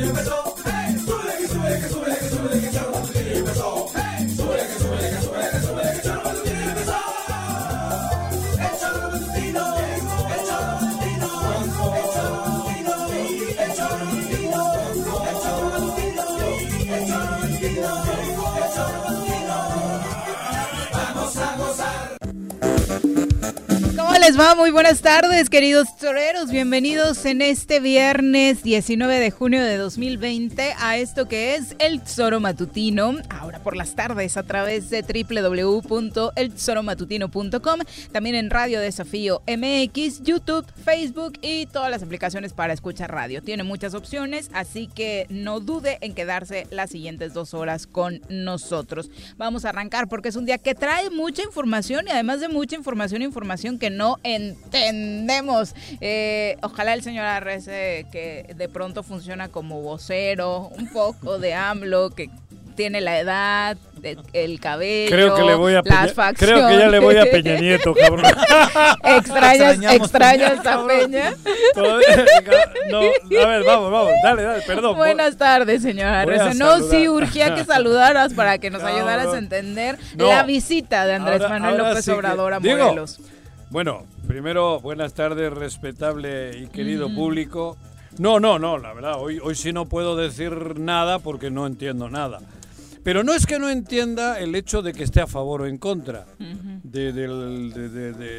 Empezó les va? Muy buenas tardes, queridos toreros. Bienvenidos en este viernes 19 de junio de 2020 a esto que es el Tesoro Matutino. Ahora por las tardes a través de www.eltesoromatutino.com. También en Radio Desafío MX, YouTube, Facebook y todas las aplicaciones para escuchar radio. Tiene muchas opciones, así que no dude en quedarse las siguientes dos horas con nosotros. Vamos a arrancar porque es un día que trae mucha información y además de mucha información, información que no entendemos. Eh, ojalá el señor Arres, que de pronto funciona como vocero, un poco de AMLO, que tiene la edad, el cabello, creo que le voy a las facciones. Creo que ya le voy a Peña Nieto, cabrón. extrañas, extrañas a Peña. no, a ver, vamos, vamos, dale, dale, perdón. Buenas tardes, señora Arres. No, sí, urgía que saludaras para que nos ayudaras a entender la visita de Andrés Manuel López Obrador a Morelos. Bueno, primero, buenas tardes, respetable y querido público. No, no, no, la verdad, hoy, hoy sí no puedo decir nada porque no entiendo nada. Pero no es que no entienda el hecho de que esté a favor o en contra de, del, de,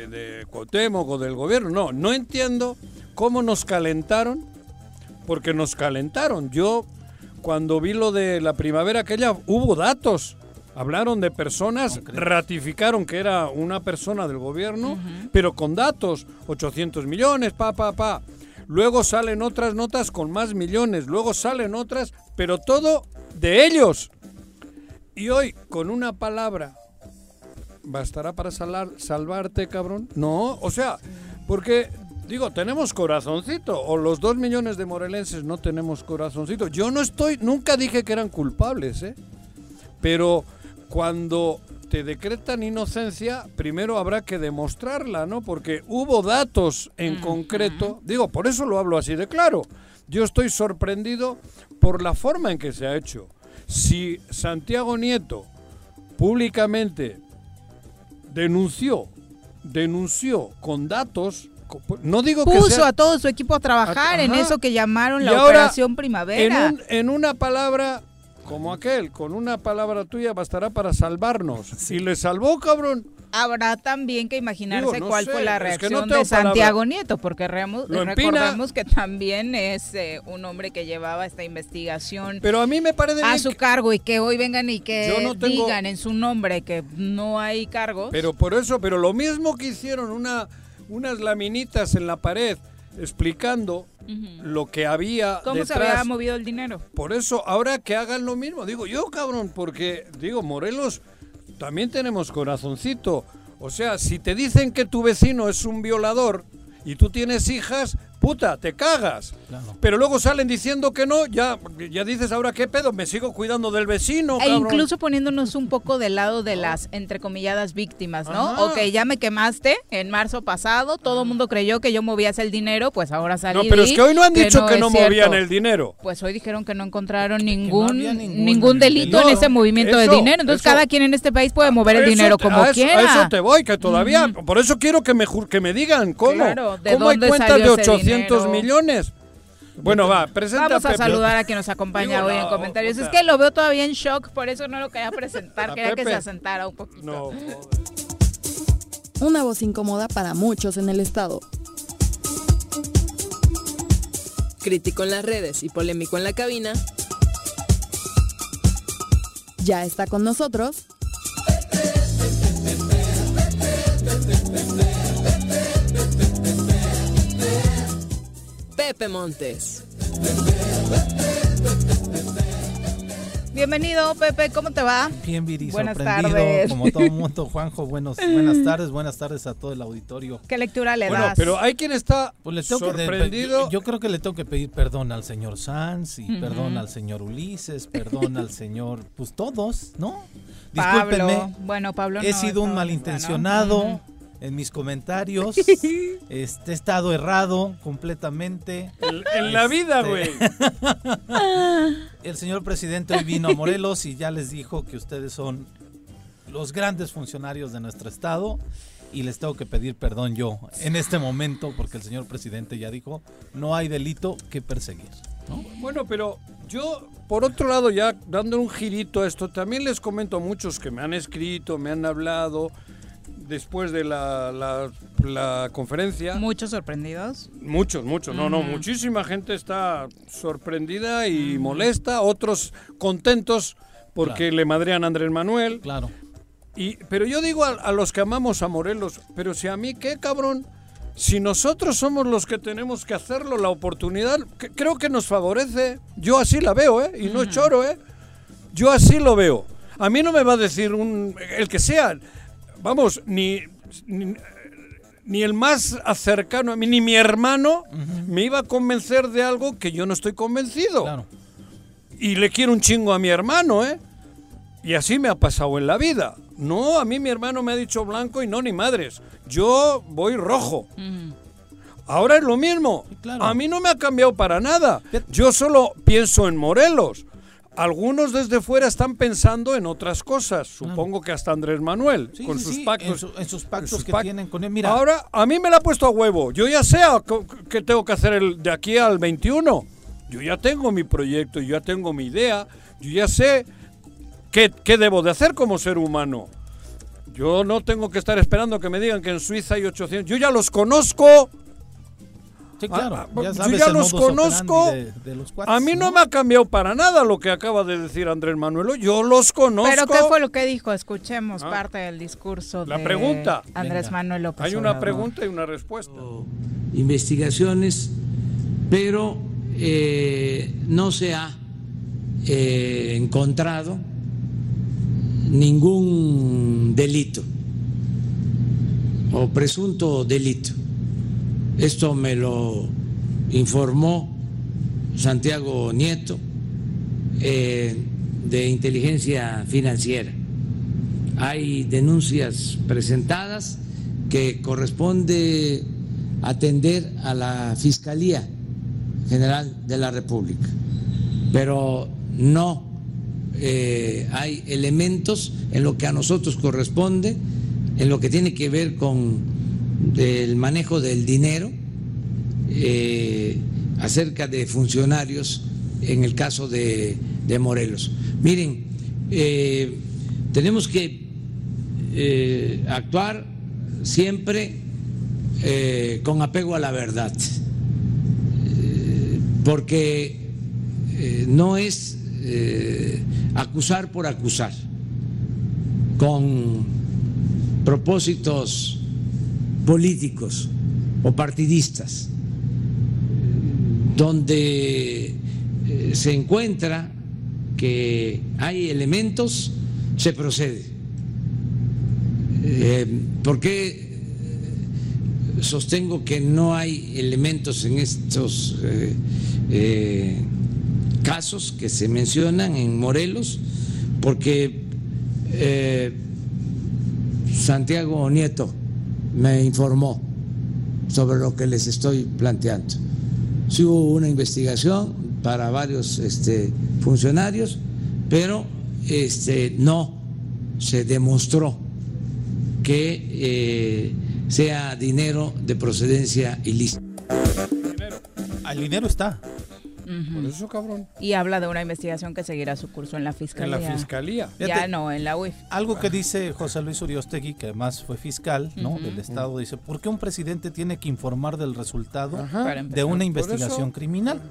de, o del gobierno. No, no entiendo cómo nos calentaron, porque nos calentaron. Yo, cuando vi lo de la primavera aquella, hubo datos Hablaron de personas, ratificaron que era una persona del gobierno, pero con datos, 800 millones, pa, pa, pa. Luego salen otras notas con más millones, luego salen otras, pero todo de ellos. Y hoy, con una palabra, ¿bastará para salvarte, cabrón? No, o sea, porque Digo, tenemos corazoncito, o los dos millones de morelenses no tenemos corazoncito. Yo no estoy, nunca dije que eran culpables, ¿eh? Pero cuando te decretan inocencia, primero habrá que demostrarla, ¿no? Porque hubo datos en concreto, digo, por eso lo hablo así de claro. Yo estoy sorprendido por la forma en que se ha hecho. Si Santiago Nieto públicamente denunció, denunció con datos, no digo Puso que sea, a todo su equipo a trabajar en eso que llamaron la Operación Primavera. en una palabra, como aquel, con una palabra tuya bastará para salvarnos. Si le salvó, cabrón. Habrá también que imaginarse cuál fue la reacción de Santiago Nieto, porque recordemos que también es eh, un hombre que llevaba esta investigación pero a, mí me parece a su cargo y que hoy vengan y que digan en su nombre que no hay cargos. Pero por eso, pero lo mismo que hicieron una, unas laminitas en la pared explicando lo que había ¿Cómo se había movido el dinero? Por eso, ahora que hagan lo mismo, digo yo, cabrón, porque, digo, Morelos, también tenemos corazoncito. O sea, si te dicen que tu vecino es un violador y tú tienes hijas, puta, te cagas. Pero luego salen diciendo que no, ya, ya dices ahora qué pedo, me sigo cuidando del vecino. E incluso poniéndonos un poco del lado de las entrecomilladas víctimas, ¿no? Ok, ya me quemaste en marzo pasado, todo el mundo creyó que yo movías el dinero, pues ahora salí. No, pero es que hoy no han dicho que no, movían el dinero. Pues hoy dijeron que no encontraron ningún, ningún, delito en ese movimiento de dinero. Entonces cada quien en este país puede mover el dinero como quiera. A eso te voy, que todavía, por eso quiero que me, que me digan cómo. ¿Cómo hay cuentas de 800 millones? Bueno, va, presenta Vamos a saludar a quien nos acompaña hoy en comentarios. Es que lo veo todavía en shock, por eso no lo quería presentar, quería que se asentara un poquito. No. Una voz incómoda para muchos en el estado. Crítico en las redes y polémico en la cabina. Ya está con nosotros. Pepe Montes. Bienvenido, Pepe, ¿cómo te va? Bien, Viri, Buenas sorprendido, tardes. como todo el mundo. Juanjo, buenos, buenas tardes, buenas tardes a todo el auditorio. ¿Qué lectura le Bueno, das? pero hay quien está Pues le tengo que- sorprendido. yo, yo creo que le tengo que pedir perdón al señor Sanz y perdón al señor Ulises, perdón al señor, pues todos, ¿no? Pablo. Discúlpenme, Bueno, Pablo he no, sido un no, malintencionado bueno. En mis comentarios, este, he estado errado completamente. En, en la vida, Este- güey. El señor presidente hoy vino a Morelos y ya les dijo que ustedes son los grandes funcionarios de nuestro estado y les tengo que pedir perdón yo en este momento porque el señor presidente ya dijo no hay delito que perseguir. ¿no? Bueno, pero yo, por otro lado, ya dando un girito a esto, también les comento a muchos que me han escrito, me han hablado después de la, la- la conferencia. Muchos sorprendidos. Muchos, muchos. No, no, muchísima gente está sorprendida y molesta, otros contentos porque Claro. le madrean a Andrés Manuel. Claro. Y, pero yo digo a, a los que amamos a Morelos, pero si a mí qué cabrón, si nosotros somos los que tenemos que hacerlo, la oportunidad, que- creo que nos favorece. Yo así la veo, ¿eh? Y no es choro, ¿eh? Yo así lo veo. A mí no me va a decir un, el que sea, vamos, ni, ni, ni el más cercano a mí, ni mi hermano, me iba a convencer de algo que yo no estoy convencido. Claro. Y le quiero un chingo a mi hermano, ¿eh? Y así me ha pasado en la vida. No, a mí mi hermano me ha dicho blanco y no ni madres. Yo voy rojo. Ahora es lo mismo. Claro. A mí no me ha cambiado para nada. Yo solo pienso en Morelos. Algunos desde fuera están pensando en otras cosas. Supongo que hasta Andrés Manuel, Sí, con sí, sus sí, pactos. En, su- en sus pactos sus que tienen con él. Mira, Ahora, a mí me la ha puesto a huevo. Yo ya sé qué tengo que hacer el, de aquí al 21. Yo ya tengo mi proyecto, yo ya tengo mi idea, yo ya sé qué, qué debo de hacer como ser humano. Yo no tengo que estar esperando que me digan que en Suiza hay 800. Yo ya los conozco. Sí, claro, ah, ya yo ya el los conozco. de- de los cuates, A mí no me ha cambiado para nada lo que acaba de decir Andrés Manuel. Yo los conozco. ¿Pero qué fue lo que dijo? Escuchemos Ah. parte del discurso La de pregunta. Andrés Venga. Manuel López Hay una Obrador. pregunta y una respuesta. investigaciones, pero eh, no se ha eh, encontrado ningún delito o presunto delito. Esto me lo informó Santiago Nieto eh, de inteligencia financiera. Hay denuncias presentadas que corresponde atender a la Fiscalía General de la República, pero no eh, hay elementos en lo que a nosotros corresponde, en lo que tiene que ver con el manejo del dinero, eh, acerca de funcionarios en el caso de, Morelos. Miren, eh, tenemos que eh, actuar siempre con apego a la verdad, porque no es acusar por acusar, con propósitos políticos o partidistas, donde eh, se encuentra que hay elementos, se procede. Eh, ¿Por qué sostengo que no hay elementos en estos eh, eh, casos que se mencionan en Morelos? Porque eh, Santiago Nieto me informó sobre lo que les estoy planteando. Sí hubo una investigación para varios este, funcionarios, pero este, no se demostró que eh, sea dinero de procedencia ilícita. El dinero está. Por eso, cabrón. Y habla de una investigación que seguirá su curso en la En fiscalía. la fiscalía. Ya no, en la UIF. Algo que dice José Luis Uriostegui, que además fue fiscal ¿no? Del Estado, dice, ¿por qué un presidente tiene que informar del resultado de una investigación criminal?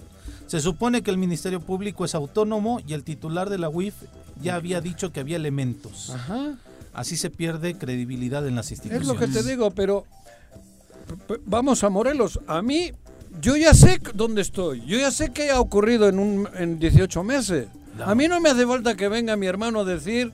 Se supone que el Ministerio Público es autónomo y el titular de la UIF ya había dicho que había elementos. Ajá. Así se pierde credibilidad en las Es instituciones. lo que te digo, pero vamos a Morelos. A mí, yo ya sé dónde estoy. Yo ya sé qué ha ocurrido en, un, en 18 meses. A mí no me hace falta que venga mi hermano a decir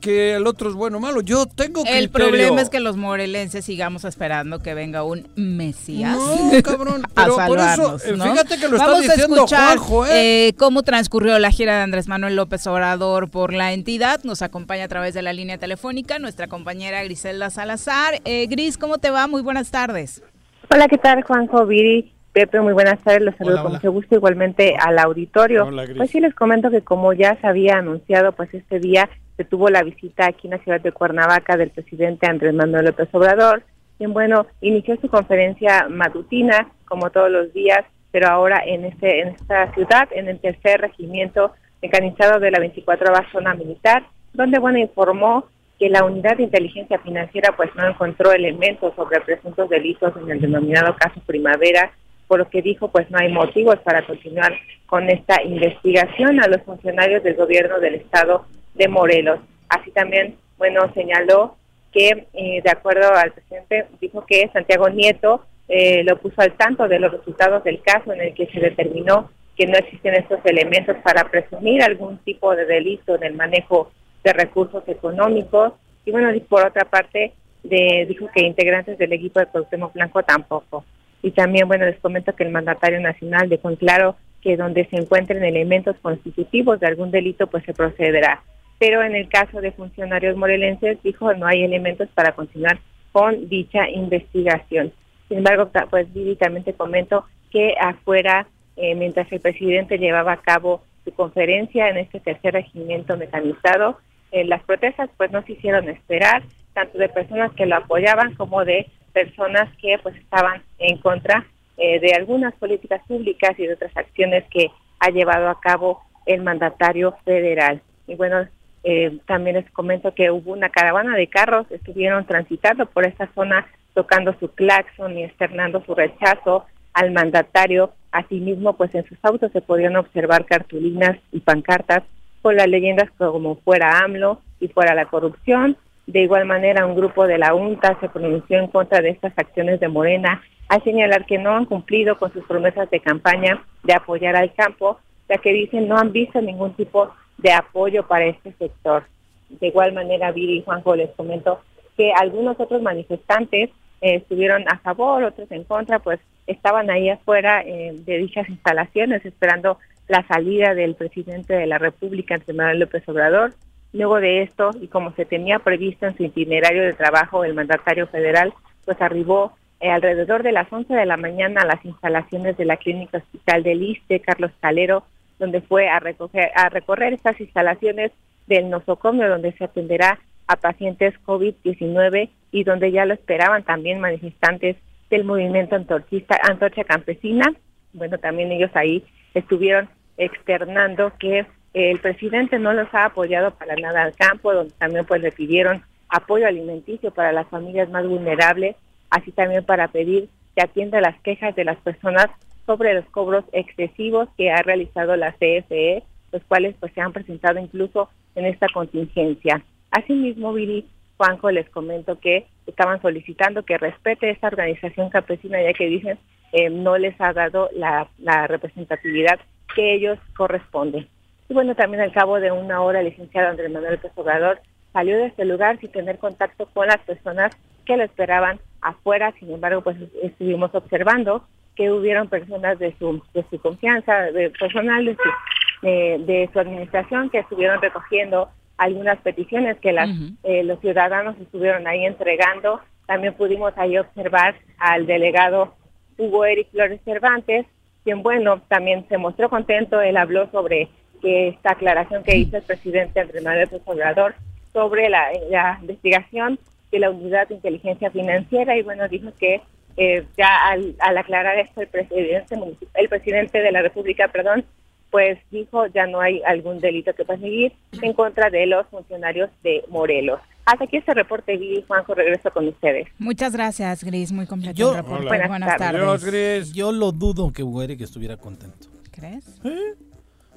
que el otro es bueno o malo. Yo tengo criterio. El problema es que los morelenses sigamos esperando que venga un mesías. No, cabrón. a Pero por eso, salvarnos, eh, ¿no? fíjate que lo Vamos está diciendo a escuchar Juanjo, ¿eh? eh, cómo transcurrió la gira de Andrés Manuel López Obrador por la entidad. Nos acompaña a través de la línea telefónica nuestra compañera Griselda Salazar. Eh, Gris, ¿cómo te va? Muy buenas tardes. Hola, ¿qué tal, Juanjo, Viri? Pepe, muy buenas tardes, los saludo Hola, con hola. mucho gusto igualmente al auditorio. Hola, pues sí, les comento que como ya se había anunciado, pues este día se tuvo la visita aquí en la ciudad de Cuernavaca del presidente Andrés Manuel López Obrador, quien, bueno, inició su conferencia matutina, como todos los días, pero ahora en, este, en esta ciudad, en el tercer regimiento mecanizado de la 24 zona militar, donde, bueno, informó que la unidad de inteligencia financiera pues no encontró elementos sobre presuntos delitos en el denominado caso Primavera, por lo que dijo pues no hay motivos para continuar con esta investigación a los funcionarios del gobierno del estado de Morelos. Así también, bueno, señaló que eh, de acuerdo al presidente dijo que Santiago Nieto eh, lo puso al tanto de los resultados del caso en el que se determinó que no existen estos elementos para presumir algún tipo de delito en el manejo de recursos económicos. Y bueno, por otra parte, de, dijo que integrantes del equipo de Cuauhtémoc Blanco tampoco. Y también, bueno, les comento que el mandatario nacional dejó en claro que donde se encuentren elementos constitutivos de algún delito, pues se procederá. Pero en el caso de funcionarios morelenses, dijo, no hay elementos para continuar con dicha investigación. Sin embargo, pues Vivi comento que afuera, eh, mientras el presidente llevaba a cabo su conferencia en este tercer regimiento mecanizado, eh, las protestas pues no se hicieron esperar, tanto de personas que lo apoyaban como de personas que pues estaban en contra eh, de algunas políticas públicas y de otras acciones que ha llevado a cabo el mandatario federal. Y bueno, eh, también les comento que hubo una caravana de carros, estuvieron transitando por esta zona tocando su claxon y externando su rechazo al mandatario. Asimismo, pues en sus autos se podían observar cartulinas y pancartas con las leyendas como fuera AMLO y fuera la corrupción. De igual manera, un grupo de la UNTA se pronunció en contra de estas acciones de Morena al señalar que no han cumplido con sus promesas de campaña de apoyar al campo, ya que dicen no han visto ningún tipo de apoyo para este sector. De igual manera, Viri y Juanjo les comento que algunos otros manifestantes eh, estuvieron a favor, otros en contra, pues estaban ahí afuera eh, de dichas instalaciones esperando la salida del presidente de la República, Andrés López Obrador. Luego de esto, y como se tenía previsto en su itinerario de trabajo, el mandatario federal pues arribó eh, alrededor de las 11 de la mañana a las instalaciones de la Clínica Hospital del Iste, Carlos Calero, donde fue a, recoger, a recorrer estas instalaciones del nosocomio, donde se atenderá a pacientes COVID-19 y donde ya lo esperaban también manifestantes del movimiento antorchista, Antorcha Campesina. Bueno, también ellos ahí estuvieron externando que el presidente no los ha apoyado para nada al campo, donde también pues le pidieron apoyo alimenticio para las familias más vulnerables, así también para pedir que atienda las quejas de las personas sobre los cobros excesivos que ha realizado la CFE, los cuales pues se han presentado incluso en esta contingencia. Asimismo, Viri Juanjo, les comento que estaban solicitando que respete esta organización campesina, ya que dicen eh, no les ha dado la, la representatividad que ellos corresponden. Y bueno, también al cabo de una hora, el licenciado Andrés Manuel López Obrador salió de este lugar sin tener contacto con las personas que lo esperaban afuera. Sin embargo, pues estuvimos observando que hubieron personas de su, de su confianza, de personal de su, de, de su administración que estuvieron recogiendo algunas peticiones que las, eh, los ciudadanos estuvieron ahí entregando. También pudimos ahí observar al delegado Hugo Eric Flores Cervantes, quien, bueno, también se mostró contento. Él habló sobre que esta aclaración que hizo el presidente Andrés Manuel López Obrador sobre la, la investigación de la unidad de inteligencia financiera y, bueno, dijo que eh, ya al, al aclarar esto el presidente, el presidente de la República, perdón, pues dijo ya no hay algún delito que perseguir en contra de los funcionarios de Morelos. Hasta aquí este reporte, vi Juanjo, regreso con ustedes. Muchas gracias, Gris. Muy completo Yo- el reporte. Buenas, Buenas tardes. Adiós, Gris. Yo lo dudo que Hugo Eric estuviera contento. ¿Crees?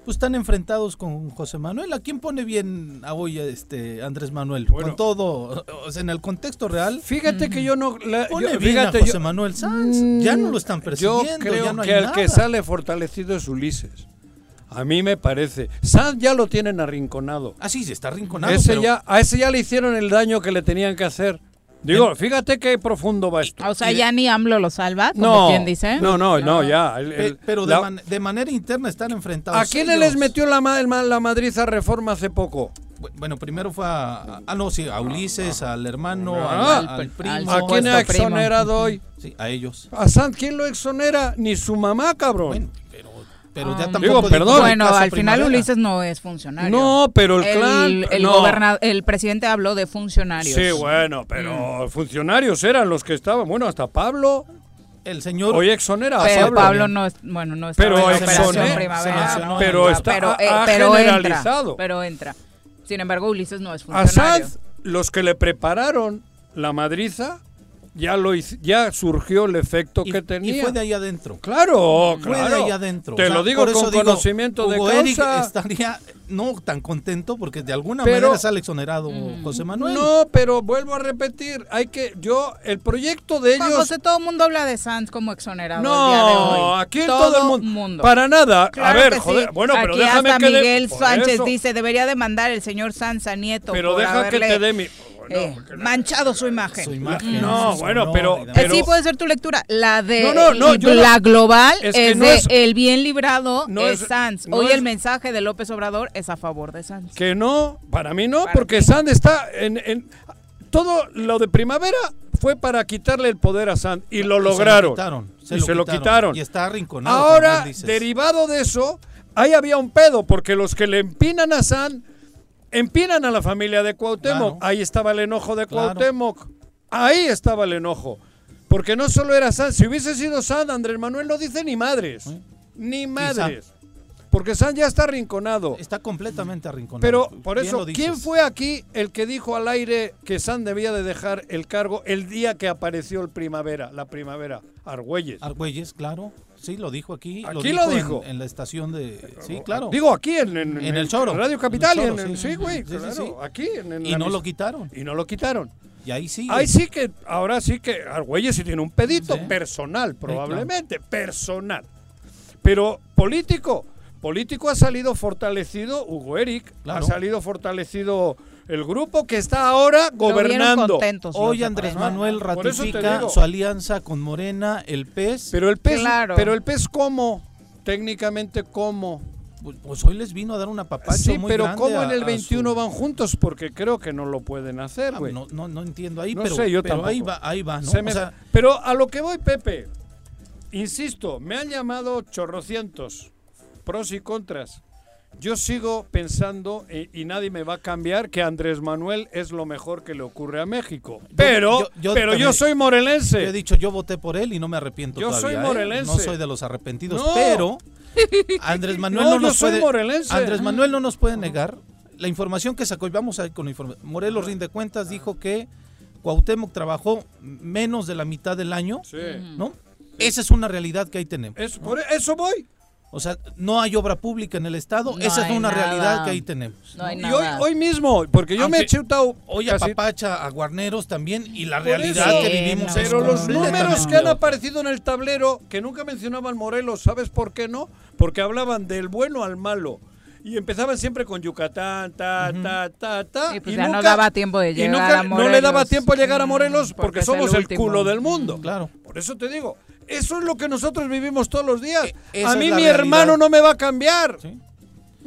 Pues están enfrentados con José Manuel. ¿A quién pone bien a hoy este Andrés Manuel? Bueno. con todo, o sea, en el contexto real, Fíjate que yo no... la- pone yo- bien fíjate, a José yo- Manuel Sanz. ya no lo están Yo persiguiendo, creo ya no hay que el nada. que sale fortalecido es Ulises. A mí me parece. Sanz ya lo tienen arrinconado. Ah, sí, se está arrinconado. Ese pero- ya, a ese ya le hicieron el daño que le tenían que hacer. Digo, fíjate qué profundo va esto. O sea, ya ni AMLO lo salva, como No, quien dice. no, no, no, ya. el- Pe- el- pero de, la- man- de manera interna están enfrentados. ¿A quién ellos. les metió la, ma- el ma- la madriza reforma hace poco? Bu- Bueno, primero fue a, ah, no, sí, a Ulises, al hermano, Ah, al, al al- primo. ¿A quién ha primo. exonerado hoy? Sí, a ellos. ¿A Sanz quién lo exonera? Ni su mamá, cabrón. Bueno, pero, ya Ah, tampoco Digo, perdón. Bueno, al final Primavera. Ulises no es funcionario. no, pero el, el, clan. el, no. goberna- el presidente habló de funcionarios. Sí, bueno, pero Mm. funcionarios eran los que estaban. Bueno, hasta Pablo. El señor Hoy exonera a Pero Pablo. Pablo no es, bueno, no está Pero en primavera, ¿no? pero está- pero, ha- eh, ha pero generalizado. entra, pero entra. Sin embargo, Ulises no es funcionario. Sanz, los que le prepararon la madriza, ya lo ya surgió el efecto y, que y tenía. fue de ahí adentro. Claro, Fue claro. de ahí adentro. Te O sea, lo digo con digo, conocimiento de Hugo Eric causa. estaría no tan contento porque de alguna Pero- manera sale exonerado José Manuel. No, pero vuelvo a repetir, hay que yo el proyecto de ellos José, todo el mundo habla de Sanz como exonerado el día de hoy. No, aquí en todo, el mundo. Para nada. Claro a ver, que sí. joder, bueno, pero déjame hasta que Miguel por Sánchez eso. dice, debería demandar el señor Sanz a Nieto Pero por deja que te dé mi eh, manchado su imagen. Su imagen. No, bueno, pero- pero- sí puede ser tu lectura. La de No, no, no, y yo no- la global es es, que no de es- el bien librado no es, es- Sanz. no Hoy es- el mensaje de López Obrador es a favor de Sanz. Que no, para mí no, Para porque ti. Sand está en, en- todo lo de primavera fue para quitarle el poder a Sand y lo Y se lograron. quitaron, y se lo quitaron. Y está arrinconado. Ahora, derivado de eso, ahí había un pedo, porque los que le empinan a San, empinan a la familia de Cuauhtémoc. Claro. Ahí estaba el enojo de Claro. Cuauhtémoc. Ahí estaba el enojo. Porque no solo era San, si hubiese sido San, Andrés Manuel no dice ni madres. ¿Eh? Ni madres. Porque San ya está arrinconado. Está completamente arrinconado. Pero por eso. ¿quién fue aquí el que dijo al aire que San debía de dejar el cargo el día que apareció el primavera, la primavera? Argüelles. Argüelles, claro. Sí, lo dijo aquí. Aquí lo dijo. En, la estación de. Sí, claro. Digo aquí en, en- En el Choro. Radio Capital. En el Choro, sí. sí, güey. Sí, sí, claro, sí. Aquí. en- y no mis- lo quitaron. Y no lo quitaron. Y ahí sí. Ahí sí que, ahora sí que Argüelles sí tiene un pedito personal, probablemente, personal. Pero político, político ha salido fortalecido Hugo Eric, Claro. ha salido fortalecido el grupo que está ahora gobernando. contentos, Hoy Andrés. Manuel ratifica su alianza con Morena, el PES. Pero el pez, Claro. pero el pez cómo, técnicamente cómo. Pues, pues hoy les vino a dar una papacho Sí, muy pero grande cómo en el a 21 su- van juntos porque creo que no lo pueden hacer, Ah, no, no, no entiendo ahí, No pero, sé, yo pero ahí tampoco. va, ahí va, ¿no? Se O me- sea, Pero a lo que voy, Pepe, insisto, me han llamado chorrocientos, pros y contras. Yo sigo pensando, eh, y nadie me va a cambiar, que Andrés Manuel es lo mejor que le ocurre a México. Pero yo- yo pero yo soy yo he morelense. dicho, yo voté por él y no me arrepiento Yo todavía. soy ¿eh? morelense. No soy de los arrepentidos, No. pero Andrés Manuel No, no, yo nos soy puede morelense. Andrés Manuel no nos puede negar la información que sacó y vamos a ir con la información. Morelos rinde cuentas dijo que Cuauhtémoc trabajó menos de la mitad del año, Sí. ¿no? Esa es una realidad que ahí tenemos. Por eso voy. O sea, no hay obra pública en el estado, No esa es una nada. realidad que ahí tenemos. No hay Y hoy, nada. hoy mismo, porque yo me he Aunque chutado Hoy casi- apapacha a Guarneros también y la realidad eso. que vivimos no. Pero los números que han aparecido en el tablero, que nunca mencionaban Morelos, ¿sabes por qué no? Porque hablaban del bueno al malo. Y empezaban siempre con Yucatán, ta, ta, ta, ta. Y pues ya no daba tiempo de y llegar nunca- a No le daba Morelos. tiempo llegar a Mm, Morelos porque porque, el somos el, último. culo del mundo. Claro. Por eso te digo, eso es lo que nosotros vivimos todos los días. E- a mí mi realidad. hermano no me va a cambiar. Sí.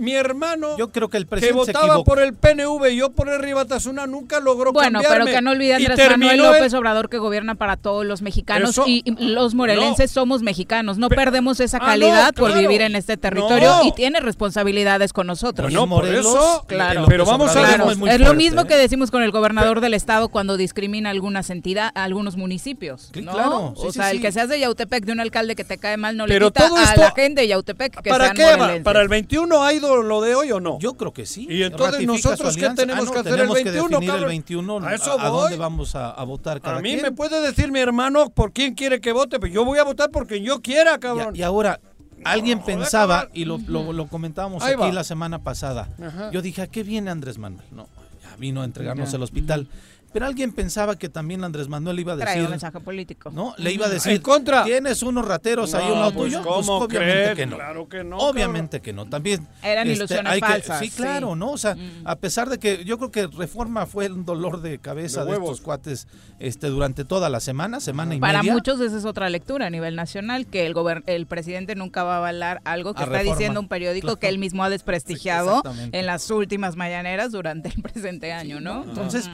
Mi hermano Yo creo que el que presidente se votaba equivocó. por el PNV y yo por el Ribatasuna nunca logró Bueno, cambiarme. pero que no olvide Andrés Manuel el- López Obrador que gobierna para todos los mexicanos Eso- y, y los morelenses somos mexicanos. No Pe- perdemos esa Ah, no, calidad por claro. vivir en este territorio No. y tiene responsabilidades con nosotros. Bueno, por Morelos, eso, Claro. pero vamos a Claro, es muy es lo mismo ¿eh? que decimos con el gobernador del estado cuando discrimina algunas entidades, algunos municipios, Sí, ¿no? claro, sí, o sí, sea, el sí. que seas de Yautepec, de un alcalde que te cae mal, no Pero le quita todo a la gente de Yautepec que ¿Para sean qué. ¿Para el 21 ha lo de hoy o no? Yo creo que sí. Y entonces Ratifica nosotros, ¿qué tenemos Ah, no, que hacer el tenemos 21, que definir el cabrón? 21 A eso dónde vamos a, a votar cada a mí quien. me puede decir mi hermano por quién quiere que vote, pero yo voy a votar por quien yo quiera, cabrón. Y, y ahora, alguien pensaba, y lo, lo- lo comentábamos Ahí aquí va. la semana pasada, Ajá. yo dije, ¿a qué viene Andrés Manuel? No, ya vino a entregarnos Ya. el hospital. Pero alguien pensaba que también Andrés Manuel iba a Trae decir, un mensaje político. ¿no? Le iba a decir, En contra. tienes unos rateros ahí No, un lado pues, tuyo. ¿cómo obviamente crees? que no. Claro que no, Obviamente que no. También Eran este, ilusiones hay que- falsas, sí, sí. claro, ¿no? O sea, Mm. a pesar de que yo creo que Reforma fue un dolor de cabeza De de, estos cuates este durante toda la semana, semana y Para media. muchos esa es otra lectura a nivel nacional, que el gober- el presidente nunca va a avalar algo que A está Reforma. diciendo un periódico Claro. que él mismo ha desprestigiado en las últimas mañaneras durante el presente año, ¿no? Entonces.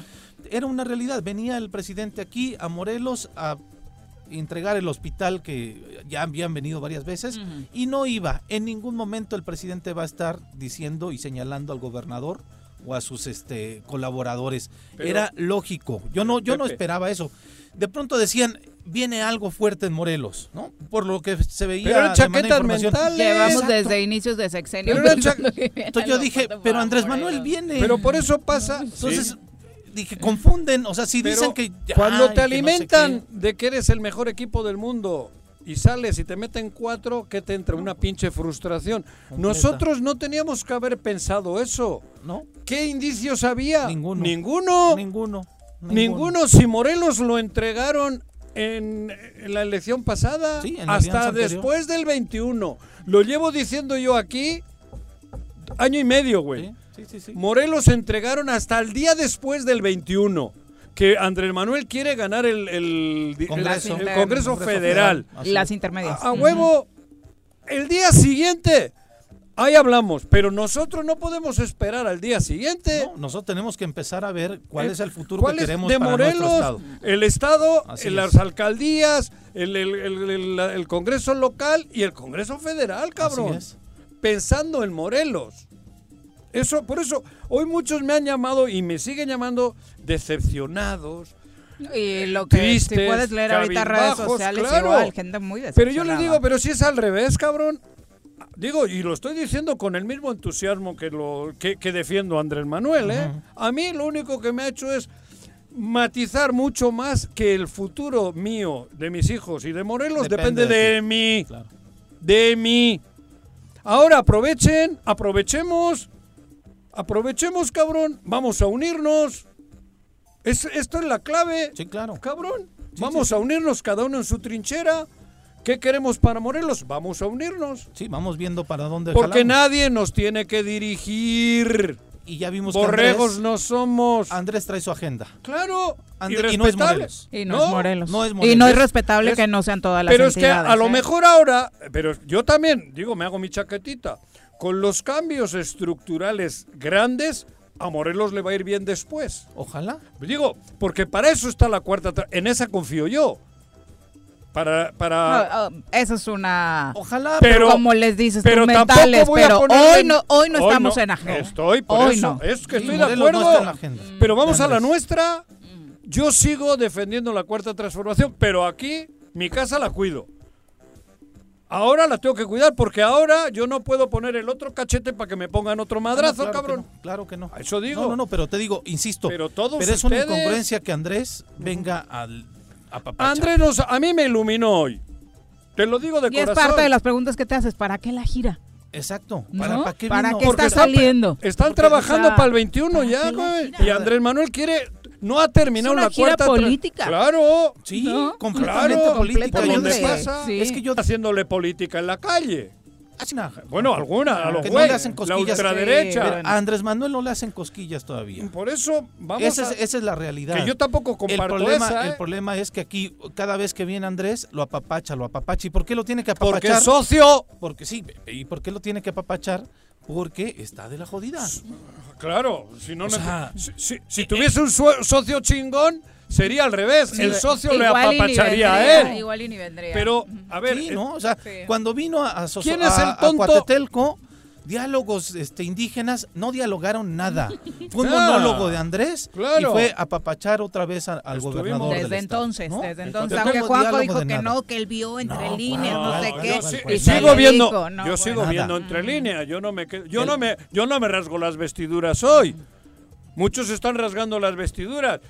Era una realidad. Venía el presidente aquí a Morelos a entregar el hospital que ya habían venido varias veces y no iba. En ningún momento el presidente va a estar diciendo y señalando al gobernador o a sus este colaboradores. Pero- Era lógico. Yo no yo no esperaba eso. De pronto decían viene algo fuerte en Morelos, ¿no? Por lo que se veía Pero eran chaquetas mentales. Llevamos Exacto. desde inicios de sexenio. Pero Entonces yo dije, pero Andrés Manuel viene. Pero por eso pasa. Entonces Sí. Dije, confunden, o sea, si Pero dicen que cuando ay, te que no sé alimentan de que eres el mejor equipo del mundo y sales y te meten cuatro, ¿qué te entra? Una pinche frustración. Completa. Nosotros no teníamos que haber pensado eso. ¿no? ¿Qué indicios había? Ninguno. Ninguno. Ninguno. Ninguno. Si Morelos lo entregaron en, en la elección pasada, Sí, en la hasta después del 21. Lo llevo diciendo yo aquí año y medio, güey. Sí, sí, sí, sí. Morelos entregaron hasta el día después del 21. Que Andrés Manuel quiere ganar el, Congreso. el Congreso Congreso Federal. Así Las intermedias. A, a huevo, el día siguiente. Ahí hablamos, pero nosotros no podemos esperar al día siguiente. No, nosotros tenemos que empezar a ver cuál Eh, es el futuro ¿cuál que queremos de para Morelos, nuestro estado. el Estado, Así las es. alcaldías, el, el- el- el- el Congreso local y el Congreso Federal, cabrón. Así es. Pensando en Morelos. Eso, por eso, hoy muchos me han llamado y me siguen llamando decepcionados. Y lo que Tristes, si puedes leer ahorita redes sociales, claro. igual, gente muy Pero yo les digo, pero si es al revés, cabrón. Digo, y lo estoy diciendo con el mismo entusiasmo que, lo, que, que defiendo a Andrés Manuel, ¿eh? A mí lo único que me ha hecho es matizar mucho más que el futuro mío, de mis hijos y de Morelos, Depende depende, de de, mí. Claro. De mí. Ahora aprovechen, aprovechemos, aprovechemos, cabrón. Vamos a unirnos. Es, esto es la clave. Sí, claro. Cabrón, Sí, vamos sí, a unirnos cada uno en su trinchera. ¿Qué queremos para Morelos? Vamos a unirnos. Sí, vamos viendo para dónde Porque jalamos. nadie nos tiene que dirigir. Y ya vimos que Borregos Andrés, no somos. Andrés trae su agenda. Claro. Andrés- y no es respetable. Morelos. Y no, es Morelos. no es Y no es Es- respetable es- que no sean todas las Pero es que a lo ¿eh? mejor ahora, pero yo también, digo, me hago mi chaquetita. Con los cambios estructurales grandes, a Morelos le va a ir bien después. Ojalá. Digo, porque para eso está la cuarta. En esa confío yo. Para. para Ah, ah, esa es una... Ojalá, Pero- como les dices, pero tampoco mentales, voy a pero hoy en- no, hoy no estamos en agenda. Estoy, por Hoy eso. no. Es que Sí, estoy de no acuerdo. está en la agenda. Pero vamos a la nuestra. Yo sigo defendiendo la cuarta transformación, pero aquí mi casa la cuido. Ahora la tengo que cuidar porque ahora yo no puedo poner el otro cachete para que me pongan otro madrazo, No, claro que cabrón. no, claro que no. A Eso digo. No, no, no, pero te digo, insisto. Pero todos pero es una incongruencia que Andrés venga al a papachar. Andrés nos- a mí me iluminó hoy. Te lo digo de Y es corazón. parte de las preguntas que te haces. ¿Para qué la gira? Exacto. ¿No? ¿Para, ¿para qué ¿Para qué está saliendo? Están Porque, trabajando o sea, para el 21 ¿para ya, güey. Y Andrés Manuel quiere. No ha terminado Es una la gira cuarta. política. Claro. Sí, ¿No? completamente Claro, política. Por donde pasa. Sí. Es que yo haciéndole política en la calle. Bueno, alguna, a los Que no le hacen la cosquillas. ultraderecha. Sí, Pero a Andrés Manuel no le hacen cosquillas todavía. Por eso vamos Esa a... es, esa es la realidad. que yo tampoco el comparto problema, esa, ¿eh? el problema es que aquí cada vez que viene Andrés lo apapacha, lo apapacha. ¿Y por qué lo tiene que apapachar? Porque es socio. Porque sí. ¿Y por qué lo tiene que apapachar? Porque está de la jodida. Claro, si no, O no- sea, si, si- si tuviese un sue- socio chingón, sería al revés. el socio le apapacharía vendría, a él. Igual y ni vendría. Pero, a ver, Sí, eh, ¿no? O sea, Sí. cuando vino a, a, ¿Quién es el a tonto? Cuatetelco, diálogos este, indígenas no dialogaron nada. Fue un Ah, monólogo de Andrés claro. y fue apapachar otra vez a- al Estuvimos- gobernador del desde estado, entonces, ¿no? desde entonces, aunque Juanjo dijo que nada. no, que él vio entre No, líneas, no, ¿cuál, sé qué. yo sí- y sigo viendo, dijo, no, yo bueno. sigo Nada. viendo entre líneas. Yo no me quedo- yo El- no me yo no me rasgo las vestiduras hoy. Muchos están rasgando las vestiduras.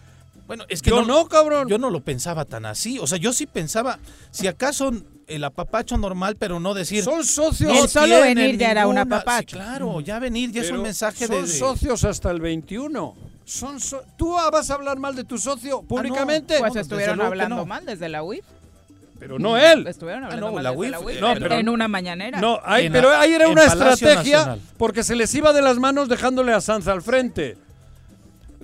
Bueno, es que Yo no, no, cabrón. yo no lo pensaba tan así. O sea, yo sí pensaba, si acaso el apapacho normal, pero no decir. Son socios. No solo venir ya era un apapacho. Sí, claro, ya venir ya es pero un mensaje son de. de- socios hasta el 21. Son so- ¿Tú vas a hablar mal de tu socio públicamente? Pues desde estuvieron luego que hablando no. mal desde la UIF. pero no él. Estuvieron hablando no, mal la desde UIF, la UIF no, en, pero- en una mañanera. No, ahí- En pero ahí era una Palacio estrategia Nacional. porque se les iba de las manos dejándole a Sanz al frente.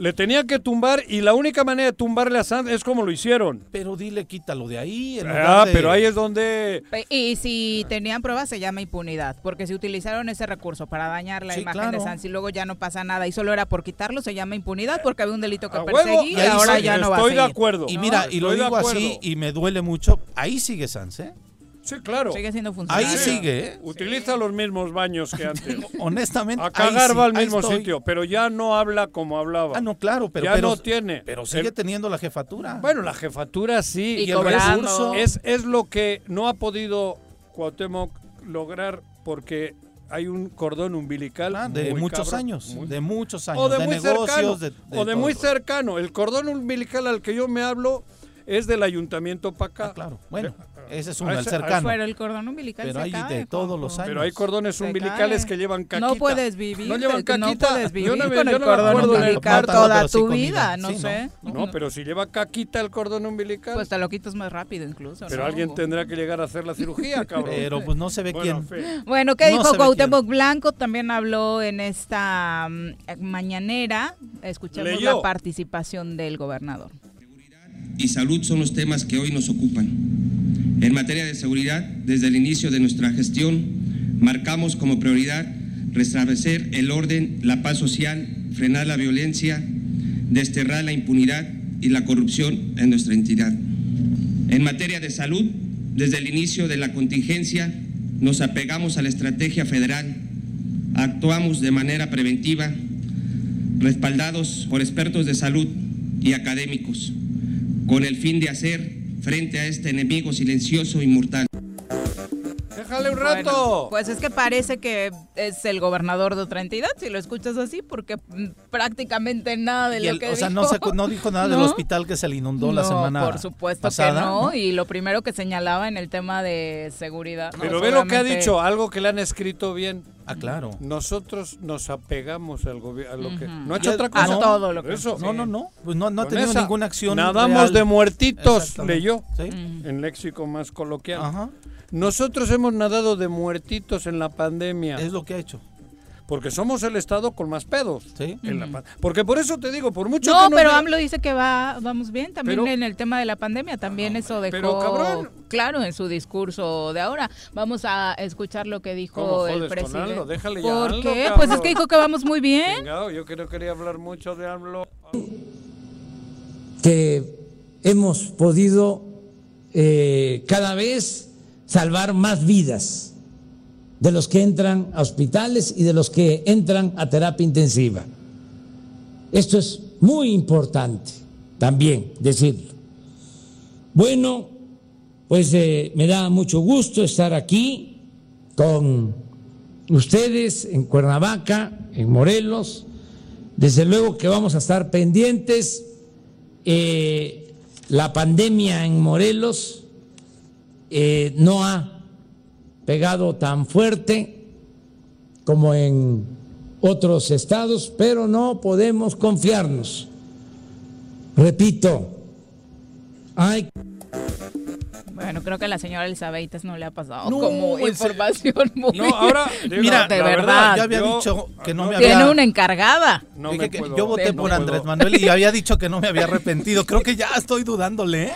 Le tenían que tumbar y la única manera de tumbarle a Sanz es como lo hicieron. Pero dile, quítalo de ahí. en Ah, lugar de- pero ahí es donde... Y si tenían pruebas se llama impunidad, porque si utilizaron ese recurso para dañar la Sí, imagen claro. de Sanz y luego ya no pasa nada y solo era por quitarlo, se llama impunidad porque había un delito que perseguir y ahora sí, ya no va a Estoy de acuerdo. Y mira, y lo digo así y me duele mucho. Ahí sigue Sanz, ¿eh? Sí, claro. Sigue siendo Ahí funcionario. sigue, ¿eh? Utiliza los mismos baños que antes. Honestamente. A ahí cagar sí, va al ahí mismo estoy. sitio, pero ya no habla como hablaba. Ah, no, claro, pero, ya pero, no tiene. pero sigue El- teniendo la jefatura. Bueno, la jefatura sí. Y el recurso es, es lo que no ha podido Cuauhtémoc lograr porque hay un cordón umbilical Ah, de muchos cabrón, años, muy- de muchos años, o de, de, muy negocios, cercano, de, o de muy cercano. El cordón umbilical al que yo me hablo es del ayuntamiento para acá. Ah, claro. Bueno, ese es un a el cercano. Pero el cordón umbilical Pero se hay cae, de todos Juanjo. los años. Pero hay cordones Se umbilicales cae. que llevan caquita. No puedes vivir, No llevan no caquita. puedes Yo vivir no me- con yo el no me cordón umbilical No toda sí tu vida, no Sí, sé. No, pero si lleva caquita el cordón umbilical. Pues te lo quitas más rápido incluso. pero ¿no? alguien tendrá que llegar a hacer la cirugía, cabrón. Pero pues no se ve Bueno, quién. Bueno, ¿qué No dijo Cuauhtémoc Blanco? También habló en esta mm, mañanera. Escuchemos la participación del gobernador. y salud son los temas que hoy nos ocupan. En materia de seguridad, desde el inicio de nuestra gestión, marcamos como prioridad restablecer el orden, la paz social, frenar la violencia, desterrar la impunidad y la corrupción en nuestra entidad. En materia de salud, desde el inicio de la contingencia, nos apegamos a la estrategia federal, actuamos de manera preventiva, respaldados por expertos de salud y académicos, con el fin de hacer frente a este enemigo silencioso y mortal. Déjale un Bueno, rato. pues es que parece que es el gobernador de otra entidad, si lo escuchas así, porque mm, prácticamente nada de Y lo el- que o sea, dijo. no, se- no dijo nada del hospital que se le inundó la No, semana por supuesto pasada. que no, y lo primero que señalaba en el tema de seguridad. Pero ve lo que ha dicho, algo que le han escrito bien. Ah, claro. Nosotros nos apegamos al gobierno, a lo que no ha hecho otra A cosa. no, todo lo que Eso. No, no, no. Pues no, no ha tenido esa, ninguna acción. Nadamos real. de muertitos, leyó Sí. En léxico más coloquial. Ajá. Nosotros hemos nadado de muertitos en la pandemia, Es lo que ha hecho. Porque somos el estado con más pedos. Sí. en la pa- porque por eso te digo, por mucho No, que nos pero AMLO dice que va, vamos bien. También Pero- en el tema de la pandemia, también eso dejó pero, cabrón. claro en su discurso de ahora. Vamos a escuchar lo que dijo ¿Cómo el presidente. AMLO? Déjale ya ¿Por qué? Pues es que dijo que vamos muy bien. Chingado, yo que no quería hablar mucho de AMLO. que hemos podido eh, cada vez salvar más vidas de los que entran a hospitales y de los que entran a terapia intensiva. Esto es muy importante también decirlo. Bueno, pues eh, me da mucho gusto estar aquí con ustedes en Cuernavaca, en Morelos. Desde luego que vamos a estar pendientes. Eh, la pandemia en Morelos eh, no ha pegado tan fuerte como en otros estados, pero no podemos confiarnos. Repito, hay Bueno, creo que a la señora Elizabeth no le ha pasado No, como información muy No, ahora, digo, Mira, de la verdad. Yo había yo- dicho que no me Tiene había... una encargada. No Dije que puedo- yo voté por Andrés. Manuel y había dicho que no me había arrepentido. Creo que ya estoy dudándole, ¿eh?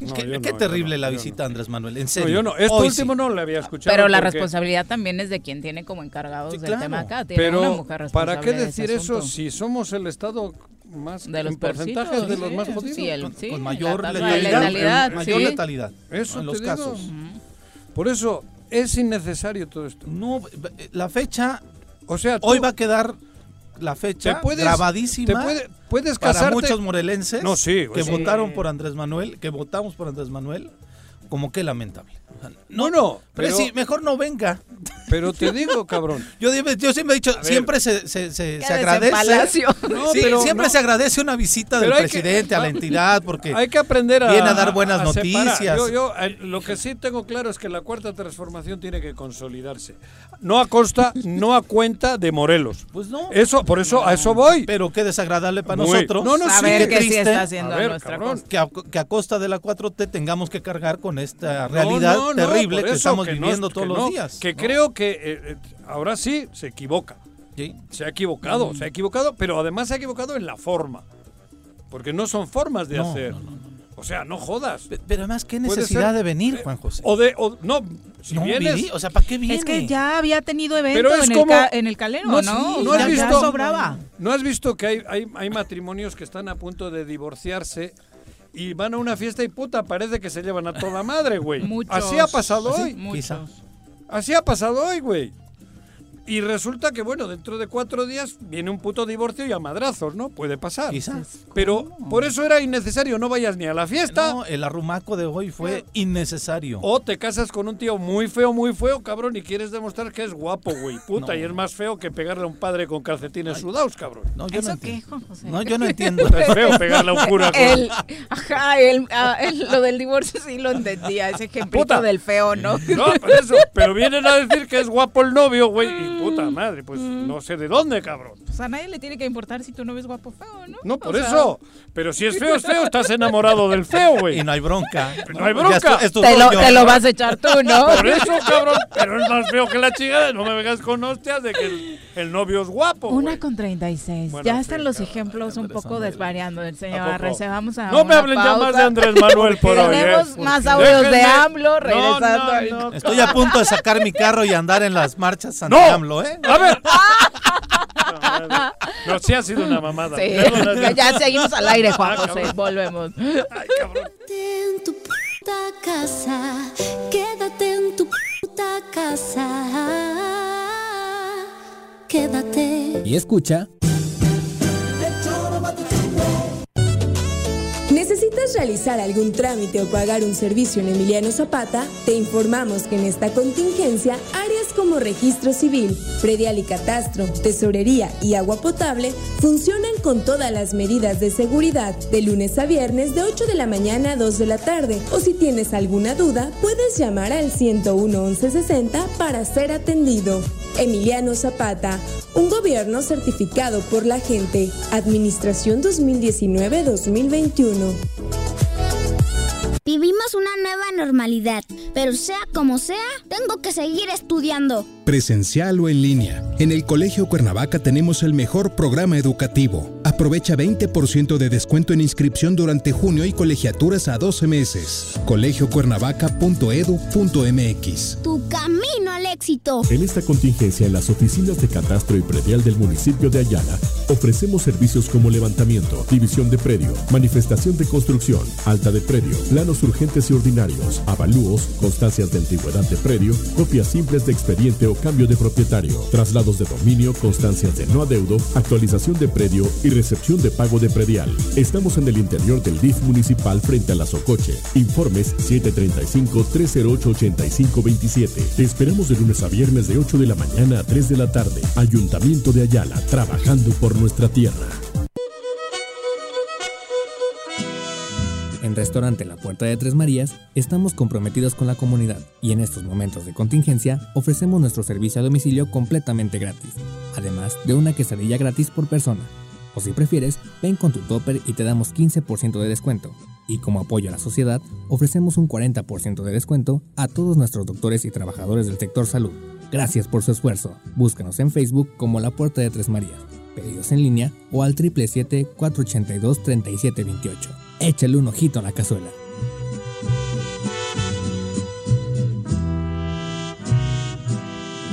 No, qué qué terrible no, la visita a Andrés Manuel, en No, serio. yo no. Esto Hoy último sí. no le había escuchado. Pero la responsabilidad también es de quien tiene como encargados Sí, del tema acá. Tiene una Pero, mujer ¿para qué responsable de ese decir eso asunto. si somos el estado más de los en porcentajes de los sí, más jodidos? sí, el- Con, sí, con mayor la letalidad. letalidad, mayor sí. letalidad Eso en los digo. casos. Por eso es innecesario todo esto. No, la fecha, O sea, tú hoy va a quedar la te fecha puedes, grabadísima te puede- puedes para muchos morelenses No, sí, que sí. votaron por Andrés Manuel, que votamos por Andrés Manuel. como que lamentable. No, no, pero, pero, sí, mejor no venga. pero te digo, cabrón. Yo, siempre he dicho, ver. siempre se, se, agradece. Palacio. No, Sí, pero siempre no. se agradece una visita del que- presidente a la entidad porque Hay que aprender a, Viene a dar buenas a noticias. Yo, yo, eh, lo que sí tengo claro es que la cuarta transformación tiene que consolidarse. No a costa, no a cuenta de Morelos. pues no. Eso, por eso, a eso voy. Pero qué desagradable para Muy- nosotros. No, no, sí, Saber qué que sí está haciendo A ver, nuestra que a, que a costa de la 4T tengamos que cargar con esta No, realidad no, terrible que estamos que viviendo que todos no, los días. Que ¿no? creo que eh, eh, ahora sí se equivoca. Sí. Se ha equivocado, Mm. se ha equivocado, pero además se ha equivocado en la forma. Porque no son formas de No, hacer. no, no, O sea, no jodas. Pe- Pero además, ¿qué necesidad ser- de venir, eh, Juan José? O de, o, no, si no, vienes, o sea, ¿para qué viene? Es que ya había tenido evento Pero es en, como- el ca- en el calero, No, ¿no? sí, O no sea, has ya visto- sobraba. ¿No has visto que hay, hay, hay matrimonios que están a punto de divorciarse y van a una fiesta y puta, parece que se llevan a toda madre, güey? Muchos. Así ha pasado ¿Ah, hoy. Muchos. Así ha pasado hoy, güey. Y resulta que, bueno, dentro de cuatro días viene un puto divorcio y a madrazos, ¿no? Puede pasar. Quizás. Pero por eso era innecesario, no vayas ni a la fiesta. No, el arrumaco de hoy fue innecesario. O te casas con un tío muy feo, muy feo, cabrón, y quieres demostrar que es guapo, güey. Puta, No. y es más feo que pegarle a un padre con calcetines sudados, cabrón. No, yo no ¿Eso qué, entiendo. Juan José? No, yo no entiendo. Es feo pegarle a un cura con... El, ajá, el, ah, el- lo del divorcio sí lo entendía, ese ejemplito Puta. del feo, ¿no? No, por eso. Pero vienen a decir que es guapo el novio, güey. Puta madre, pues no sé de dónde, cabrón. Pues a nadie le tiene que importar si tu novio es guapo o feo, ¿no? No, por O sea, eso. Pero si es feo, es feo. Estás enamorado del feo, güey. Y no hay bronca. No hay bronca. es tu- es tu Te lo, te lo vas a echar tú, ¿no? Por eso, cabrón. Pero es más feo que la chingada. No me vengas con hostias de que el, el novio es guapo. Una güey. con 36. Bueno, ya están los cabrón, ejemplos un poco desvariando del señor. Arrece. Vamos a No me hablen ya más de Andrés Manuel por hoy. Tenemos ¿eh? más audios de AMLO regresando. No, al- no, no. Estoy a punto de sacar mi carro y andar en las marchas ¡No! anti-AMLO, ¿eh? A ver. No, sí ha sido una mamada. Sí, ya seguimos al aire, Juan Ah, José. cabrón. Volvemos. Ay, cabrón. En tu puta casa, quédate en tu puta casa, quédate. Y escucha ¿Necesitas realizar algún trámite o pagar un servicio en Emiliano Zapata? Te informamos que en esta contingencia, áreas como registro civil, predial y catastro, tesorería y agua potable funcionan con todas las medidas de seguridad de lunes a viernes de 8 de la mañana a 2 de la tarde. O si tienes alguna duda, puedes llamar al 101 1160 para ser atendido. Emiliano Zapata, un gobierno certificado por la gente. Administración 2019-2021. Vivimos una nueva normalidad, pero sea como sea, tengo que seguir estudiando. Presencial o en línea. En el Colegio Cuernavaca tenemos el mejor programa educativo. Aprovecha 20% de descuento en inscripción durante junio y colegiaturas a 12 meses. colegiocuernavaca.edu.mx. Tu camino al éxito. En esta contingencia, en las oficinas de catastro y predial del municipio de Ayala, ofrecemos servicios como levantamiento, división de predio, manifestación de construcción, alta de predio, planos urgentes y ordinarios, avalúos, constancias de antigüedad de predio, copias simples de expediente o cambio de propietario, traslados de dominio, constancias de no adeudo, actualización de predio y recepción de pago de predial. Estamos en el interior del DIF municipal frente a la Socoche. Informes 735-308-8527. Te esperamos de lunes a viernes de 8 de la mañana a 3 de la tarde. Ayuntamiento de Ayala, trabajando por nuestra tierra. En Restaurante La Puerta de Tres Marías estamos comprometidos con la comunidad y en estos momentos de contingencia ofrecemos nuestro servicio a domicilio completamente gratis, además de una quesadilla gratis por persona. O si prefieres, ven con tu topper y te damos 15% de descuento. Y como apoyo a la sociedad, ofrecemos un 40% de descuento a todos nuestros doctores y trabajadores del sector salud. Gracias por su esfuerzo. Búscanos en Facebook como La Puerta de Tres Marías. Pedidos en línea o al 777-482-3728. Échale un ojito a la cazuela.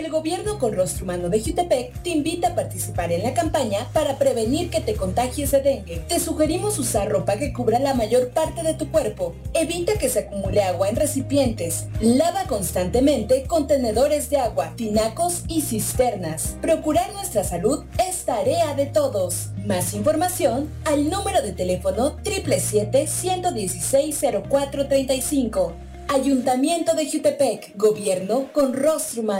El gobierno con rostro humano de Jutepec te invita a participar en la campaña para prevenir que te contagies de dengue. Te sugerimos usar ropa que cubra la mayor parte de tu cuerpo. Evita que se acumule agua en recipientes. Lava constantemente contenedores de agua, tinacos y cisternas. Procurar nuestra salud es tarea de todos. Más información al número de teléfono 777-116-0435. Ayuntamiento de Jutepec, gobierno con rostro humano.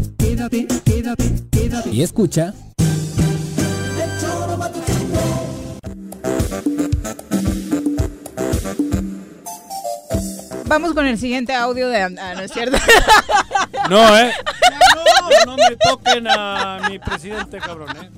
Quédate, quédate, quédate. Y escucha. Vamos con el siguiente audio de... Ah, no es cierto. No, ¿eh? No, no me toquen a mi presidente, cabrón, ¿eh?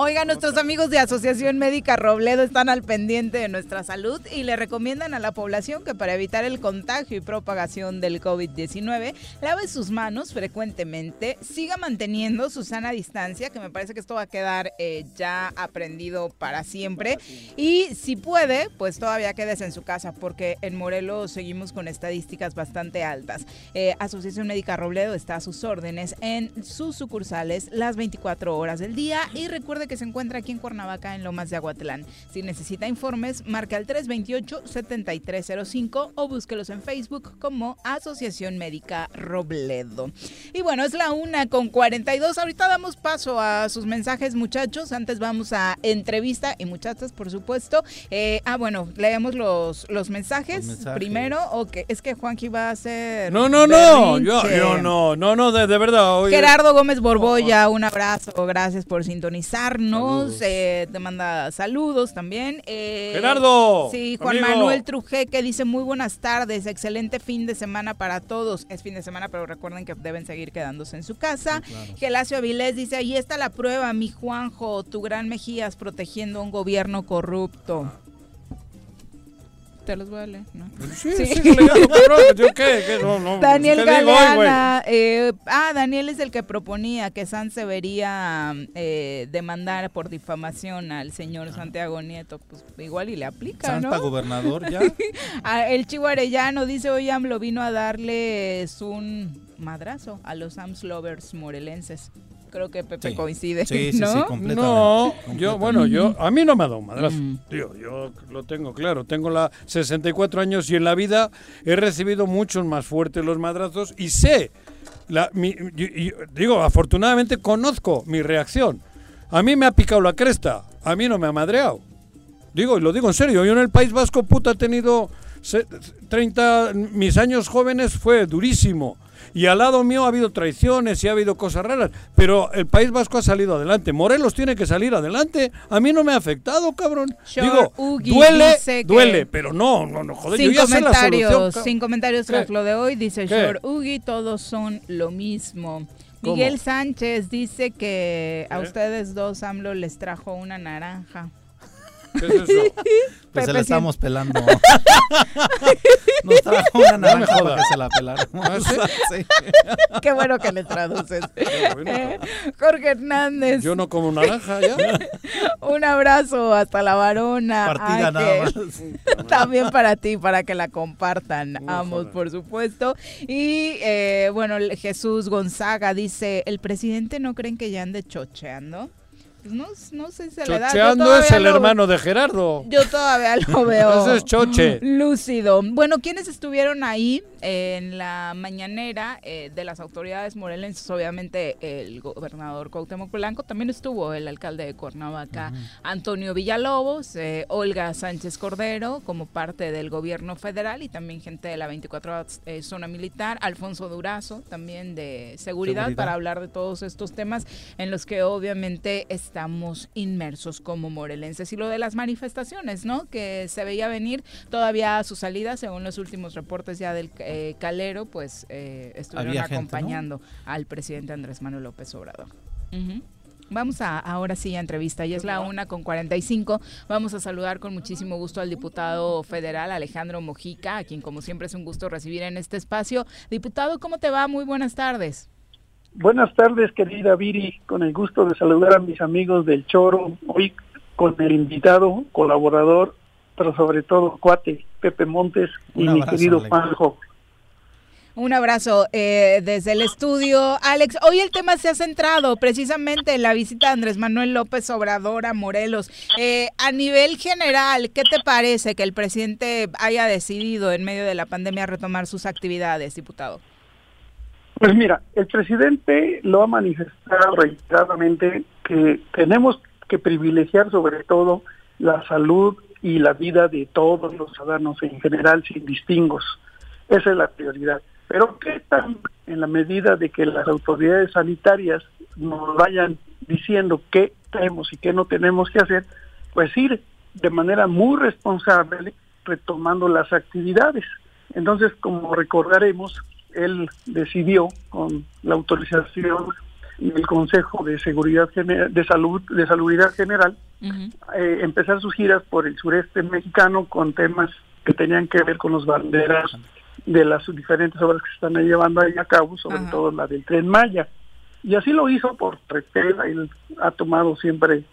Oiga, nuestros amigos de Asociación Médica Robledo están al pendiente de nuestra salud y le recomiendan a la población que para evitar el contagio y propagación del COVID-19, lave sus manos frecuentemente, siga manteniendo su sana distancia, que me parece que esto va a quedar eh, ya aprendido para siempre. Y si puede, pues todavía quédese en su casa, porque en Morelos seguimos con estadísticas bastante altas. Eh, Asociación Médica Robledo está a sus órdenes en sus sucursales las 24 horas del día y recuerde que se encuentra aquí en Cuernavaca, en Lomas de Aguatlán. Si necesita informes, marca al 328-7305 o búsquelos en Facebook como Asociación Médica Robledo. Y bueno, es la una con 42. Ahorita damos paso a sus mensajes, muchachos. Antes vamos a entrevista y muchachas, por supuesto. Eh, ah, bueno, leemos los, los mensajes, primero. O que es que Juanji va a hacer. No, no, no. Yo, yo no, no, no, de, de verdad. oye. Gerardo Gómez Borboya, un abrazo, gracias por sintonizarnos. eh, te manda saludos también. Eh, Gerardo, Sí, Juan amigo. Manuel Trujeque dice muy buenas tardes, excelente fin de semana para todos. Es fin de semana, pero recuerden que deben seguir quedándose en su casa. Gelacio Avilés dice, ahí está la prueba, mi Juanjo, tu gran Mejías protegiendo a un gobierno corrupto. Te los voy a leer, ¿no? Sí, sí, legal, ¿yo qué? ¿Qué? No, no, Daniel ¿qué digo hoy, güey? Galeana, eh, ah, Daniel es el que proponía que San debería eh, demandar por difamación al señor Santiago Nieto, pues igual y le aplica, Sanz ¿no? gobernador ya. Ah, el Chivo Arellano dice, hoy AMLO vino a darles un madrazo a los AMS lovers morelenses. Creo que Pepe Sí. coincide, Sí, sí, ¿no? sí, completamente. No, yo, bueno, yo, a mí no me ha dado un madrazo. Mm. Tío, yo lo tengo claro. Tengo la 64 años y en la vida he recibido muchos más fuertes los madrazos y sé, la, mi- y- y- digo, afortunadamente conozco mi reacción. A mí me ha picado la cresta, a mí no me ha madreado. Digo, y lo digo en serio, yo en el País Vasco, puta, he tenido se- 30, mis años jóvenes fue durísimo. Y al lado mío ha habido traiciones y ha habido cosas raras, pero el País Vasco ha salido adelante. Morelos tiene que salir adelante. A mí no me ha afectado, cabrón. Shor Digo, Ugi duele, duele, pero no, no, no, joder, sin yo ya sé la comentarios, solución. sin comentarios tras lo de hoy, dice ¿Qué? Shor Ugi, todos son lo mismo. ¿Cómo? Miguel Sánchez dice que a ¿Eh? ustedes dos AMLO les trajo una naranja. ¿Qué es eso? Pues se la estamos pelando. Nos trajo una No naranja jodas. para que se la peláramos. ¿Ah, sí? Sí. Qué bueno que le traduces. bueno. Eh, Jorge Hernández, Yo no como naranja ya. un abrazo hasta la varona. Partida nada más. También para ti, para que la compartan No ambos, por supuesto. Y eh, bueno, Jesús Gonzaga dice, ¿el presidente no creen que ya ande chocheando? Pues no, no sé si se le da. Chocheando es el lo- hermano de Gerardo. Yo todavía lo veo. Ese es choche. Lúcido. Bueno, quienes estuvieron ahí en la mañanera eh, de las autoridades morelenses? Obviamente el gobernador Cuauhtémoc Blanco, también estuvo el alcalde de Cuernavaca, Antonio Villalobos, eh, Olga Sánchez Cordero, como parte del gobierno federal y también gente de la 24 eh, zona militar, Alfonso Durazo, también de seguridad, Seguridad. para hablar de todos estos temas en los que obviamente estamos inmersos como morelenses. Y lo de las manifestaciones, ¿no? Que se veía venir todavía a su salida, según los últimos reportes ya del eh, Calero, pues eh, estuvieron acompañando al presidente Andrés Manuel López Obrador. Vamos a ahora sí a entrevista, y es la una con 45. Vamos a saludar con muchísimo gusto al diputado federal Alejandro Mojica, a quien como siempre es un gusto recibir en este espacio. Diputado, ¿cómo te va? Muy buenas tardes. Buenas tardes, querida Viri. Con el gusto de saludar a mis amigos del Choro. Hoy con el invitado, colaborador, pero sobre todo cuate, Pepe Montes y mi querido. Juanjo. Un abrazo eh, desde el estudio. Alex, hoy el tema se ha centrado precisamente en la visita de Andrés Manuel López Obrador a Morelos. Eh, a nivel general, ¿qué te parece que el presidente haya decidido en medio de la pandemia retomar sus actividades, diputado? Pues mira, el presidente lo ha manifestado reiteradamente que tenemos que privilegiar sobre todo la salud y la vida de todos los ciudadanos en general sin distingos. Esa es la prioridad. Pero ¿qué tal en la medida de que las autoridades sanitarias nos vayan diciendo qué tenemos y qué no tenemos que hacer? Pues ir de manera muy responsable retomando las actividades. Entonces, como recordaremos, él decidió con la autorización del Consejo de Seguridad Gene- de Salud de Salubridad General eh, empezar sus giras por el sureste mexicano con temas que tenían que ver con los banderas de las diferentes obras que se están llevando ahí a cabo, sobre Ajá. todo la del Tren Maya. Y así lo hizo por retela, él ha tomado siempre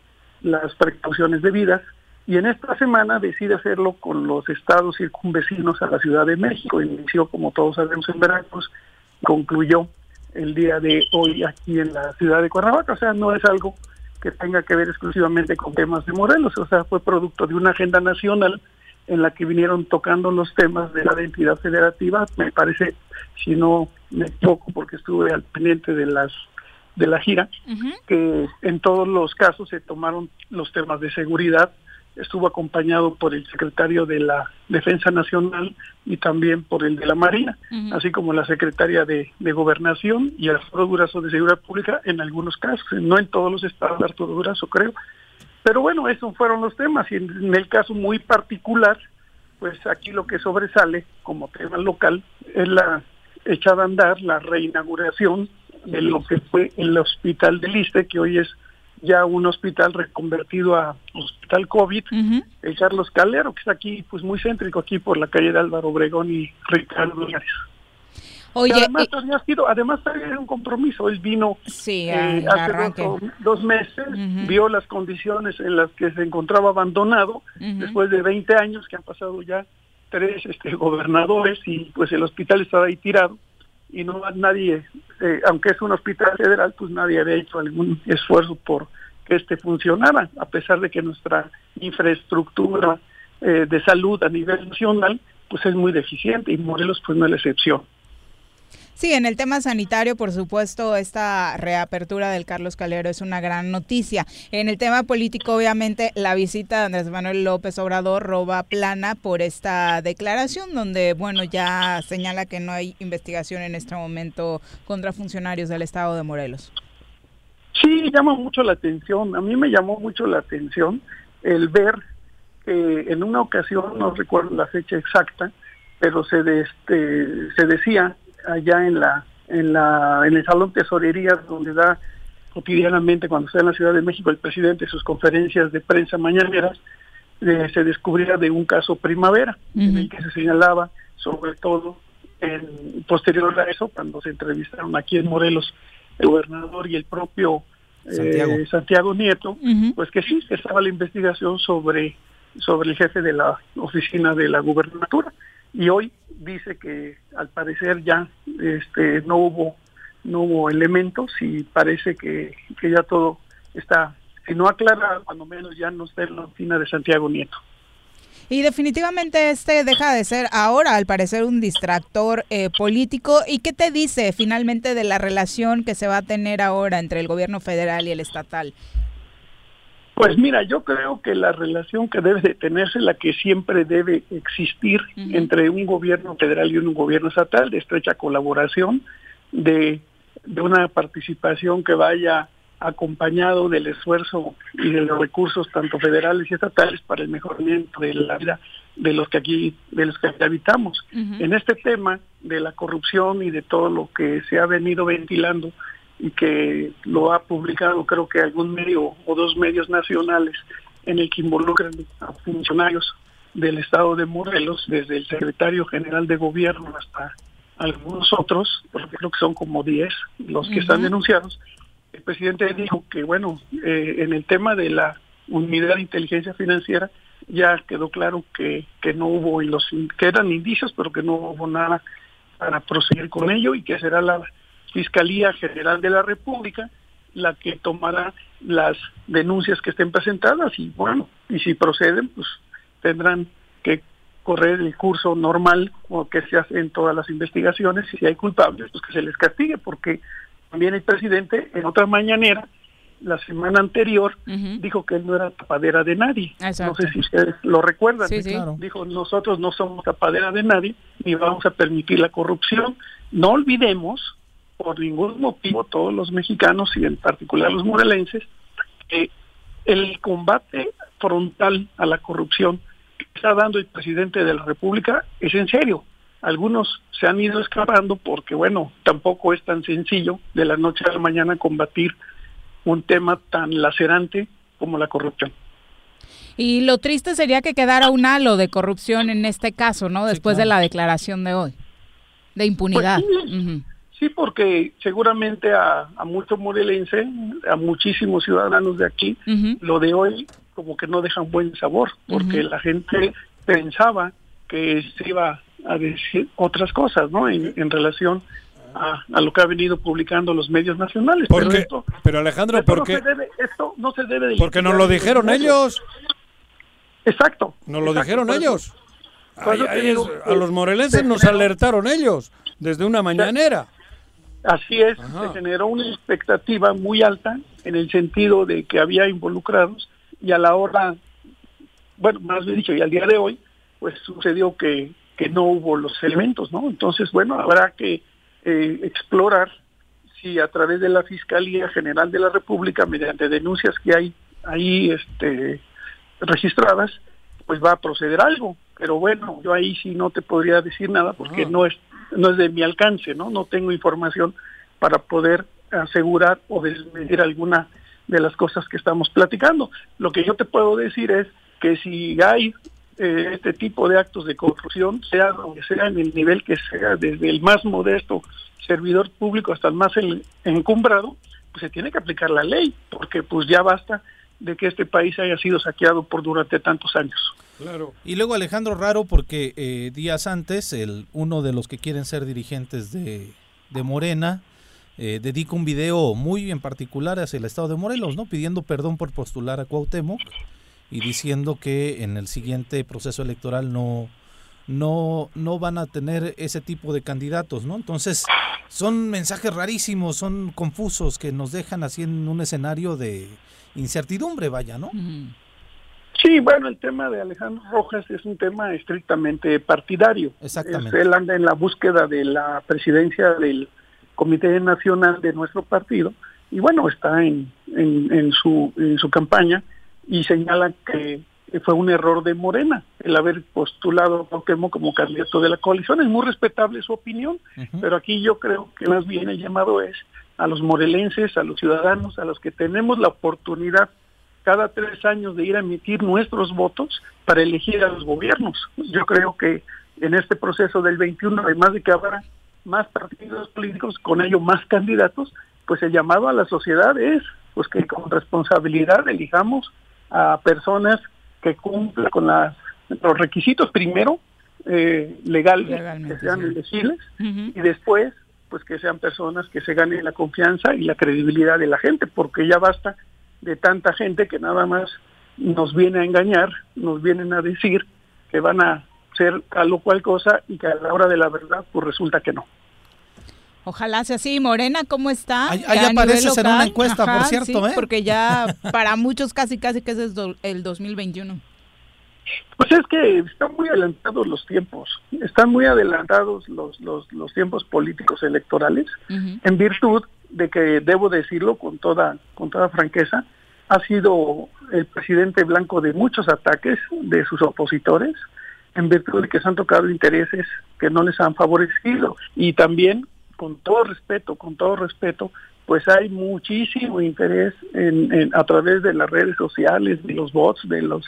las precauciones debidas y en esta semana decide hacerlo con los estados circunvecinos a la Ciudad de México. Inició, como todos sabemos, en Veracruz, concluyó el día de hoy aquí en la ciudad de Cuernavaca. O sea, no es algo que tenga que ver exclusivamente con temas de Morelos, o sea, fue producto de una agenda nacional en la que vinieron tocando los temas de la identidad federativa, me parece, si no me equivoco, porque estuve al pendiente de las de la gira, que en todos los casos se tomaron los temas de seguridad, estuvo acompañado por el secretario de la Defensa Nacional y también por el de la Marina, así como la secretaria de, de Gobernación y Arturo Durazo de Seguridad Pública en algunos casos, no en todos los estados de Arturo Durazo creo. Pero bueno, esos fueron los temas. Y en, el caso muy particular, pues aquí lo que sobresale como tema local es la echada a andar, la reinauguración de lo que fue el hospital de Liste, que hoy es ya un hospital reconvertido a hospital COVID, el Carlos Calero, que está aquí pues muy céntrico, aquí por la calle de Álvaro Obregón y Ricardo Linares. Oye, Que además había sido, además había un compromiso, él vino Sí, eh, hace dos, dos meses, vio las condiciones en las que se encontraba abandonado, después de 20 años que han pasado ya tres este, gobernadores y pues el hospital estaba ahí tirado y no nadie, eh, aunque es un hospital federal, pues nadie había hecho algún esfuerzo por que este funcionara, a pesar de que nuestra infraestructura eh, de salud a nivel nacional pues es muy deficiente y Morelos pues no es la excepción. Sí, en el tema sanitario, por supuesto, esta reapertura del Carlos Calero es una gran noticia. En el tema político, obviamente, la visita de Andrés Manuel López Obrador roba plana por esta declaración, donde, bueno, ya señala que no hay investigación en este momento contra funcionarios del Estado de Morelos. Sí, llama mucho la atención. A mí me llamó mucho la atención el ver que en una ocasión, no recuerdo la fecha exacta, pero se, de- este, se decía allá en la en la en el salón tesorería donde da cotidianamente cuando está en la Ciudad de México el presidente sus conferencias de prensa mañaneras eh, se descubría de un caso primavera, en el que se señalaba sobre todo en, posterior a eso, cuando se entrevistaron aquí en Morelos el gobernador y el propio eh, Santiago, Nieto, pues que sí, que estaba la investigación sobre, sobre el jefe de la oficina de la gubernatura. Y hoy dice que al parecer ya este, no hubo no hubo elementos y parece que, que ya todo está, si no aclarado, cuando menos ya no está en la oficina de Santiago Nieto. Y definitivamente este deja de ser ahora, al parecer, un distractor eh, político. ¿Y qué te dice finalmente de la relación que se va a tener ahora entre el gobierno federal y el estatal? Pues mira, yo creo que la relación que debe de tenerse, la que siempre debe existir entre un gobierno federal y un gobierno estatal, de estrecha colaboración, de, de una participación que vaya acompañado del esfuerzo y de los recursos tanto federales y estatales para el mejoramiento de la vida de los que aquí de los que aquí habitamos. En este tema de la corrupción y de todo lo que se ha venido ventilando y que lo ha publicado creo que algún medio o dos medios nacionales en el que involucran a funcionarios del estado de Morelos, desde el secretario general de gobierno hasta algunos otros, porque creo que son como 10 los que están denunciados, el presidente dijo que, bueno, eh, en el tema de la unidad de inteligencia financiera ya quedó claro que, que no hubo, y los que eran indicios, pero que no hubo nada para proseguir con ello y que será la Fiscalía General de la República la que tomará las denuncias que estén presentadas y bueno, y si proceden, pues tendrán que correr el curso normal o que se hace en todas las investigaciones y si hay culpables, pues que se les castigue porque también el presidente en otra mañanera la semana anterior dijo que él no era tapadera de nadie. No sé si ustedes lo recuerdan. Dijo, nosotros no somos tapadera de nadie ni vamos a permitir la corrupción. No olvidemos, por ningún motivo, todos los mexicanos y en particular los morelenses, que el combate frontal a la corrupción que está dando el presidente de la República es en serio. Algunos se han ido escapando porque, bueno, tampoco es tan sencillo de la noche a la mañana combatir un tema tan lacerante como la corrupción. Y lo triste sería que quedara un halo de corrupción en este caso, ¿no? Después de la declaración de hoy, de impunidad. Pues sí, porque seguramente a, a muchos morelenses, a muchísimos ciudadanos de aquí, lo de hoy como que no deja un buen sabor, porque la gente pensaba que se iba a decir otras cosas, ¿no? En, relación a, lo que ha venido publicando los medios nacionales. pero, esto, pero Alejandro, ¿por qué? esto no se debe Porque nos lo dijeron ellos. Exacto. Nos lo dijeron ellos. a los morelenses nos alertaron ellos desde una mañanera. Así es, se generó una expectativa muy alta en el sentido de que había involucrados y a la hora, bueno, más bien dicho, y al día de hoy, pues sucedió que que no hubo los elementos, ¿no? Entonces, bueno, habrá que eh, explorar si a través de la Fiscalía General de la República, mediante denuncias que hay ahí este, registradas, pues va a proceder algo. Pero bueno, yo ahí sí no te podría decir nada porque no es no es de mi alcance, ¿no? No tengo información para poder asegurar o desmentir alguna de las cosas que estamos platicando. Lo que yo te puedo decir es que si hay eh, este tipo de actos de corrupción, sea donde sea, en el nivel que sea, desde el más modesto servidor público hasta el más encumbrado, pues se tiene que aplicar la ley, porque pues ya basta de que este país haya sido saqueado por durante tantos años. Claro. Y luego Alejandro Raro, porque eh, días antes, el, uno de los que quieren ser dirigentes de, de Morena, eh, dedica un video muy en particular hacia el estado de Morelos, ¿no? Pidiendo perdón por postular a Cuauhtémoc y diciendo que en el siguiente proceso electoral no, no, no van a tener ese tipo de candidatos, ¿no? Entonces, son mensajes rarísimos, son confusos que nos dejan así en un escenario de incertidumbre, vaya, ¿no? Sí, bueno, el tema de Alejandro Rojas es un tema estrictamente partidario. Exactamente. él anda en la búsqueda de la presidencia del Comité Nacional de nuestro partido y bueno, está en, en, en su, en su campaña y señala que fue un error de Morena el haber postulado a Cuauhtémoc como candidato de la coalición. Es muy respetable su opinión, pero aquí yo creo que más bien el llamado es a los morelenses, a los ciudadanos, a los que tenemos la oportunidad cada tres años de ir a emitir nuestros votos para elegir a los gobiernos. Yo creo que en este proceso del 21, además de que habrá más partidos políticos, con ello más candidatos, pues el llamado a la sociedad es pues que con responsabilidad elijamos a personas que cumplan con las, los requisitos primero eh, legales, que sean elegibles, y después pues que sean personas que se ganen la confianza y la credibilidad de la gente, porque ya basta de tanta gente que nada más nos viene a engañar, nos vienen a decir que van a ser tal o cual cosa y que a la hora de la verdad pues resulta que no. Ojalá sea así. Morena, ¿cómo está? Ahí, ahí apareces en una encuesta, por cierto, ¿eh? Porque ya para muchos casi casi que es el 2021. Pues es que están muy adelantados los tiempos, están muy adelantados los, los, los tiempos políticos electorales, en virtud de que, debo decirlo con toda, con toda franqueza, ha sido el presidente blanco de muchos ataques de sus opositores, en virtud de que se han tocado intereses que no les han favorecido. Y también, con todo respeto, con todo respeto, pues hay muchísimo interés en, a través de las redes sociales, de los bots, de los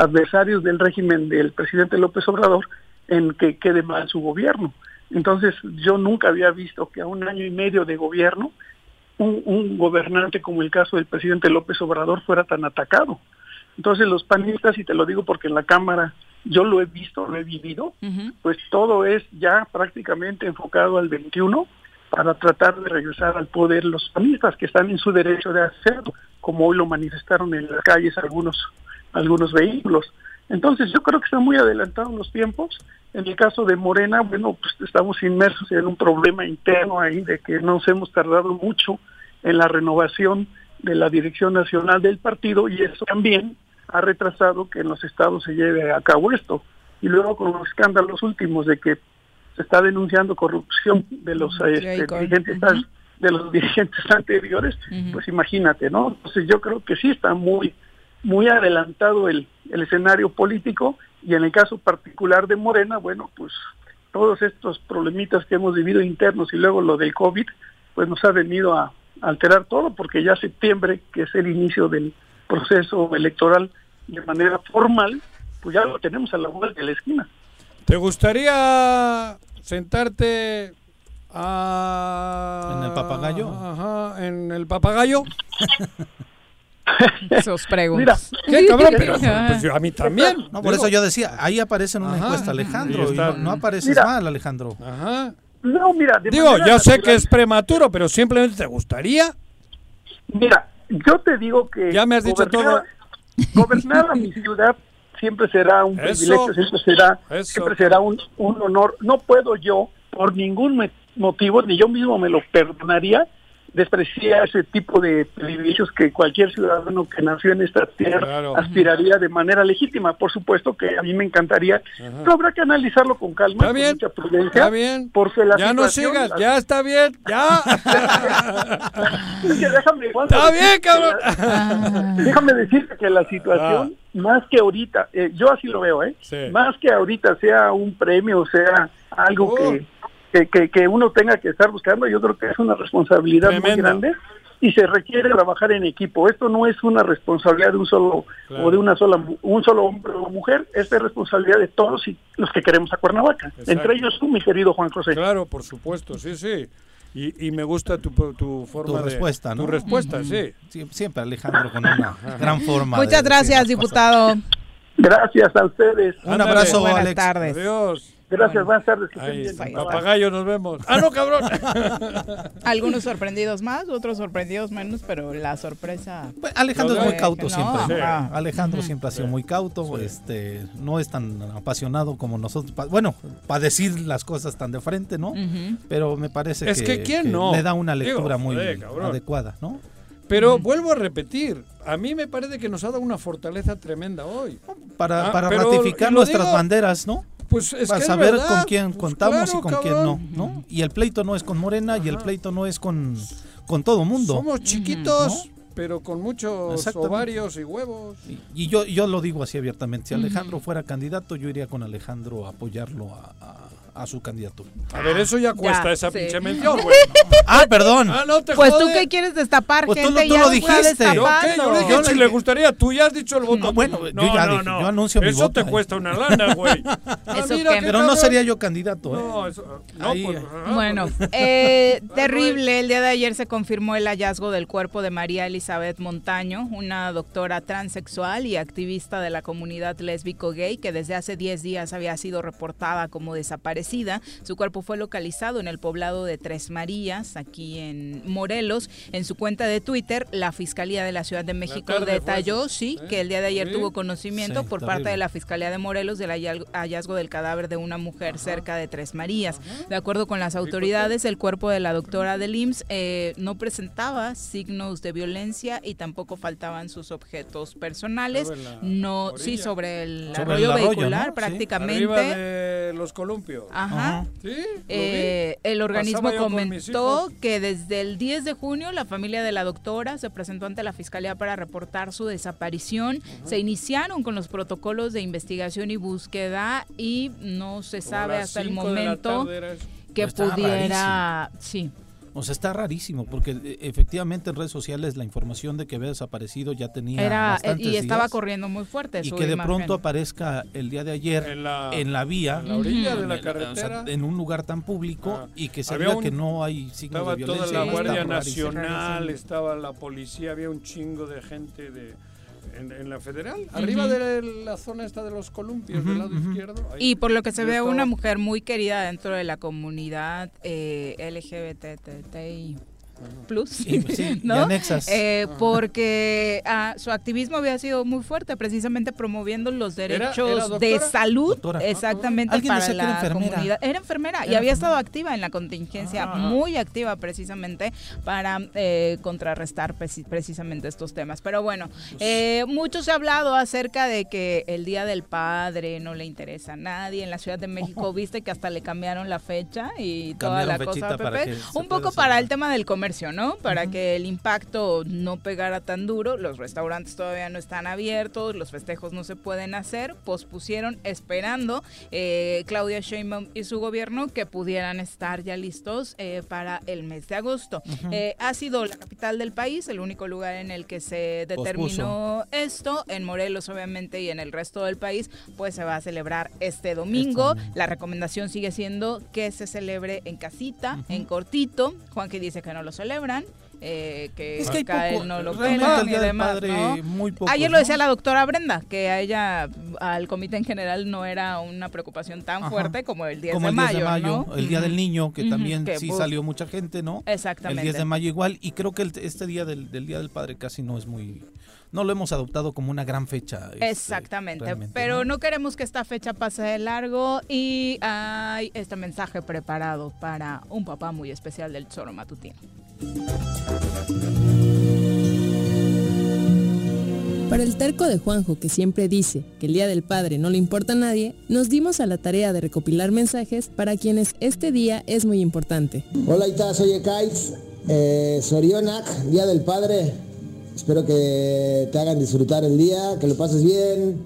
adversarios del régimen del presidente López Obrador en que quede mal su gobierno. Entonces yo nunca había visto que a un año y medio de gobierno un, un, gobernante como el caso del presidente López Obrador fuera tan atacado. Entonces los panistas, y te lo digo porque en la Cámara yo lo he visto, lo he vivido, pues todo es ya prácticamente enfocado al 21 para tratar de regresar al poder los panistas que están en su derecho de hacerlo, como hoy lo manifestaron en las calles algunos algunos vehículos. Entonces yo creo que están muy adelantados los tiempos. En el caso de Morena, bueno, pues estamos inmersos en un problema interno ahí de que nos hemos tardado mucho en la renovación de la dirección nacional del partido y eso también ha retrasado que en los estados se lleve a cabo esto. Y luego con los escándalos últimos de que se está denunciando corrupción de los este, dirigentes de los dirigentes anteriores, pues imagínate, ¿no? Entonces yo creo que sí está muy muy adelantado el, el escenario político y en el caso particular de Morena, bueno, pues todos estos problemitas que hemos vivido internos y luego lo del COVID, pues nos ha venido a alterar todo porque ya septiembre, que es el inicio del proceso electoral de manera formal, pues ya lo tenemos a la vuelta de la esquina. ¿Te gustaría sentarte a... en el papagayo? Ajá, en el papagayo. Esos preguntas. Mira, ¿Qué cabrón? Pero, pues yo, a mí también. No, por digo. eso yo decía, ahí aparece en una Ajá, encuesta Alejandro. Y no, no, apareces mira, mal, Alejandro. Ajá. No, mira. digo, yo sé natural, que es prematuro, pero simplemente te gustaría. Mira, yo te digo que. Ya me has dicho gobernar, todo. Gobernar a mi ciudad siempre será un eso, privilegio, siempre será, eso. siempre será un, un honor. No puedo yo, por ningún motivo, ni yo mismo me lo perdonaría, despreciar ese tipo de privilegios que cualquier ciudadano que nació en esta tierra claro. aspiraría de manera legítima. Por supuesto que a mí me encantaría, pero habrá que analizarlo con calma, con bien, mucha prudencia. Está bien. Porque la ya no sigas, ya está bien, ya. déjame, está bien, cabrón. déjame decirte que la situación, ah. más que ahorita, eh, yo así lo veo, ¿eh? Sí. Más que ahorita sea un premio, sea algo oh. que que, que, que, uno tenga que estar buscando, yo creo que es una responsabilidad muy grande y se requiere trabajar en equipo. Esto no es una responsabilidad de un solo claro. o de una sola un solo hombre o mujer, esta es responsabilidad de todos y los que queremos a Cuernavaca. Exacto. Entre ellos tú, mi querido Juan José. Claro, por supuesto, sí, sí. Y, y me gusta tu, tu forma tu respuesta, de, ¿no? Tu respuesta, sí. Siempre Alejandro con una gran forma. Muchas de gracias, diputado. Gracias a ustedes. Un Ándale. abrazo, Buenas Alex. tardes. Adiós. Gracias, buenas tardes. Ahí, papagayo, nos vemos. Ah, no, cabrón. Algunos sorprendidos más, otros sorprendidos menos, pero la sorpresa. Bueno, Alejandro es muy cauto no, siempre. Sí. Ah, Alejandro siempre ha sido sí. muy cauto. Sí. Este, no es tan apasionado como nosotros. Bueno, para decir las cosas tan de frente, ¿no? Uh -huh. Pero me parece es que, que, ¿quién que no? le da una lectura Digo, muy joder, adecuada, ¿no? Pero vuelvo a repetir, a mí me parece que nos ha dado una fortaleza tremenda hoy. Para, ah, para ratificar nuestras digo, banderas, ¿no? Pues es para que saber con quién pues contamos claro, y con cabrón. quién no, ¿no? Y el pleito no es con Morena Ajá. y el pleito no es con, con todo mundo. Somos chiquitos. ¿no? pero con muchos ovarios y huevos. Y, y, yo, yo lo digo así abiertamente, si Alejandro uh -huh. fuera candidato, yo iría con Alejandro a apoyarlo a, a a su candidatura. A ver, eso ya cuesta Ya, esa sí. pinche mención, güey. Ah, perdón. Ah, no te Pues tú jode. qué quieres destapar, Pues tú gente, lo- tú ya lo dijiste. ¿Yo qué? Yo dije Yo si le- gustaría, tú ya has dicho el voto. No, bueno, no, yo ya no, dije, no. yo anuncio mi Eso voto te ahí. cuesta una lana, güey. Ah, ¿Eso mira, qué? qué Pero no sería yo candidato, ¿eh? No, eso, no, Ahí, pues, eh. ah, Bueno, pues, eh, terrible. El día de ayer se confirmó el hallazgo del cuerpo de María Elizabeth Montaño, una doctora transexual y activista de la comunidad lésbico-gay que desde hace 10 días había sido reportada como desaparecida. Su cuerpo fue localizado en el poblado de Tres Marías, aquí en Morelos. En su cuenta de Twitter, la Fiscalía de la Ciudad de México fue detalló, sí, ¿eh? que el día de ayer Sí. tuvo conocimiento Sí, por parte de la Fiscalía de Morelos del hallazgo- del cadáver de una mujer cerca de Tres Marías. De acuerdo con las autoridades, el cuerpo de la doctora del IMSS eh, no presentaba signos de violencia y tampoco faltaban sus objetos personales. No, sí, sobre el Sobre arroyo el arroyo, vehicular ¿no? Sí. prácticamente. Arriba de los columpios. Ajá. ¿Sí? Eh, el organismo con comentó que desde el 10 de junio la familia de la doctora se presentó ante la fiscalía para reportar su desaparición. Se iniciaron con los protocolos de investigación y búsqueda y no se sabe hasta el momento que pudiera, sí, O sea, está rarísimo, porque eh, efectivamente en redes sociales la información de que había desaparecido ya tenía era eh, bastantes y estaba días, corriendo muy fuerte y su que de imagen. pronto aparezca el día de ayer En la, en la vía, en la orilla Ujú. de la en el- o sea, carretera. en un lugar tan público Ah. y que se vea que no hay signos Estaba de violencia. la Sí, está Guardia rarísimo. Nacional, estaba la policía, había un chingo de gente de en, en la federal, arriba de la zona esta de los columpios del lado izquierdo. ahí. Y por lo que se ve estaba- una mujer muy querida dentro de la comunidad eh, LGBTTI plus, Sí, sí, y ¿no? anexas. Eh, porque ah, su activismo había sido muy fuerte, precisamente promoviendo los derechos era de salud, Doctora. exactamente Alguien para era la enfermera. comunidad. Era enfermera y Era había enfermera. estado activa en la contingencia, Ajá. muy activa precisamente para eh, contrarrestar preci- precisamente estos temas. Pero bueno, eh, mucho se ha hablado acerca de que el Día del Padre no le interesa a nadie. En la Ciudad de México, viste que hasta le cambiaron la fecha y toda Cambiaron la cosa, Pepe. Un poco para el tema del comercio, ¿no? Para que el impacto no pegara tan duro. Los restaurantes todavía no están abiertos, los festejos no se pueden hacer. Pospusieron esperando eh, Claudia Sheinbaum y su gobierno que pudieran estar ya listos eh, para el mes de agosto. Eh, ha sido la capital del país, el único lugar en el que se determinó esto. En Morelos, obviamente, y en el resto del país, pues se va a celebrar este domingo. La recomendación sigue siendo que se celebre en casita, en cortito. Juanqui dice que no lo celebran. eh, que, Es que poco, él no lo pelan y demás, Padre, ¿no? muy pocos, Ayer lo ¿no? decía la doctora Brenda, que a ella, al comité en general, no era una preocupación tan Ajá. fuerte como el 10 Como de el 10 mayo, de mayo, ¿no? el Día del. Niño, que también que, sí pues, salió mucha gente, ¿no? Exactamente. El 10 de mayo igual, y creo que el- este día del, del Día del Padre casi no es muy... No lo hemos adoptado como una gran fecha. este, Exactamente, pero ¿no? queremos que esta fecha pase de largo y hay este mensaje preparado para un papá muy especial del Choro Matutino. Para el terco de Juanjo, que siempre dice que el Día del Padre no le importa a nadie, nos dimos a la tarea de recopilar mensajes para quienes este día es muy importante. Hola Ita, soy Ekaitz, eh, Sorionak, Día del Padre. Espero que te hagan disfrutar el día, que lo pases bien,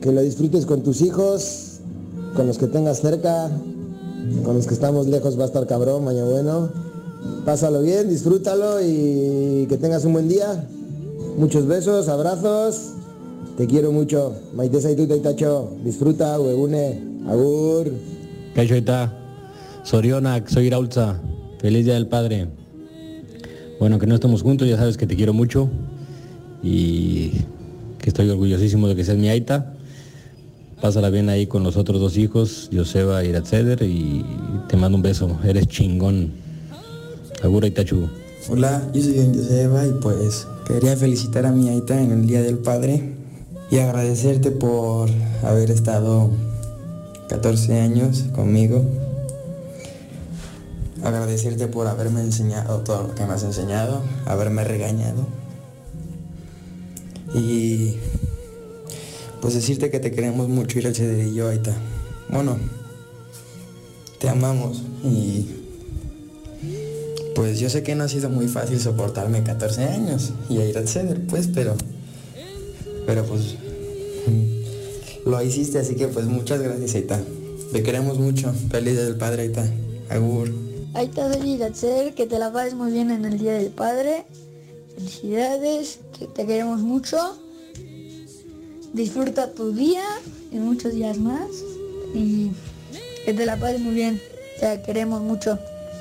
que lo disfrutes con tus hijos, con los que tengas cerca, con los que estamos lejos va a estar cabrón, mañana bueno. Pásalo bien, disfrútalo y que tengas un buen día. Muchos besos, abrazos. Te quiero mucho. Maite Saituta Itacho. Disfruta, huevune. Agur. Kaixo eta, Sorionak, soy Iraulza, feliz día del padre. Bueno, que no estamos juntos, ya sabes que te quiero mucho y que estoy orgullosísimo de que seas mi Aita. Pásala bien ahí con los otros dos hijos, Joseba y Iratseder, y te mando un beso, eres chingón. Agur Aitachu. Hola, yo soy Don Joseba y pues quería felicitar a mi Aita en el Día del Padre y agradecerte por haber estado 14 años conmigo. Agradecerte por haberme enseñado todo lo que me has enseñado, haberme regañado. Y pues decirte que te queremos mucho ir al CD y yo, Aita. Bueno, te amamos y pues yo sé que no ha sido muy fácil soportarme 14 años y a ir al ceder, pues, pero. Pero pues. Lo hiciste, así que pues muchas gracias, Aita. Te queremos mucho. Feliz del Padre, Aita. Agur. Aita hacer que te la pases muy bien en el Día del Padre. Felicidades, que te queremos mucho. Disfruta tu día y muchos días más. Y que te la pases muy bien. Te queremos mucho.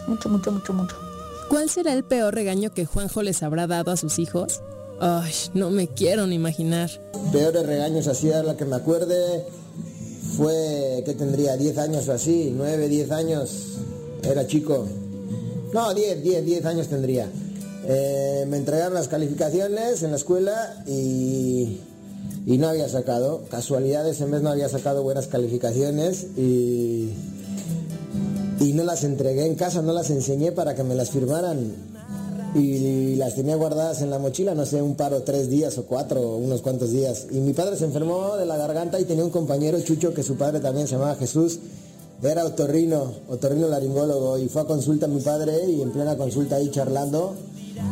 Mucho, mucho, mucho, mucho. ¿Cuál será el peor regaño que Juanjo les habrá dado a sus hijos? Ay, no me quiero ni imaginar. Peores regaños así, a la que me acuerde, fue que tendría 10 años o así, 9, 10 años, era chico. No, 10, 10, 10 años tendría. Eh, me entregaron las calificaciones en la escuela y, y no había sacado, casualidad ese mes no había sacado buenas calificaciones y, y no las entregué en casa, no las enseñé para que me las firmaran. Y las tenía guardadas en la mochila, no sé, un paro tres días o cuatro, unos cuantos días. Y mi padre se enfermó de la garganta y tenía un compañero Chucho que su padre también se llamaba Jesús, era otorrino, otorrino laringólogo, y fue a consulta a mi padre y en plena consulta ahí charlando,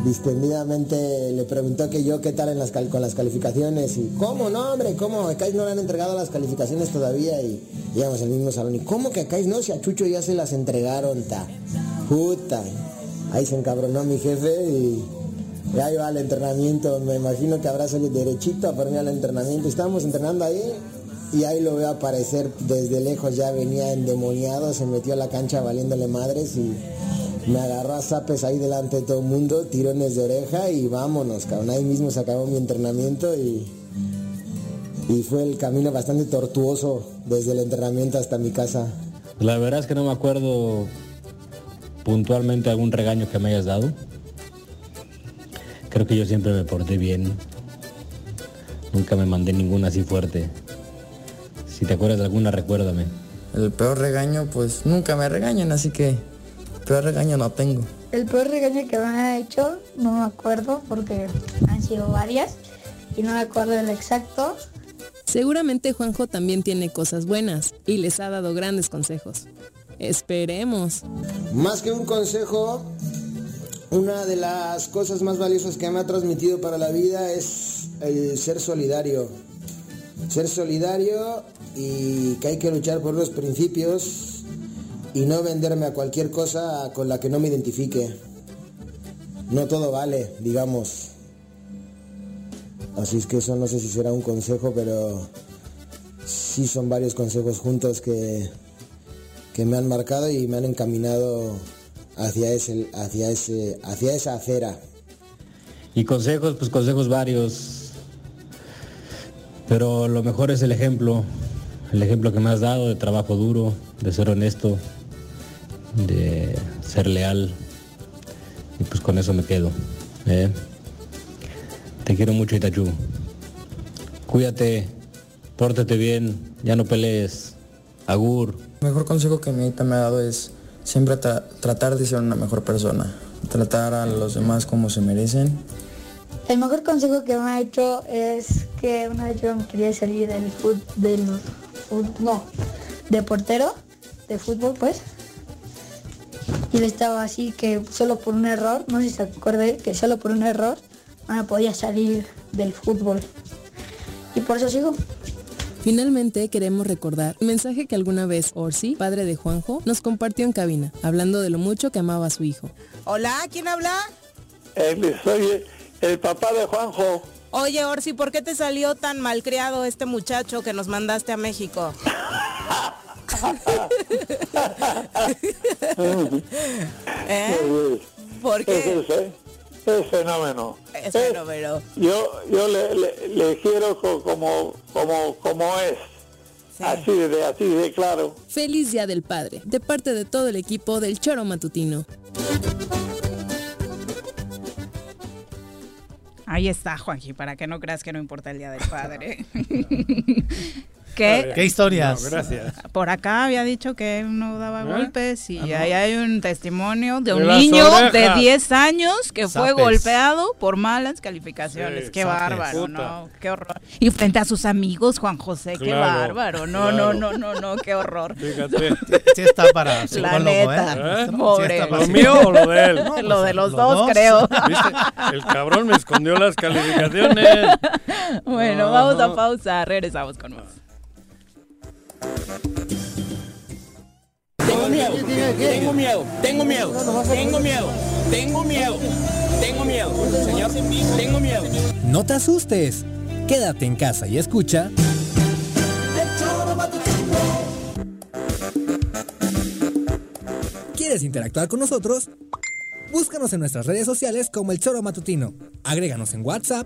distendidamente le preguntó que yo qué tal en las con las calificaciones y cómo no hombre cómo a no le han entregado las calificaciones todavía y íbamos al mismo salón. Y cómo que a no si a Chucho ya se las entregaron ta. Puta. Ahí se encabronó mi jefe y, ahí va al entrenamiento. Me imagino que habrá salido derechito a ponerme al entrenamiento. Estábamos entrenando ahí y ahí lo veo aparecer desde lejos, ya venía endemoniado, se metió a la cancha valiéndole madres y me agarró a zapes ahí delante de todo el mundo, tirones de oreja y vámonos, cabrón. Ahí mismo se acabó mi entrenamiento y, y fue el camino bastante tortuoso desde el entrenamiento hasta mi casa. La verdad es que no me acuerdo puntualmente algún regaño que me hayas dado. Creo que yo siempre me porté bien. Nunca me mandé ninguna así fuerte. Si te acuerdas de alguna, recuérdame. El peor regaño, pues nunca me regañan, así que peor regaño no tengo. El peor regaño que me ha hecho, no me acuerdo porque han sido varias y no me acuerdo el exacto. Seguramente Juanjo también tiene cosas buenas y les ha dado grandes consejos. Esperemos. Más que un consejo, una de las cosas más valiosas que me ha transmitido para la vida es el ser solidario. Ser solidario y que hay que luchar por los principios y no venderme a cualquier cosa con la que no me identifique. No todo vale, digamos. Así es que eso no sé si será un consejo, pero sí son varios consejos juntos que, que me han marcado y me han encaminado hacia ese, hacia ese, hacia esa acera. Y consejos, pues consejos varios. Pero lo mejor es el ejemplo, el ejemplo que me has dado de trabajo duro, de ser honesto, de ser leal. Y pues con eso me quedo. ¿eh? Te quiero mucho, Itachú. Cuídate, pórtate bien, ya no pelees. Agur. El mejor consejo que mi me ha dado es siempre tratar de ser una mejor persona, tratar a los demás como se merecen. El mejor consejo que me ha hecho es que una vez yo me quería salir del fútbol, del no, de portero, de fútbol pues. Y le estaba así que solo por un error, no sé si se acuerde, que solo por un error no me podía salir del fútbol. Y por eso sigo. Finalmente queremos recordar el mensaje que alguna vez Orsi, padre de Juanjo, nos compartió en cabina, hablando de lo mucho que amaba a su hijo. Hola, ¿quién habla? Eh, soy el papá de Juanjo. Oye, Orsi, ¿por qué te salió tan malcriado este muchacho que nos mandaste a México? ¿Eh? ¿Por qué? es fenómeno. Es fenómeno. Yo, yo le, quiero como, como, como es. Así de, así de claro. Feliz Día del Padre, de parte de todo el equipo del Choro Matutino. Ahí está, Juanji, para que no creas que no importa el Día del Padre. ¿Qué, historias? gracias. Por acá había dicho que no daba ¿Eh? golpes y ah, ahí hay un testimonio de un niño de 10 años que fue golpeado por malas calificaciones. qué bárbaro, ¿no? Qué horror. Y frente a sus amigos, Juan José, qué bárbaro. No, no, no, no, no, qué horror. Fíjate. Sí está para psicólogo, La ¿eh? ¿Eh? Pobre. ¿Lo mío o lo de él? lo pues, de los, dos, creo. El cabrón me escondió las calificaciones. bueno, vamos a pausa. Regresamos con más. Tengo miedo, tengo miedo, tengo miedo, tengo miedo, tengo miedo, tengo miedo, señor, tengo miedo. No te asustes. Quédate en casa y escucha. ¿Quieres interactuar con nosotros? Búscanos en nuestras redes sociales como El Choro Matutino. Agréganos en WhatsApp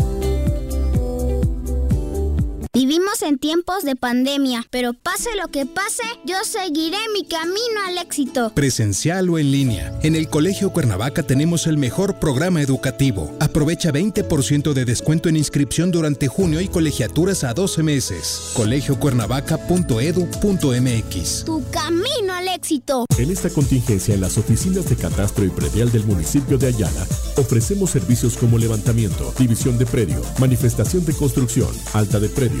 Vivimos en tiempos de pandemia, pero pase lo que pase, yo seguiré mi camino al éxito. Presencial o en línea. En el Colegio Cuernavaca tenemos el mejor programa educativo. Aprovecha 20% de descuento en inscripción durante junio y colegiaturas a 12 meses. colegiocuernavaca.edu.mx. Tu camino al éxito. En esta contingencia, en las oficinas de catastro y predial del municipio de Ayala, ofrecemos servicios como levantamiento, división de predio, manifestación de construcción, alta de predio,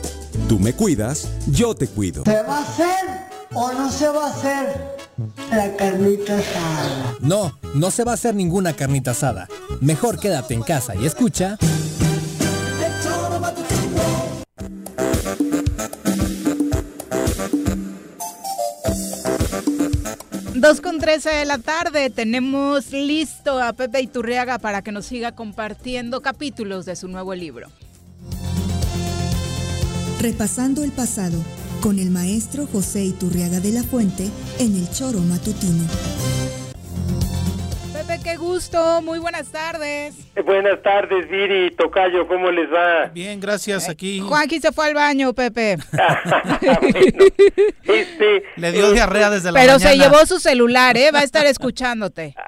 Tú me cuidas, yo te cuido. ¿Se va a hacer o no se va a hacer la carnita asada? No, no se va a hacer ninguna carnita asada. Mejor quédate en casa y escucha. Dos con 13 de la tarde tenemos listo a Pepe Iturriaga para que nos siga compartiendo capítulos de su nuevo libro. Repasando el pasado con el maestro José Iturriaga de la Fuente en el Choro Matutino. Pepe, qué gusto, muy buenas tardes. Buenas tardes, Viri, Tocayo, ¿cómo les va? Bien, gracias, aquí. Juanqui se fue al baño, Pepe. Este, Le dio eh, diarrea desde la Pero mañana. se llevó su celular, ¿eh? Va a estar escuchándote.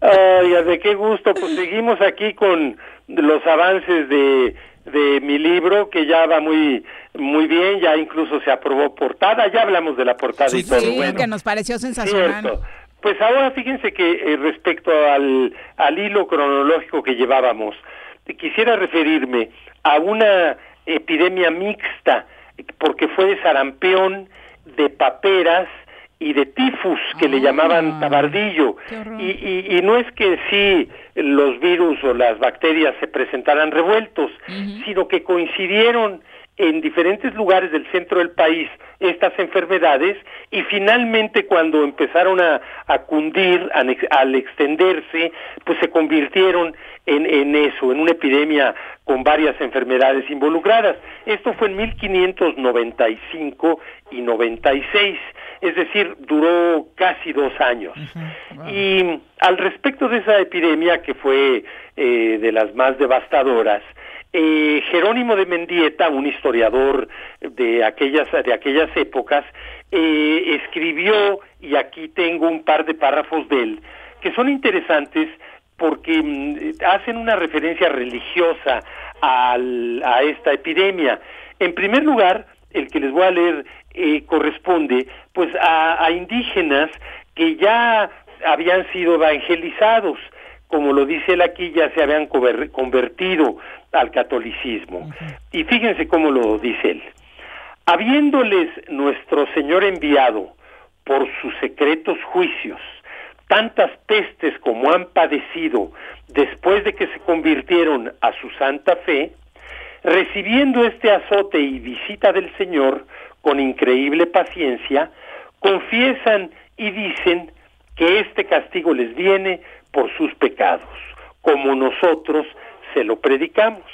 Ay, de qué gusto, pues seguimos aquí con los avances de de mi libro que ya va muy muy bien, ya incluso se aprobó portada, ya hablamos de la portada y todo. Sí, bueno, que nos pareció sensacional. cierto. Pues ahora fíjense que eh, respecto al, al hilo cronológico que llevábamos, quisiera referirme a una epidemia mixta, porque fue de sarampión, de paperas y de tifus, que le llamaban tabardillo. Y, y, y no es que sí los virus o las bacterias se presentaran revueltos, sino que coincidieron en diferentes lugares del centro del país estas enfermedades y finalmente cuando empezaron a, a cundir, a al extenderse, pues se convirtieron en, en eso, en una epidemia con varias enfermedades involucradas. Esto fue en 1595 y 96, es decir, duró casi dos años. Y al respecto de esa epidemia, que fue eh, de las más devastadoras, eh, Jerónimo de Mendieta, un historiador de aquellas, de aquellas épocas, eh, escribió, y aquí tengo un par de párrafos de él, que son interesantes porque mm, hacen una referencia religiosa al- a esta epidemia. En primer lugar, el que les voy a leer eh, corresponde pues a, a indígenas que ya habían sido evangelizados, como lo dice él aquí, ya se habían convertido al catolicismo. Y fíjense cómo lo dice él. Habiéndoles nuestro Señor enviado por sus secretos juicios tantas pestes como han padecido después de que se convirtieron a su santa fe, recibiendo este azote y visita del Señor con increíble paciencia, confiesan y dicen que este castigo les viene por sus pecados, como nosotros se lo predicamos.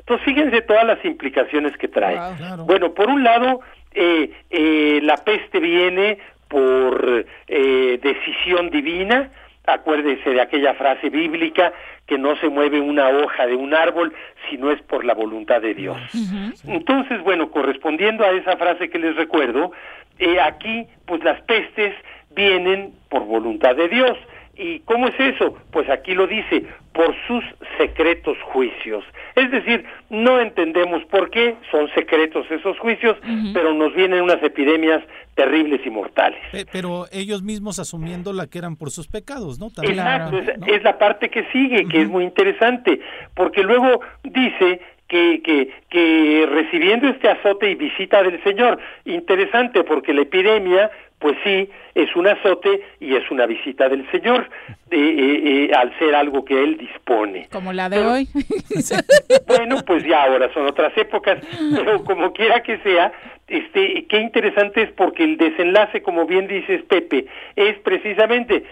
Entonces fíjense todas las implicaciones que trae. Bueno, por un lado, eh, eh, la peste viene por eh, decisión divina, acuérdese de aquella frase bíblica que no se mueve una hoja de un árbol si no es por la voluntad de Dios. Entonces, bueno, correspondiendo a esa frase que les recuerdo, eh, aquí pues las pestes vienen por voluntad de Dios. ¿Y cómo es eso? Pues aquí lo dice, por sus secretos juicios. Es decir, no entendemos por qué son secretos esos juicios, pero nos vienen unas epidemias terribles y mortales. Pe- Pero ellos mismos asumiendo la que eran por sus pecados, ¿no? También, Exacto, es la parte que sigue, que es muy interesante, porque luego dice que, que, que recibiendo este azote y visita del Señor, interesante porque la epidemia, pues sí, es un azote y es una visita del Señor, eh, eh, eh, al ser algo que Él dispone. Como la de hoy. Bueno, pues ya ahora son otras épocas, pero como quiera que sea, este, qué interesante es porque el desenlace, como bien dices Pepe, es precisamente,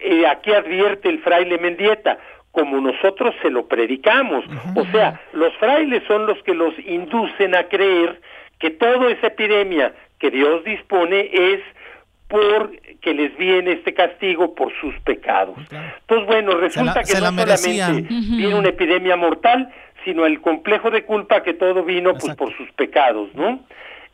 eh, aquí advierte el fraile Mendieta, como nosotros se lo predicamos, o sea, los frailes son los que los inducen a creer que toda esa epidemia que Dios dispone es por que les viene este castigo por sus pecados. Entonces, bueno, resulta la- que no solamente viene una epidemia mortal, sino el complejo de culpa que todo vino pues por sus pecados, ¿no?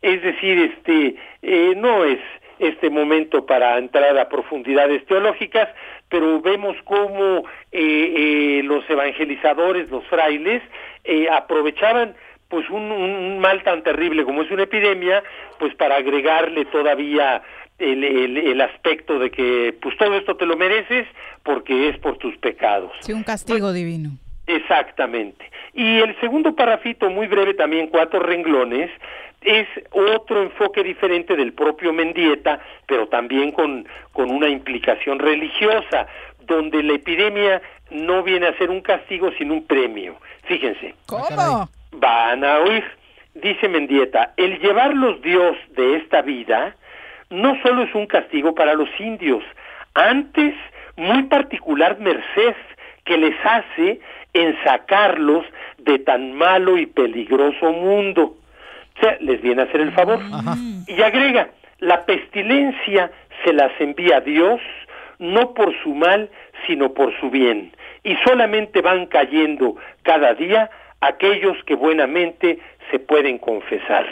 Es decir, este eh, no es este momento para entrar a profundidades teológicas, pero vemos cómo eh, eh, los evangelizadores, los frailes, eh, aprovechaban pues un, un mal tan terrible como es una epidemia, pues para agregarle todavía el, el, el aspecto de que pues todo esto te lo mereces porque es por tus pecados. Sí, un castigo divino. Exactamente. Y el segundo parrafito, muy breve también, cuatro renglones, es otro enfoque diferente del propio Mendieta, pero también con, con una implicación religiosa, donde la epidemia no viene a ser un castigo, sino un premio. Fíjense. ¿Cómo? Van a oír. Dice Mendieta, el llevarlos Dios de esta vida no solo es un castigo para los indios, antes muy particular merced que les hace en sacarlos de tan malo y peligroso mundo. O sea, les viene a hacer el favor. Y agrega, la pestilencia se las envía Dios no por su mal, sino por su bien. Y solamente van cayendo cada día aquellos que buenamente se pueden confesar.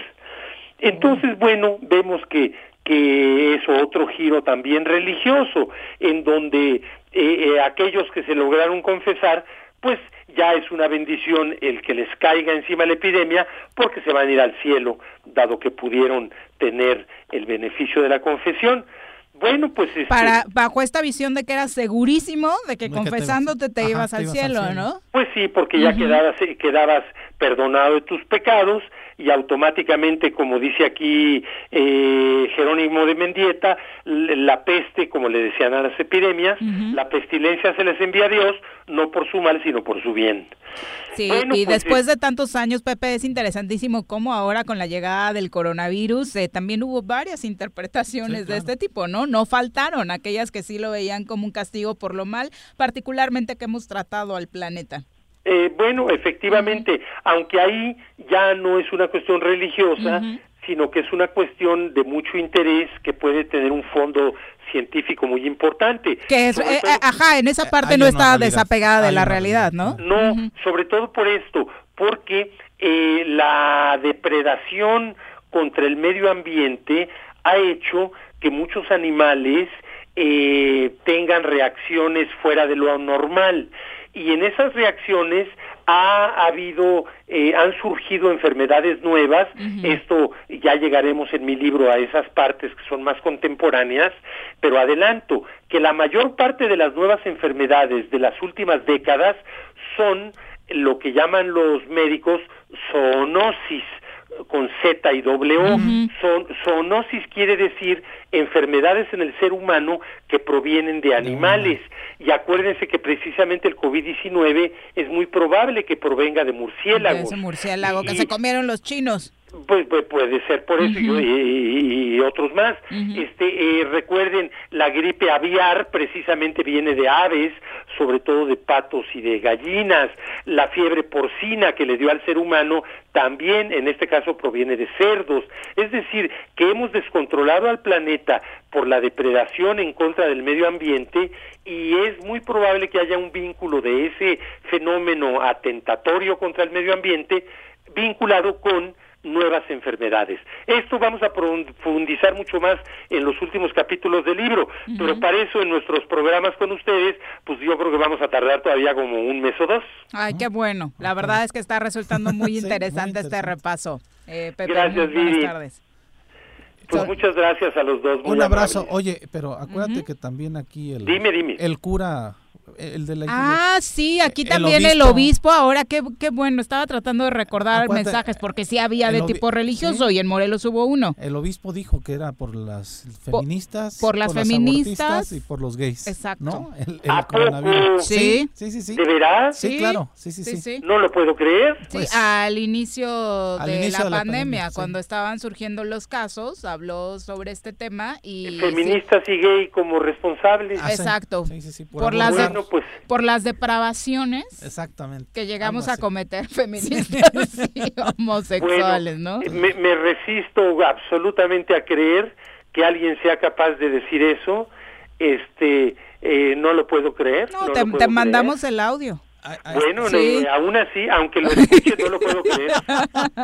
Entonces, bueno, vemos que, que es otro giro también religioso, en donde eh, eh, aquellos que se lograron confesar, pues ya es una bendición el que les caiga encima la epidemia porque se van a ir al cielo, dado que pudieron tener el beneficio de la confesión. Bueno, pues este, Para, bajo esta visión de que era segurísimo de que confesándote te, ibas, al, cielo, ¿no? Pues sí, porque ya quedabas, quedabas perdonado de tus pecados y automáticamente, como dice aquí eh, Jerónimo de Mendieta, la peste, como le decían a las epidemias, la pestilencia se les envía a Dios, no por su mal, sino por su bien. Sí, y pues, después de tantos años, Pepe, es interesantísimo cómo ahora con la llegada del coronavirus eh, también hubo varias interpretaciones de este tipo, ¿no? No faltaron aquellas que sí lo veían como un castigo por lo mal, particularmente que hemos tratado al planeta. Eh, bueno, efectivamente, aunque ahí ya no es una cuestión religiosa, sino que es una cuestión de mucho interés que puede tener un fondo científico muy importante. Que es, eh, ajá, en esa parte no está desapegada de la realidad, ¿no? No, sobre todo por esto, porque eh, la depredación contra el medio ambiente ha hecho que muchos animales tengan reacciones fuera de lo normal y en esas reacciones ha habido, eh, han surgido enfermedades nuevas, esto ya llegaremos en mi libro a esas partes que son más contemporáneas, pero adelanto que la mayor parte de las nuevas enfermedades de las últimas décadas son lo que llaman los médicos zoonosis, con Z y W. Son, zoonosis quiere decir enfermedades en el ser humano que provienen de animales. Y acuérdense que precisamente el COVID-19 es muy probable que provenga de murciélagos. murciélago que se comieron los chinos. Pues, pues, puede ser por eso y, otros más. Este, eh, recuerden, la gripe aviar precisamente viene de aves, sobre todo de patos y de gallinas. La fiebre porcina que le dio al ser humano también, en este caso, proviene de cerdos. Es decir, que hemos descontrolado al planeta por la depredación en contra del medio ambiente y es muy probable que haya un vínculo de ese fenómeno atentatorio contra el medio ambiente vinculado con nuevas enfermedades. Esto vamos a profundizar mucho más en los últimos capítulos del libro, pero para eso en nuestros programas con ustedes, pues yo creo que vamos a tardar todavía como un mes o dos. Ay, qué bueno. La verdad es que está resultando muy interesante, este repaso. Eh, Pepe, gracias, Buenas tardes. Pues muchas gracias a los dos. un abrazo. Oye, pero acuérdate que también aquí el, dime, dime. el cura el de la Ah, sí, aquí también el obispo, ahora qué, qué bueno, estaba tratando de recordar mensajes porque sí había de tipo religioso y en Morelos hubo uno. El obispo dijo que era por las feministas, por, las feministas y por los gays. Exacto. ¿no? El, Sí. sí, sí, sí. ¿De verdad? Sí, claro. Sí, sí, sí, No lo puedo creer. Sí, pues, al inicio, de, la pandemia, cuando estaban surgiendo los casos, habló sobre este tema y feministas y gay como responsables. Ah, Exacto. por, por las pues, por las depravaciones Exactamente. que llegamos a cometer feministas y homosexuales, ¿no? Me, me, resisto absolutamente a creer que alguien sea capaz de decir eso. Este, eh, no lo puedo creer. No, te, mandamos el audio. Bueno, aún así, aunque lo escuche, no lo puedo creer.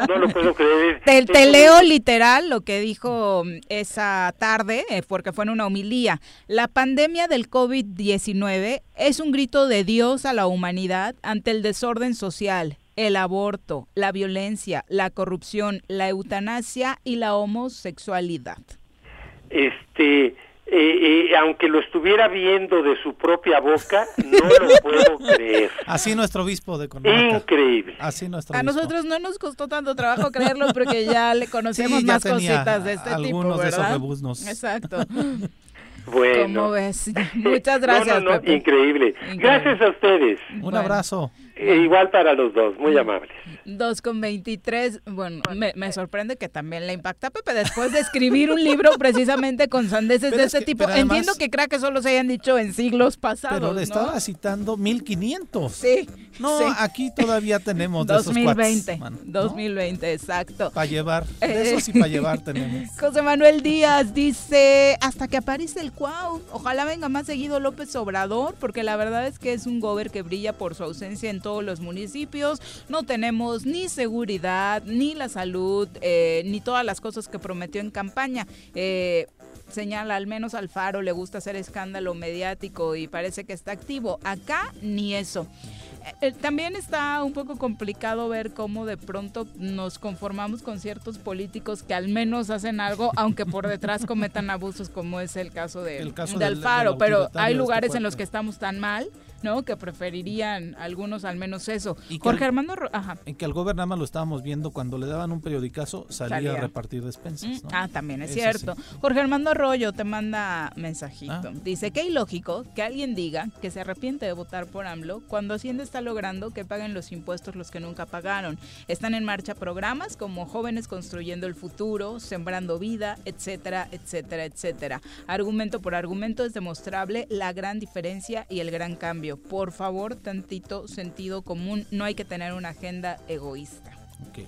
No lo puedo creer. Te, leo literal lo que dijo mm, esa tarde, eh, porque fue en una homilía. La pandemia del COVID-19 es un grito de Dios a la humanidad ante el desorden social, el aborto, la violencia, la corrupción, la eutanasia y la homosexualidad. Este eh, eh, aunque lo estuviera viendo de su propia boca, no lo puedo creer. Así nuestro obispo de Increíble. Así nuestro A nosotros no nos costó tanto trabajo creerlo porque ya le conocemos más cositas de este tipo, ¿verdad? De esos Exacto. Bueno. ¿Cómo ves? Muchas gracias, no, no, Increíble. Gracias a ustedes. Un abrazo. Eh, igual para los dos, muy amables. Dos con veintitrés, bueno, me, sorprende que también le impacta a Pepe después de escribir un libro precisamente con sandeces de este tipo. Entiendo que crea que solo se hayan dicho en siglos pasados. Pero le estaba citando 1500. Sí. No, aquí todavía tenemos de 2020. Esos 2020, exacto. Para llevar, de eso sí para llevar tenemos. José Manuel Díaz dice, hasta que aparece el cuau, ojalá venga más seguido López Obrador, porque la verdad es que es un gober que brilla por su ausencia en todo los municipios, no tenemos ni seguridad, ni la salud, eh, ni todas las cosas que prometió en campaña. Eh, señala, al menos al Faro le gusta hacer escándalo mediático y parece que está activo. Acá ni eso. Eh, también está un poco complicado ver cómo de pronto nos conformamos con ciertos políticos que al menos hacen algo, aunque por detrás cometan abusos, como es el caso de, Alfaro. pero hay lugares en los que estamos tan mal ¿no? Que preferirían algunos al menos eso. Jorge Armando, ajá. En que al gobernador lo estábamos viendo cuando le daban un periodicazo, salía, a repartir despensas. Mm, ah, también es cierto. Jorge Armando Arroyo te manda mensajito. Ah. Dice que ilógico que alguien diga que se arrepiente de votar por AMLO cuando Hacienda está logrando que paguen los impuestos los que nunca pagaron. Están en marcha programas como Jóvenes Construyendo el Futuro, Sembrando Vida, etcétera, etcétera, etcétera. Argumento por argumento es demostrable la gran diferencia y el gran cambio por favor, tantito sentido común. No hay que tener una agenda egoísta. Ok.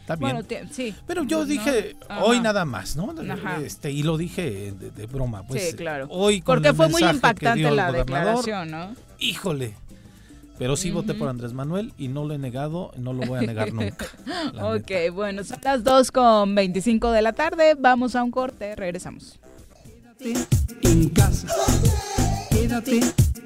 Está bien. sí. Pero yo dije hoy nada más, ¿no? Este, y lo dije de, broma. Pues, sí, claro. Hoy Porque fue muy impactante la declaración, ¿no? Híjole. Pero sí voté por Andrés Manuel y no lo he negado, no lo voy a negar nunca. ok, bueno, son las 2 con 25 de la tarde. Vamos a un corte, regresamos. Quédate en casa. Quédate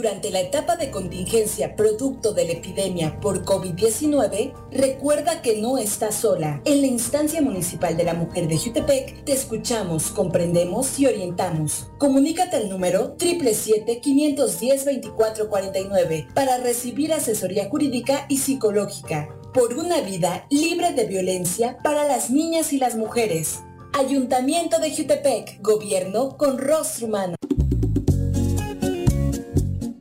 Durante la etapa de contingencia producto de la epidemia por COVID-19, recuerda que no estás sola. En la instancia municipal de la mujer de Jutepec, te escuchamos, comprendemos y orientamos. Comunícate al número 777-510-2449 para recibir asesoría jurídica y psicológica por una vida libre de violencia para las niñas y las mujeres. Ayuntamiento de Jutepec, gobierno con rostro humano.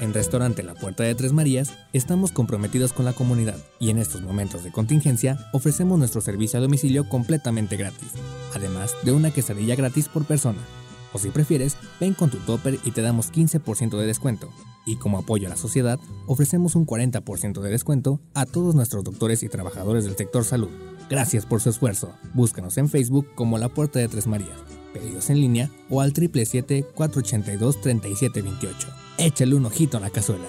En Restaurante La Puerta de Tres Marías estamos comprometidos con la comunidad y en estos momentos de contingencia ofrecemos nuestro servicio a domicilio completamente gratis, además de una quesadilla gratis por persona. O si prefieres, ven con tu topper y te damos 15% de descuento. Y como apoyo a la sociedad, ofrecemos un 40% de descuento a todos nuestros doctores y trabajadores del sector salud. Gracias por su esfuerzo. Búscanos en Facebook como La Puerta de Tres Marías pedidos en línea o al 777-482-3728. Échale un ojito a la cazuela.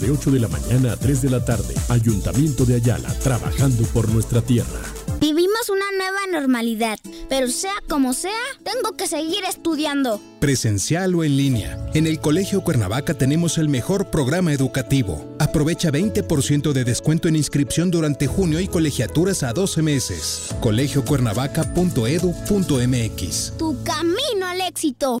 de 8 de la mañana a 3 de la tarde. Ayuntamiento de Ayala, trabajando por nuestra tierra. Vivimos una nueva normalidad, pero sea como sea, tengo que seguir estudiando. Presencial o en línea. En el Colegio Cuernavaca tenemos el mejor programa educativo. Aprovecha 20% de descuento en inscripción durante junio y colegiaturas a 12 meses. colegiocuernavaca.edu.mx. Tu camino al éxito.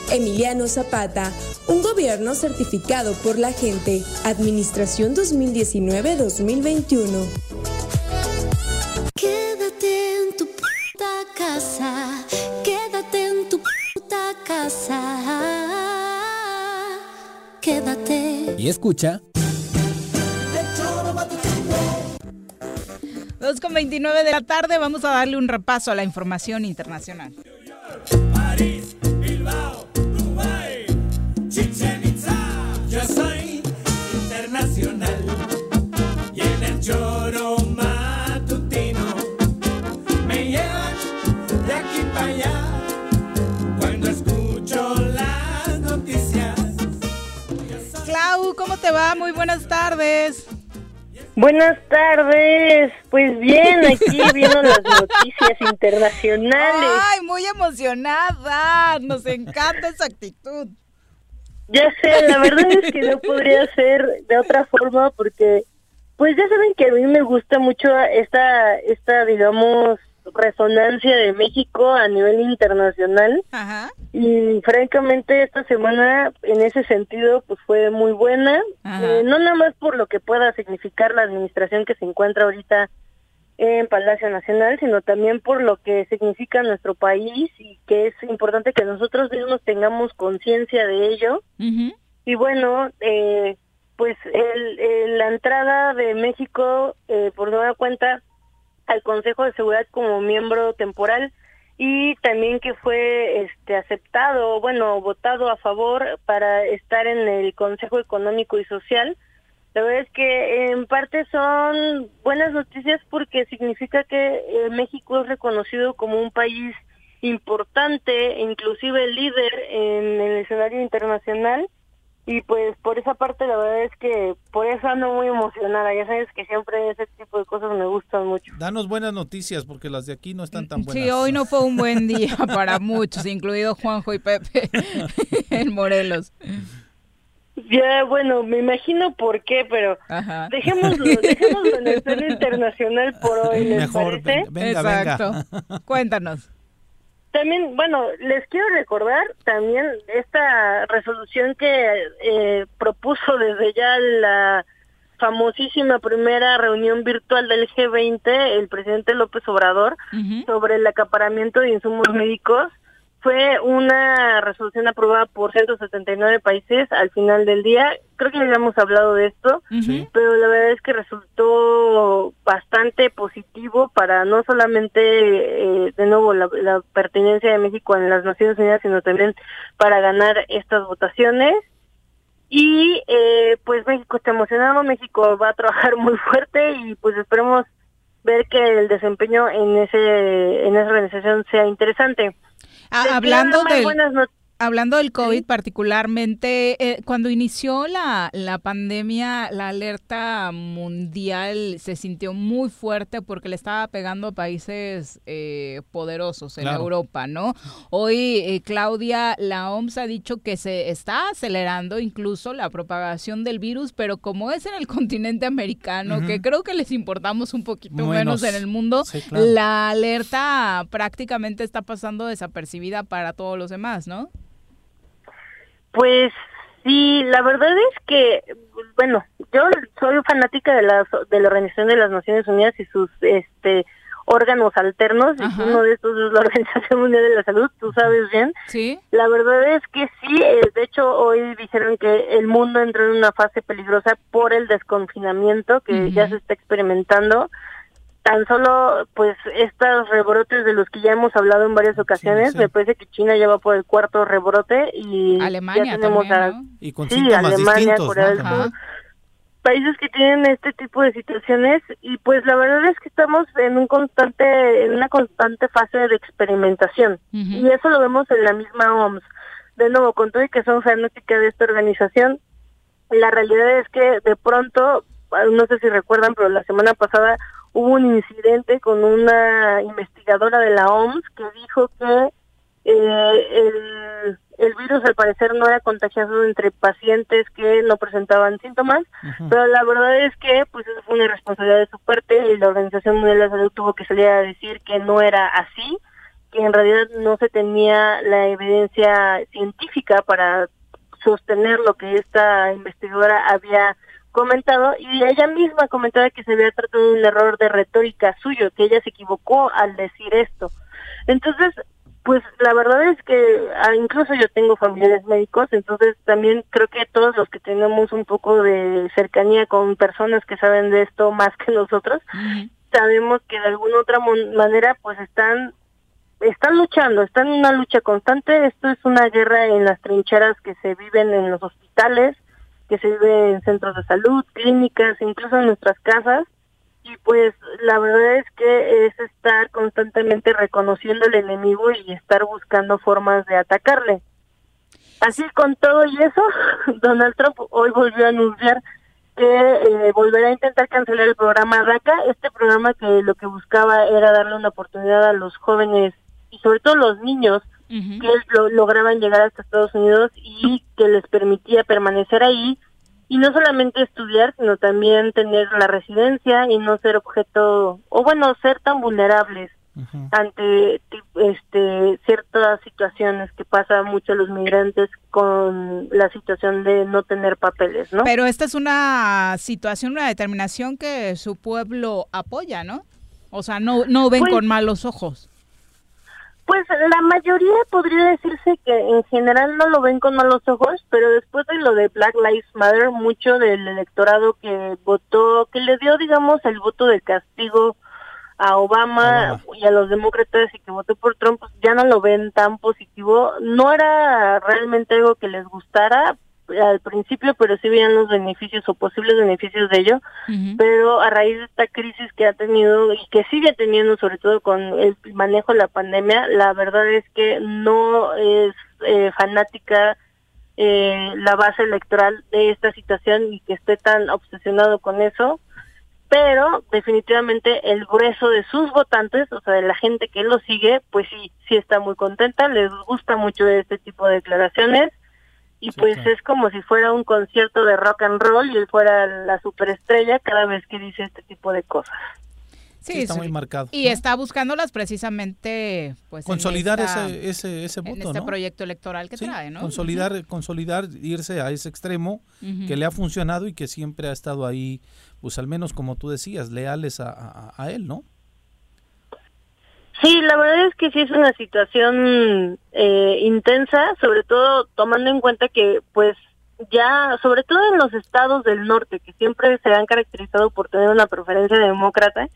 Emiliano Zapata, un gobierno certificado por la gente, Administración 2019-2021. Quédate en tu puta casa, quédate en tu puta casa, quédate. Y escucha. 2.29 de la tarde, vamos a darle un repaso a la información internacional. Muy buenas tardes. Buenas tardes, pues bien, aquí viendo las noticias internacionales. Ay, muy emocionada, nos encanta esa actitud. Ya sé, la verdad es que no podría ser de otra forma porque, pues ya saben que a mí me gusta mucho esta, esta digamos, resonancia de México a nivel internacional. Ajá. Y francamente esta semana en ese sentido pues fue muy buena. Eh, no nada más por lo que pueda significar la administración que se encuentra ahorita en Palacio Nacional, sino también por lo que significa nuestro país y que es importante que nosotros mismos tengamos conciencia de ello. Y bueno, eh, pues el, el- la entrada de México, eh, por nueva cuenta, al Consejo de Seguridad como miembro temporal y también que fue este aceptado, bueno, votado a favor para estar en el Consejo Económico y Social. La verdad es que en parte son buenas noticias porque significa que eh, México es reconocido como un país importante, inclusive líder en el escenario internacional y pues por esa parte la verdad es que por eso ando muy emocionada, ya sabes que siempre ese tipo de cosas me gustan mucho. Danos buenas noticias porque las de aquí no están tan buenas. Sí, hoy no fue un buen día para muchos, incluido Juanjo y Pepe en Morelos. Ya, bueno, me imagino por qué, pero Ajá. dejémoslo, dejémoslo en el plano internacional por hoy, ¿les Mejor, parece? venga, venga, Exacto. Cuéntanos. También, bueno, les quiero recordar también esta resolución que eh, propuso desde ya la famosísima primera reunión virtual del G20 el presidente López Obrador sobre el acaparamiento de insumos médicos. Fue una resolución aprobada por 179 países al final del día. Creo que ya habíamos hablado de esto, pero la verdad es que resultó bastante positivo para no solamente, eh, de nuevo, la, la pertenencia de México en las Naciones Unidas, sino también para ganar estas votaciones. Y eh, pues México está emocionado, México va a trabajar muy fuerte y pues esperemos ver que el desempeño en ese en esa organización sea interesante. Ah, Les hablando del, buenas not- hablando del COVID particularmente, eh, cuando inició la, la pandemia, la alerta mundial se sintió muy fuerte porque le estaba pegando a países eh, poderosos en Claro. Europa, ¿no? Hoy, eh, Claudia, la OMS ha dicho que se está acelerando incluso la propagación del virus, pero como es en el continente americano, que creo que les importamos un poquito Menos. menos en el mundo, Sí, claro. la alerta prácticamente está pasando desapercibida para todos los demás, ¿no? Pues sí, la verdad es que, bueno, yo soy fanática de la, de la Organización de las Naciones Unidas y sus este órganos alternos, y uno de estos es la Organización Mundial de la Salud, tú sabes bien. Sí. La verdad es que sí, eh, de hecho hoy dijeron que el mundo entró en una fase peligrosa por el desconfinamiento que ya se está experimentando. Tan solo, pues, estos rebrotes de los que ya hemos hablado en varias ocasiones, me parece que China ya va por el cuarto rebrote y Alemania ya tenemos también, a, ¿no? Y con sí, síntomas Alemania, distintos, Corea ¿no? del. Sur, países que tienen este tipo de situaciones y pues la verdad es que estamos en un constante en una constante fase de experimentación y eso lo vemos en la misma OMS de nuevo con todo y que son fanática de esta organización la realidad es que de pronto no sé si recuerdan pero la semana pasada hubo un incidente con una investigadora de la OMS que dijo que eh, el, el virus al parecer no era contagioso entre pacientes que no presentaban síntomas, pero la verdad es que pues eso fue una responsabilidad de su parte y la Organización Mundial de la Salud tuvo que salir a decir que no era así, que en realidad no se tenía la evidencia científica para sostener lo que esta investigadora había comentado y ella misma comentaba que se había tratado de un error de retórica suyo, que ella se equivocó al decir esto. Entonces, pues la verdad es que ah, incluso yo tengo familiares médicos, entonces también creo que todos los que tenemos un poco de cercanía con personas que saben de esto más que nosotros, sabemos que de alguna otra manera pues están están luchando, están en una lucha constante, esto es una guerra en las trincheras que se viven en los hospitales, que se vive en centros de salud, clínicas, incluso en nuestras casas y pues la verdad es que es estar constantemente reconociendo el enemigo y estar buscando formas de atacarle. Así con todo y eso, Donald Trump hoy volvió a anunciar que eh, volverá a intentar cancelar el programa DACA, este programa que lo que buscaba era darle una oportunidad a los jóvenes y sobre todo los niños que lograban llegar hasta Estados Unidos y que les permitía permanecer ahí y no solamente estudiar, sino también tener la residencia y no ser objeto, o bueno, ser tan vulnerables ante este ciertas situaciones que pasa mucho a los migrantes con la situación de no tener papeles, ¿no? Pero esta es una situación, una determinación que su pueblo apoya, ¿no? O sea, no no ven Pues- con malos ojos. Pues la mayoría podría decirse que en general no lo ven con malos ojos, pero después de lo de Black Lives Matter, mucho del electorado que votó, que le dio, digamos, el voto de castigo a Obama, y a los demócratas y que votó por Trump, pues ya no lo ven tan positivo. No era realmente algo que les gustara al principio, pero sí veían los beneficios o posibles beneficios de ello. Pero a raíz de esta crisis que ha tenido y que sigue teniendo, sobre todo con el manejo de la pandemia, la verdad es que no es eh, fanática eh, la base electoral de esta situación y que esté tan obsesionado con eso. Pero definitivamente el grueso de sus votantes, o sea, de la gente que lo sigue, pues sí, sí está muy contenta, les gusta mucho este tipo de declaraciones y pues es como si fuera un concierto de rock and roll y él fuera la superestrella cada vez que dice este tipo de cosas. Sí, está sí. muy marcado. Y está buscándolas precisamente pues en Consolidar esta- ese, ese, ese en voto, este ¿no? proyecto electoral que Sí, trae, ¿no? Consolidar, consolidar, irse a ese extremo que le ha funcionado y que siempre ha estado ahí, pues al menos como tú decías, leales a, a- a él, ¿no? Sí, la verdad es que sí es una situación eh, intensa, sobre todo tomando en cuenta que pues ya, sobre todo en los estados del norte, que siempre se han caracterizado por tener una preferencia demócrata,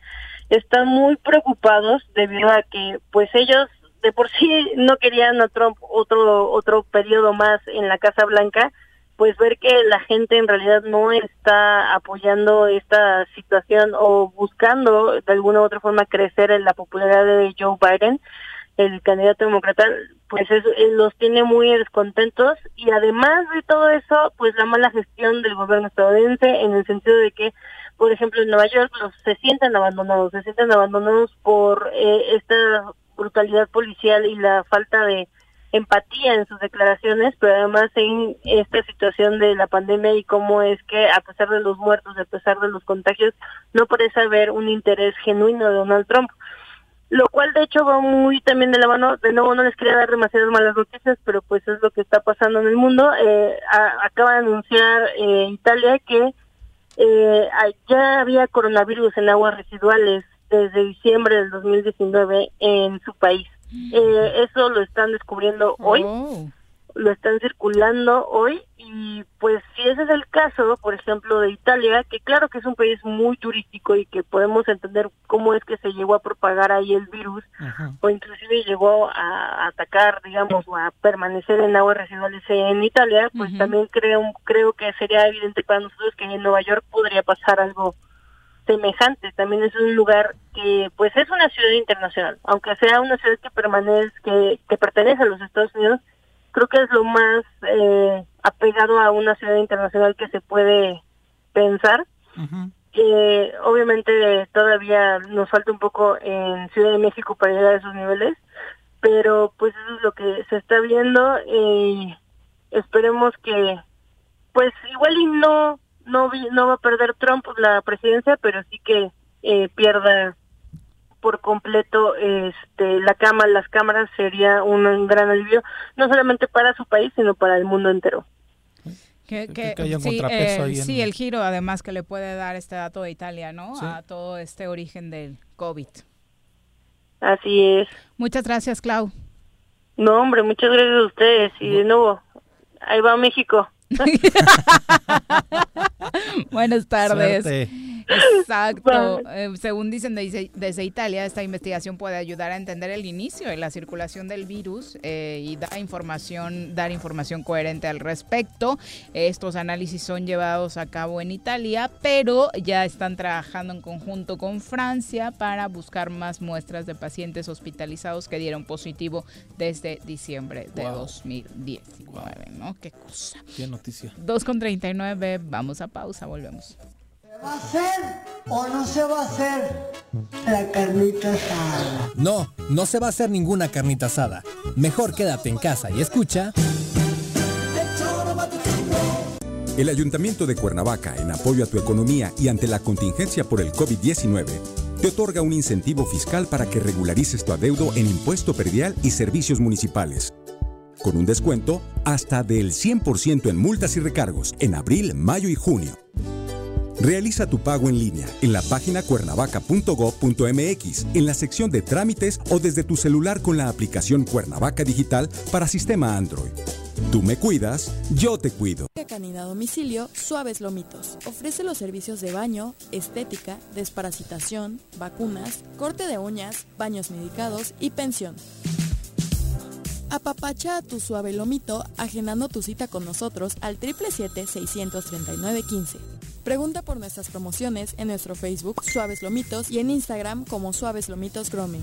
están muy preocupados debido a que pues ellos de por sí no querían a Trump otro otro periodo más en la Casa Blanca, pues ver que la gente en realidad no está apoyando esta situación o buscando de alguna u otra forma crecer en la popularidad de Joe Biden, el candidato demócrata, pues es- eh, los tiene muy descontentos. Y además de todo eso, pues la mala gestión del gobierno estadounidense en el sentido de que, por ejemplo, en Nueva York los se sienten abandonados, se sienten abandonados por eh, esta brutalidad policial y la falta de empatía en sus declaraciones, pero además en esta situación de la pandemia y cómo es que a pesar de los muertos, a pesar de los contagios, no parece haber un interés genuino de Donald Trump. Lo cual de hecho va muy también de la mano, de nuevo no les quería dar demasiadas malas noticias, pero pues es lo que está pasando en el mundo. Eh, acaba de anunciar eh, Italia que eh, ya había coronavirus en aguas residuales desde diciembre del 2019 en su país. Eh, eso lo están descubriendo hoy, lo están circulando hoy y pues si ese es el caso, por ejemplo, de Italia, que claro que es un país muy turístico y que podemos entender cómo es que se llegó a propagar ahí el virus o inclusive llegó a atacar, digamos, o a permanecer en aguas residuales en Italia, pues también creo creo que sería evidente para nosotros que en Nueva York podría pasar algo semejante. También es un lugar que, pues, es una ciudad internacional, aunque sea una ciudad que permanece, que, que pertenece a los Estados Unidos, creo que es lo más eh, apegado a una ciudad internacional que se puede pensar. que obviamente todavía nos falta un poco en Ciudad de México para llegar a esos niveles, pero pues eso es lo que se está viendo y esperemos que pues igual y no no vi- no va a perder Trump la presidencia, pero sí que eh, pierda por completo este la cámara las cámaras sería un gran alivio no solamente para su país sino para el mundo entero Que, que- que haya un sí, eh, ahí en- sí, el giro además que le puede dar este dato de Italia, ¿no? Sí. A todo este origen del COVID. Así es. Muchas gracias, Clau. No, hombre, muchas gracias a ustedes. Y de nuevo, ahí va México. Buenas tardes. Suerte. Exacto. Eh, según dicen desde, desde Italia, esta investigación puede ayudar a entender el inicio de la circulación del virus eh, y dar información, dar información coherente al respecto. Estos análisis son llevados a cabo en Italia, pero ya están trabajando en conjunto con Francia para buscar más muestras de pacientes hospitalizados que dieron positivo desde diciembre de Wow. 2019, ¿no? Qué cosa. Qué noticia. 2 con 39, vamos a pausa, volvemos. ¿Se va a hacer o no se va a hacer la carnita asada? No, no se va a hacer ninguna carnita asada. Mejor quédate en casa y escucha. El Ayuntamiento de Cuernavaca, en apoyo a tu economía y ante la contingencia por el COVID-19, te otorga un incentivo fiscal para que regularices tu adeudo en impuesto predial y servicios municipales. Con un descuento hasta del 100% en multas y recargos en abril, mayo y junio. Realiza tu pago en línea en la página cuernavaca.gov.mx, en la sección de trámites o desde tu celular con la aplicación Cuernavaca Digital para sistema Android. Tú me cuidas, yo te cuido. Canina domicilio Suaves Lomitos. Ofrece los servicios de baño, estética, desparasitación, vacunas, corte de uñas, baños medicados y pensión. Apapacha a tu suave lomito agendando tu cita con nosotros al 777-639-15. Pregunta por nuestras promociones en nuestro Facebook Suaves Lomitos y en Instagram como Suaves Lomitos Grooming.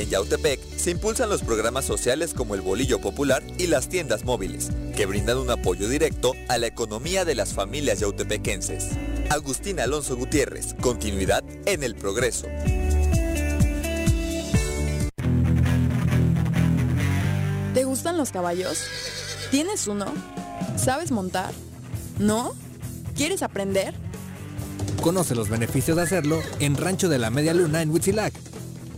En Yautepec se impulsan los programas sociales como el Bolillo Popular y las tiendas móviles, que brindan un apoyo directo a la economía de las familias yautepequenses. Agustín Alonso Gutiérrez, continuidad en el progreso. ¿Te gustan los caballos? ¿Tienes uno? ¿Sabes montar? ¿No? ¿Quieres aprender? Conoce los beneficios de hacerlo en Rancho de la Media Luna en Huitzilac.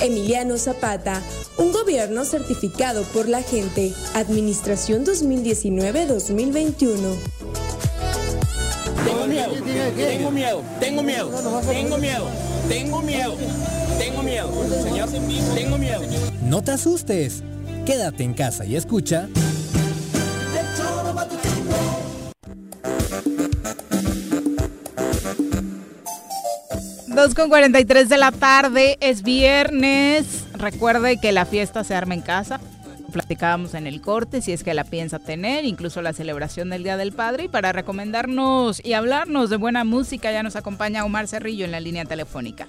Emiliano Zapata, un gobierno certificado por la gente. Administración 2019-2021. Tengo miedo, tengo miedo, tengo miedo, tengo miedo, tengo miedo, tengo miedo, señor, tengo miedo. No te asustes. Quédate en casa y escucha. Dos con 43 de la tarde, es viernes. Recuerde que la fiesta se arma en casa. Platicábamos en el corte si es que la piensa tener, incluso la celebración del Día del Padre. Y para recomendarnos y hablarnos de buena música, ya nos acompaña Omar Cerrillo en la línea telefónica.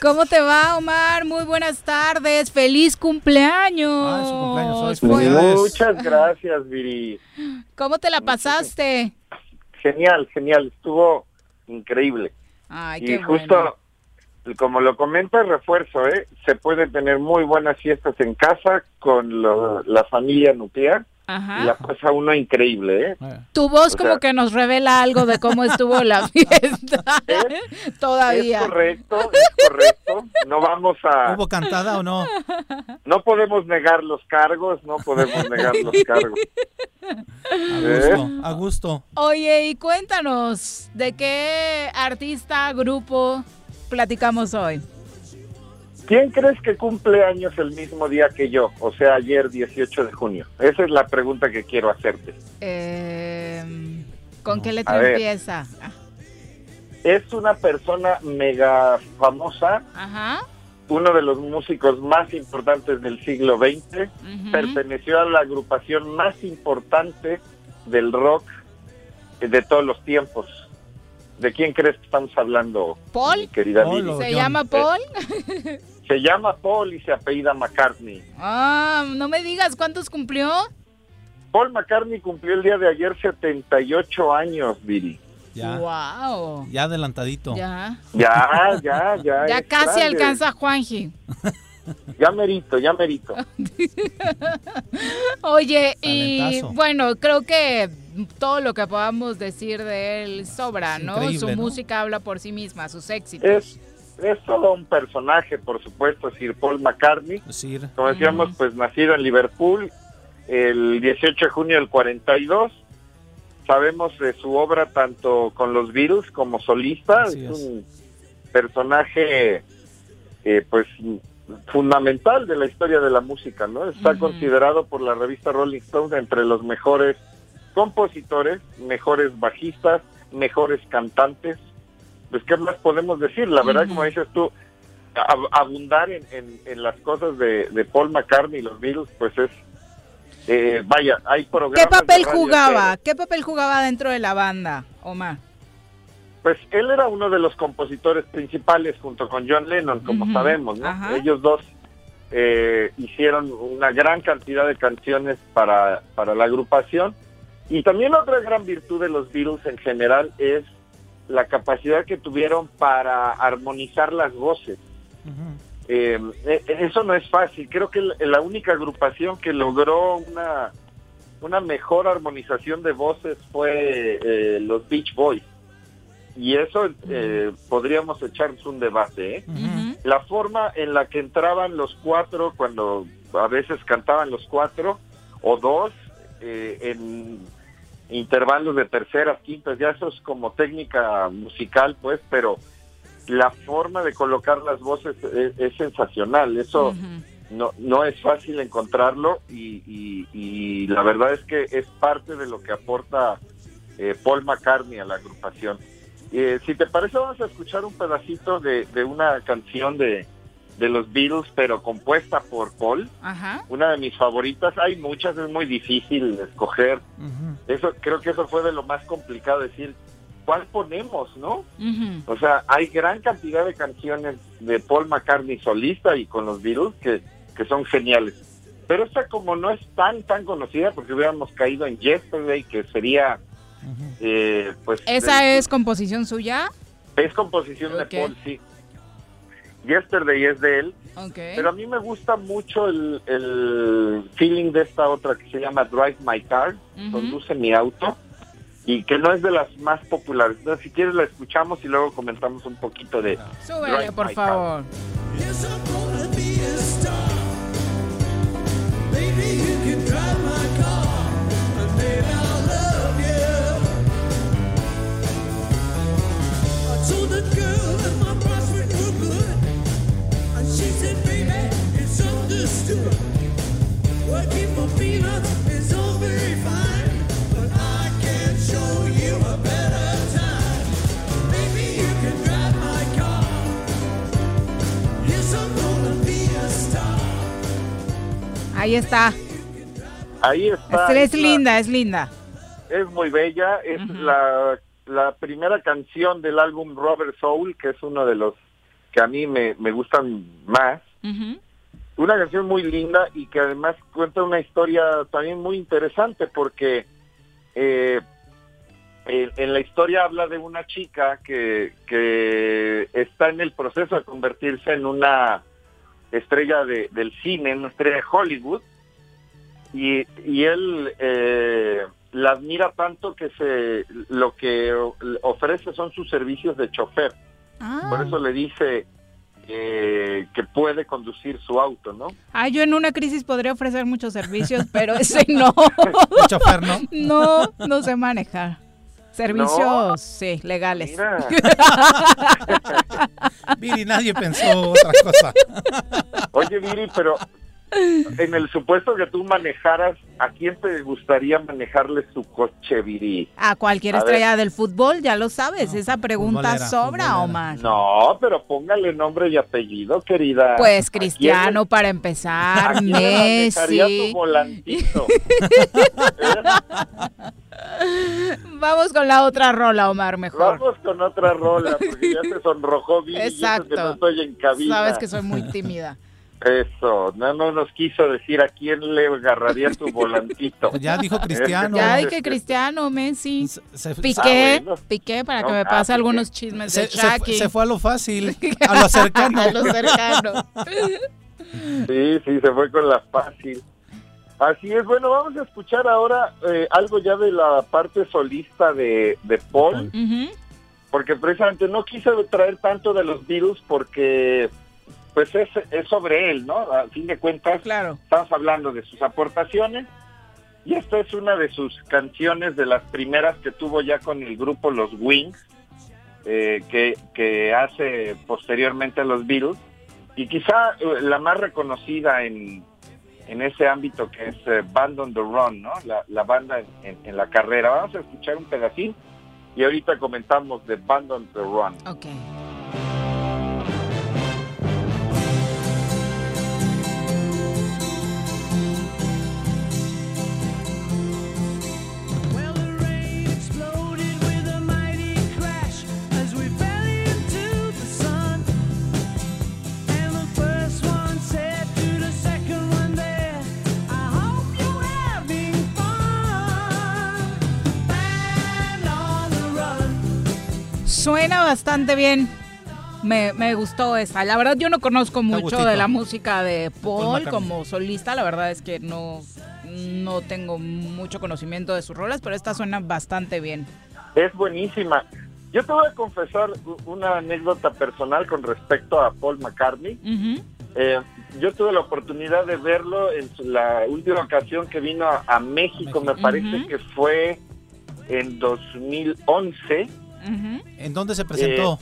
¿Cómo te va, Omar? Muy buenas tardes. ¡Feliz cumpleaños! Ah, su cumpleaños hoy. Muchas gracias, Viri. ¿Cómo te la pasaste? Genial, genial. Estuvo increíble. Ay, y qué justo, bueno. como lo comenta el refuerzo, ¿eh? se pueden tener muy buenas fiestas en casa con lo- la familia nuclear Ajá. la pasa uno increíble. ¿eh? Tu voz O como sea- que nos revela algo de cómo estuvo la fiesta. Todavía. Es correcto, es correcto. No vamos a... ¿Hubo cantada o no? No podemos negar los cargos, no podemos negar los cargos. A ¿Eh? gusto, a gusto. Oye, y cuéntanos, ¿de qué artista, grupo platicamos hoy? ¿Quién crees que cumple años el mismo día que yo? O sea, ayer 18 de junio. Esa es la pregunta que quiero hacerte. Eh, ¿Con qué letra empieza? Es una persona mega famosa, Ajá. uno de los músicos más importantes del siglo XX, perteneció a la agrupación más importante del rock de todos los tiempos. ¿De quién crees que estamos hablando, ¿Paul? mi querida Paul ¿Se llama Paul? Se llama Paul y se apellida McCartney. ah, no me digas cuántos cumplió. Paul McCartney cumplió el día de ayer 78 años, Viri. Ya, Wow. ya adelantadito. Ya. Ya, ya, ya. Ya es casi grande. alcanza a Juanji. Ya merito, ya merito. Oye, y bueno, creo que todo lo que podamos decir de él sobra, ¿no? increíble, Su ¿no? música habla por sí misma, sus éxitos. Es, es todo un personaje, por supuesto, Sir Paul McCartney. Como decíamos, pues nacido en Liverpool el 18 de junio del 42. Sabemos de su obra tanto con los Beatles como solista. Es, es. un personaje, eh, pues, fundamental de la historia de la música, ¿no? Está considerado por la revista Rolling Stone entre los mejores compositores, mejores bajistas, mejores cantantes. Pues, ¿qué más podemos decir? La verdad, como dices tú, ab- abundar en, en- en las cosas de, de Paul McCartney y los Beatles, pues es, eh, vaya, hay programas... ¿Qué papel jugaba? ¿Qué papel jugaba dentro de la banda, Omar? Pues él era uno de los compositores principales junto con John Lennon, como sabemos, ¿no? ajá. Ellos dos eh, hicieron una gran cantidad de canciones para, para la agrupación. Y también otra gran virtud de los Beatles en general es la capacidad que tuvieron para armonizar las voces. Eh, eh, eso no es fácil. Creo que la- única agrupación que logró una, una mejor armonización de voces fue eh, los Beach Boys. Y eso eh, podríamos echarnos un debate. ¿eh? La forma en la que entraban los cuatro, cuando a veces cantaban los cuatro o dos, eh, en intervalos de terceras, quintas, ya eso es como técnica musical, pues, pero la forma de colocar las voces es, es sensacional. Eso no, no es fácil encontrarlo y, y- y la verdad es que es parte de lo que aporta eh, Paul McCartney a la agrupación. Eh, si te parece, vamos a escuchar un pedacito de, de una canción de, de los Beatles, pero compuesta por Paul. Ajá. Una de mis favoritas. Hay muchas, es muy difícil escoger. Eso creo que eso fue de lo más complicado decir cuál ponemos, ¿no? O sea, hay gran cantidad de canciones de Paul McCartney solista y con los Beatles que, que son geniales. Pero esta como no es tan tan conocida porque hubiéramos caído en Yesterday que sería eh, pues ¿Esa de- es composición suya? es composición de Paul, sí. Yesterday es de él, pero a mí me gusta mucho el, el feeling de esta otra que se llama Drive My Car, conduce mi auto, y que no es de las más populares. Entonces, si quieres la escuchamos y luego comentamos un poquito de Súbele, Drive por My favor. Baby, you can drive my car, understood. Working for peanuts is all very fine, but I can show you a better time. Baby, you can drive my car. Yes, I'm gonna be a star. Ahí está. Ahí está. Es, la- linda, es linda. Es muy bella, es la la primera canción del álbum Robert Soul, que es uno de los que a mí me, me gustan más. Una canción muy linda y que además cuenta una historia también muy interesante porque eh, en, en la historia habla de una chica que, que está en el proceso de convertirse en una estrella de- del cine, una estrella de Hollywood, y, y él eh, la admira tanto que se lo que ofrece son sus servicios de chofer. Por eso le dice eh, que puede conducir su auto, ¿no? Ah, yo en una crisis podría ofrecer muchos servicios, pero ese no. El chofer, ¿no? No, no sé manejar. Servicios, sí, legales. Viri, nadie pensó otra cosa. Oye, Viri, pero en el supuesto que tú manejaras, ¿a quién te gustaría manejarle su coche, Viri? A cualquier A estrella ver. del fútbol, ya lo sabes. Esa pregunta futbolera, sobra, Omar. No, pero póngale nombre y apellido, querida. Pues ¿A quién Cristiano para empezar, ¿A quién Messi. tu volantito? Vamos con la otra rola, Omar, mejor. Vamos con otra rola, porque ya se sonrojó y eso Exacto. que no estoy en cabina. Sabes que soy muy tímida. Eso, no, no nos quiso decir a quién le agarraría tu volantito. Ya dijo Cristiano. Ya dije Cristiano, Messi, Piqué, Ah, bueno. Piqué para que me ah, pase algunos chismes Se, de se fue, se fue a lo fácil, a lo cercano. A lo cercano. Sí, sí, se fue con la fácil. Así es, bueno, vamos a escuchar ahora eh, algo ya de la parte solista de, de Paul, porque precisamente no quise traer tanto de los Beatles porque pues es, es sobre él, ¿no? A fin de cuentas, claro. estamos hablando de sus aportaciones y esta es una de sus canciones de las primeras que tuvo ya con el grupo Los Wings, eh, que, que hace posteriormente a los Beatles y quizá eh, la más reconocida en, en ese ámbito que es eh, Band on the Run, ¿no? La, la banda en, en- en la carrera. Vamos a escuchar un pedacín y ahorita comentamos de Band on the Run. Ok. Suena bastante bien. Me, me gustó esa. La verdad yo no conozco mucho de la música de Paul como solista. La verdad es que no, no tengo mucho conocimiento de sus rolas, pero esta suena bastante bien. Es buenísima. Yo te voy a confesar una anécdota personal con respecto a Paul McCartney. Eh, yo tuve la oportunidad de verlo en la última ocasión que vino a, a México, me parece que fue en 2011. ¿En dónde se presentó?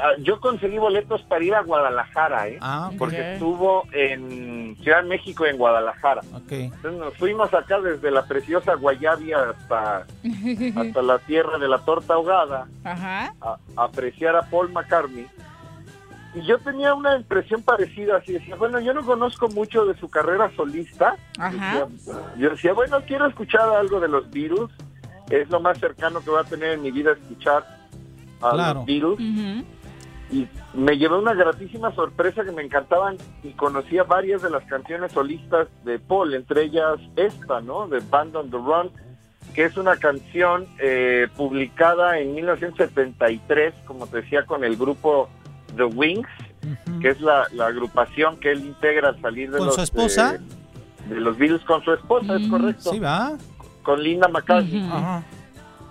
Ah, Yo conseguí boletos para ir a Guadalajara, ¿eh? Ah, porque estuvo en Ciudad de México en Guadalajara. Ok. Entonces nos fuimos acá desde la preciosa Guayabia hasta, hasta la tierra de la torta ahogada Ajá. a, a apreciar a Paul McCartney. Y yo tenía una impresión parecida, así decía, bueno, yo no conozco mucho de su carrera solista. Ajá. Decía- yo decía, bueno, quiero escuchar algo de los Beatles. Es lo más cercano que voy a tener en mi vida escuchar a Claro. los Beatles. Y me llevé una gratísima sorpresa que me encantaban y conocía varias de las canciones solistas de Paul, entre ellas esta, ¿no? De Band on the Run, que es una canción eh, publicada en 1973, como te decía, con el grupo The Wings, que es la, la agrupación que él integra al salir de ¿Con los su esposa? eh, de los Beatles con su esposa, es correcto. Sí, va. Con Linda McCartney. Ajá.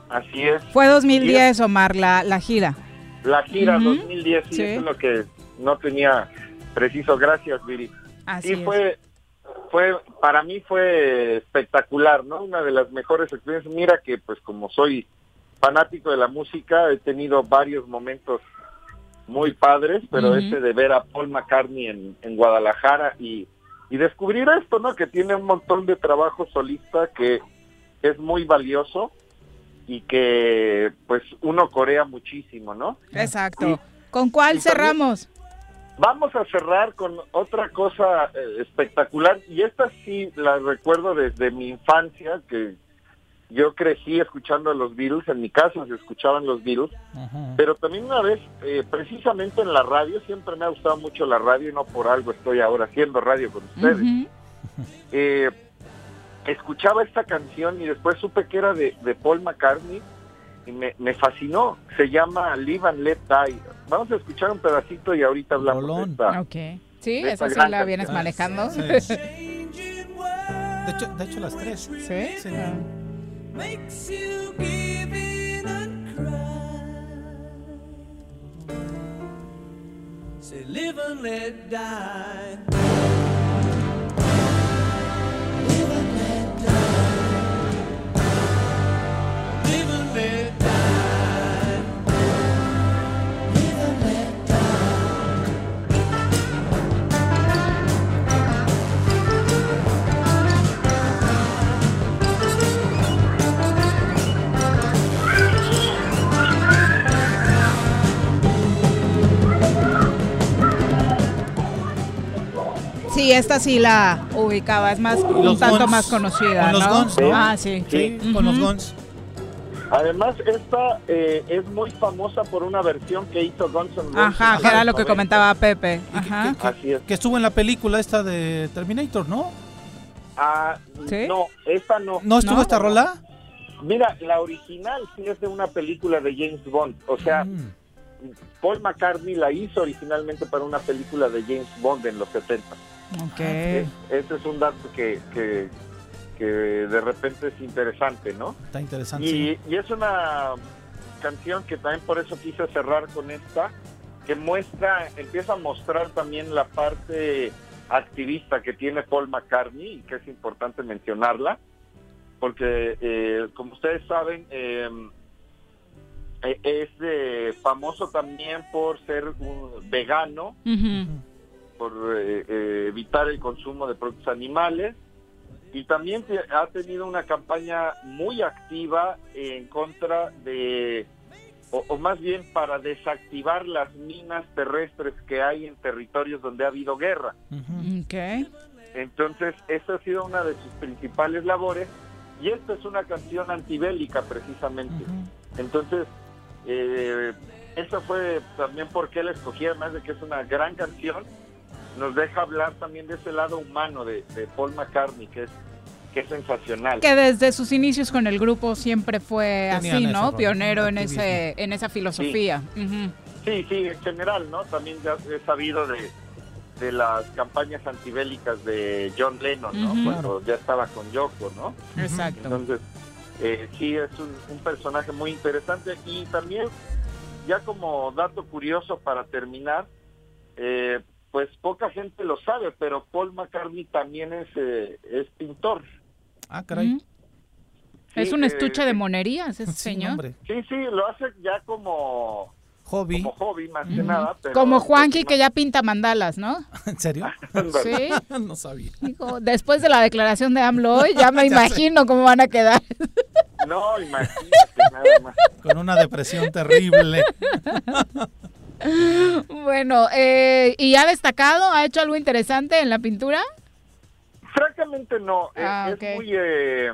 Así es. Fue 2010, Omar, la, la gira. La gira Ujú. 2010, sí, Sí. eso es lo que no tenía preciso. Gracias, Viri. Así sí, es. fue, fue, para mí fue espectacular, ¿no? Una de las mejores experiencias. Mira que, pues, como soy fanático de la música, he tenido varios momentos muy padres, pero Ujú. ese de ver a Paul McCartney en, en Guadalajara y, y descubrir esto, ¿no? Que tiene un montón de trabajo solista que es muy valioso y que, pues, uno corea muchísimo, ¿no? Exacto. ¿Con cuál cerramos? Vamos a cerrar con otra cosa eh, espectacular y esta sí la recuerdo desde mi infancia que yo crecí escuchando a los Beatles, en mi casa se escuchaban los Beatles, pero también una vez, eh, precisamente en la radio, siempre me ha gustado mucho la radio y no por algo estoy ahora haciendo radio con ustedes. Eh, escuchaba esta canción y después supe que era de, de Paul McCartney y me, me fascinó. Se llama Live and Let Die. Vamos a escuchar un pedacito y ahorita hablamos de esta. Ok. Sí, de esa sí la vienes canción. manejando. Sí. De hecho, de hecho las tres. ¿Sí? Ah. Sí, esta sí la ubicaba, es más, un los tanto Guns. más conocida, Con los ¿no? Guns, ¿no? Ah, sí. Sí, con los Ujú. Guns. Además, esta eh, es muy famosa por una versión que hizo Guns N' Roses. Ajá, que era los lo que 90. comentaba Pepe. Ajá. Así es. Que estuvo en la película esta de Terminator, ¿no? Ah, ¿Sí? No, esta no. ¿No estuvo esta rola? Mira, la original sí es de una película de James Bond. O sea, Mm. Paul McCartney la hizo originalmente para una película de James Bond en los 70. Ok. Es- ese es un dato que, que, que de repente es interesante, ¿no? Está interesante. Y, y es una canción que también por eso quise cerrar con esta, que muestra, empieza a mostrar también la parte activista que tiene Paul McCartney y que es importante mencionarla, porque eh, como ustedes saben, eh, eh, es eh, famoso también por ser un vegano, Ujú. Por eh, eh, evitar el consumo de productos animales y también ha tenido una campaña muy activa en contra de, o, o más bien para desactivar las minas terrestres que hay en territorios donde ha habido guerra. Ok. Entonces, esa ha sido una de sus principales labores y esta es una canción antibélica precisamente. Entonces, eh, eso fue también porque él escogí, además de que es una gran canción, nos deja hablar también de ese lado humano de, de Paul McCartney, que es, que es sensacional. Que desde sus inicios con el grupo siempre fue Tenían así, ¿no? rol, Pionero en ese en esa filosofía. Ujú. Sí, sí, en general, ¿no? También ya he sabido de, de las campañas antibélicas de John Lennon, ¿no? Ujú. Cuando ya estaba con Yoko, ¿no? Exacto. Entonces, eh, sí, es un, un personaje muy interesante y también, ya como dato curioso para terminar, eh, pues poca gente lo sabe, pero Paul McCartney también es, eh, es pintor. Ah, caray. Es Sí, un eh, estuche de monerías ese señor. Sí, sí, lo hace ya como hobby, como hobby más que nada. Pero, Como Juanqui que ya pinta mandalas, ¿no? ¿En serio? Sí. no sabía. Digo, después de la declaración de AMLO hoy, ya me Ya sé. imagino cómo van a quedar. No, imagínate nada más. Con una depresión terrible. bueno, eh, ¿y ha destacado? ¿Ha hecho algo interesante en la pintura? Francamente no, eh, Ah, es ok. muy... eh,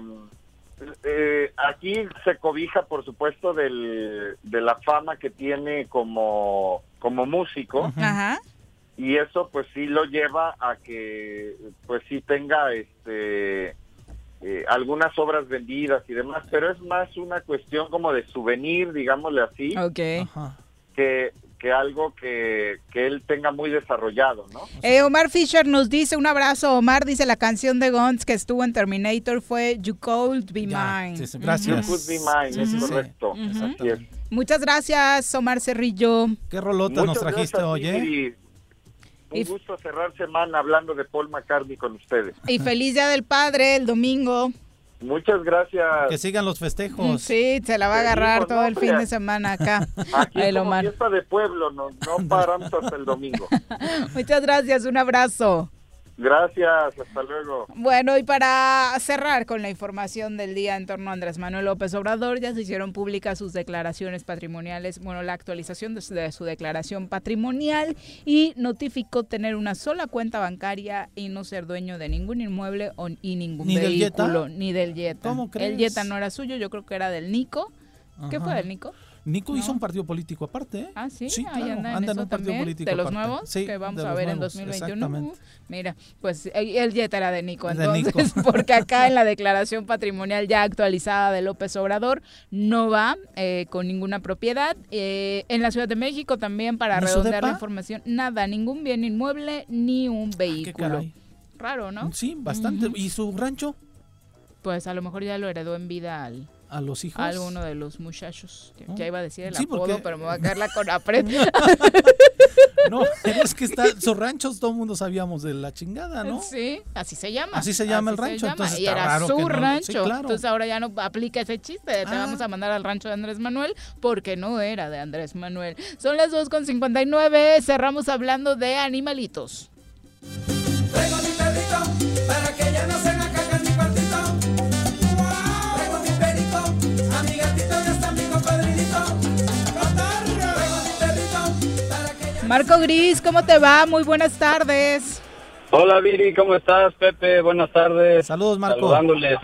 eh, aquí se cobija, por supuesto, del, de la fama que tiene como, como músico. Ajá. y eso pues sí lo lleva a que pues sí tenga este eh, algunas obras vendidas y demás pero es más una cuestión como de souvenir digámosle así Ok. que que algo que, que él tenga muy desarrollado no Eh, Omar Fisher nos dice, un abrazo, Omar, dice la canción de Guns que estuvo en Terminator fue You Could Be Mine. sí, sí, gracias. You Could Be Mine, es Sí, correcto. Muchas gracias, Omar Cerrillo. ¿Qué rolota nos Muchas trajiste gracias, hoy, eh? Viri. un gusto cerrar semana hablando de Paul McCartney con ustedes Y feliz Día del Padre el domingo. Muchas gracias Que sigan los festejos. Sí, se la va a agarrar Seguimos, todo ¿no? el fin de semana acá, Aquí el como Omar. fiesta de pueblo, no, no paramos hasta el domingo. Muchas gracias, un abrazo. Gracias, hasta luego. Bueno, y para cerrar con la información del día en torno a Andrés Manuel López Obrador, ya se hicieron públicas sus declaraciones patrimoniales, bueno, la actualización de su, de su declaración patrimonial y notificó tener una sola cuenta bancaria y no ser dueño de ningún inmueble o, y ningún ¿Ni del vehículo, ni del Jetta. ¿Cómo El crees? Jetta no era suyo, yo creo que era del Nico. ¿Qué Ajá. fue del Nico? Nico hizo un partido político aparte, ¿eh? Ah, sí, ahí anda en anda en eso un partido también, político de los aparte. nuevos Sí, que vamos a ver en nuevos, 2021. exactamente. Mira, pues el Jet era de Nico, De entonces, Nico. porque acá en la declaración patrimonial ya actualizada de López Obrador no va eh, con ninguna propiedad. Eh, en la Ciudad de México también, para ¿Ni su redondear la información, nada, ningún bien inmueble ni un vehículo. caray. Raro, ¿no? Sí, bastante. ¿Y su rancho? Pues a lo mejor ya lo heredó en vida al, ¿A los hijos? a alguno de los muchachos. Ya- Ya iba a decir el Sí, apodo, porque- pero me va a caer la con apret. No, pero es que está, sus ranchos todo el mundo sabíamos de la chingada, ¿no? Sí, así se llama. Así se llama el Así rancho, llama. entonces y está era raro su que no- sí, rancho. claro. Entonces ahora ya no aplica ese chiste. de Te Ah. vamos a mandar al rancho de Andrés Manuel porque no era de Andrés Manuel. Son las 2.59. Cerramos hablando de animalitos. Traigo mi perrito para que ya no se Marco Gris, ¿cómo te va? Muy buenas tardes. Hola Viri, ¿cómo estás? Pepe, buenas tardes. Saludos, Marco. Saludándoles.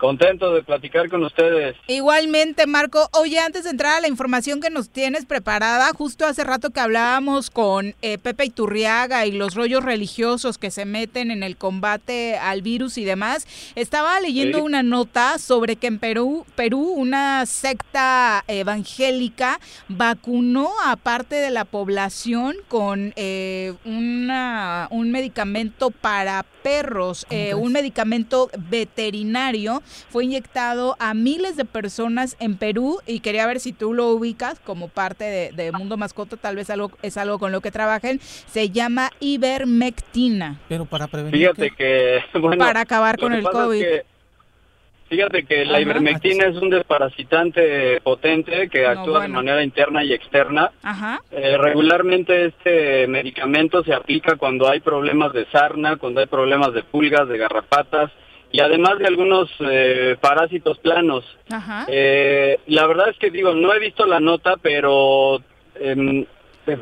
Contento de platicar con ustedes. Igualmente, Marco. Oye, antes de entrar a la información que nos tienes preparada, justo hace rato que hablábamos con eh, Pepe Iturriaga y los rollos religiosos que se meten en el combate al virus y demás, estaba leyendo Sí. una nota sobre que en Perú, Perú, una secta evangélica vacunó a parte de la población con eh, una, un medicamento para perros, eh, un medicamento veterinario, fue inyectado a miles de personas en Perú y quería ver si tú lo ubicas como parte de, de Mundo Mascota, tal vez algo, es algo con lo que trabajen, se llama ivermectina. Pero para prevenir. Fíjate que, bueno, Para acabar con el es COVID. que- fíjate que la Ajá. ivermectina es un desparasitante potente que No, actúa de manera interna y externa. Ajá. Eh, regularmente este medicamento se aplica cuando hay problemas de sarna, cuando hay problemas de pulgas, de garrapatas y además de algunos eh, parásitos planos. Ajá. Eh, la verdad es que digo, no he visto la nota, pero em,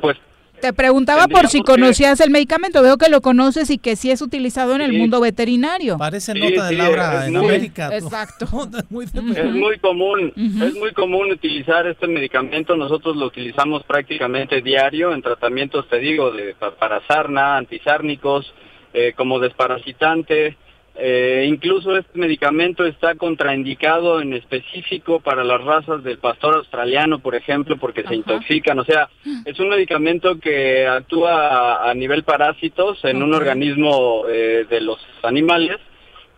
pues Te preguntaba por si conocías el medicamento, veo que lo conoces y que sí es utilizado en el Sí. mundo veterinario. Parece Sí, nota de sí, Laura en muy- América. Exacto. Muy Es muy común, es muy común utilizar este medicamento. Nosotros lo utilizamos prácticamente diario en tratamientos, te digo, de pa- para sarna, antisárnicos, eh, como desparasitante. Eh, incluso este medicamento está contraindicado en específico para las razas del pastor australiano, por ejemplo, porque se intoxican. O sea, es un medicamento que actúa a, a nivel parásitos en un organismo eh, de los animales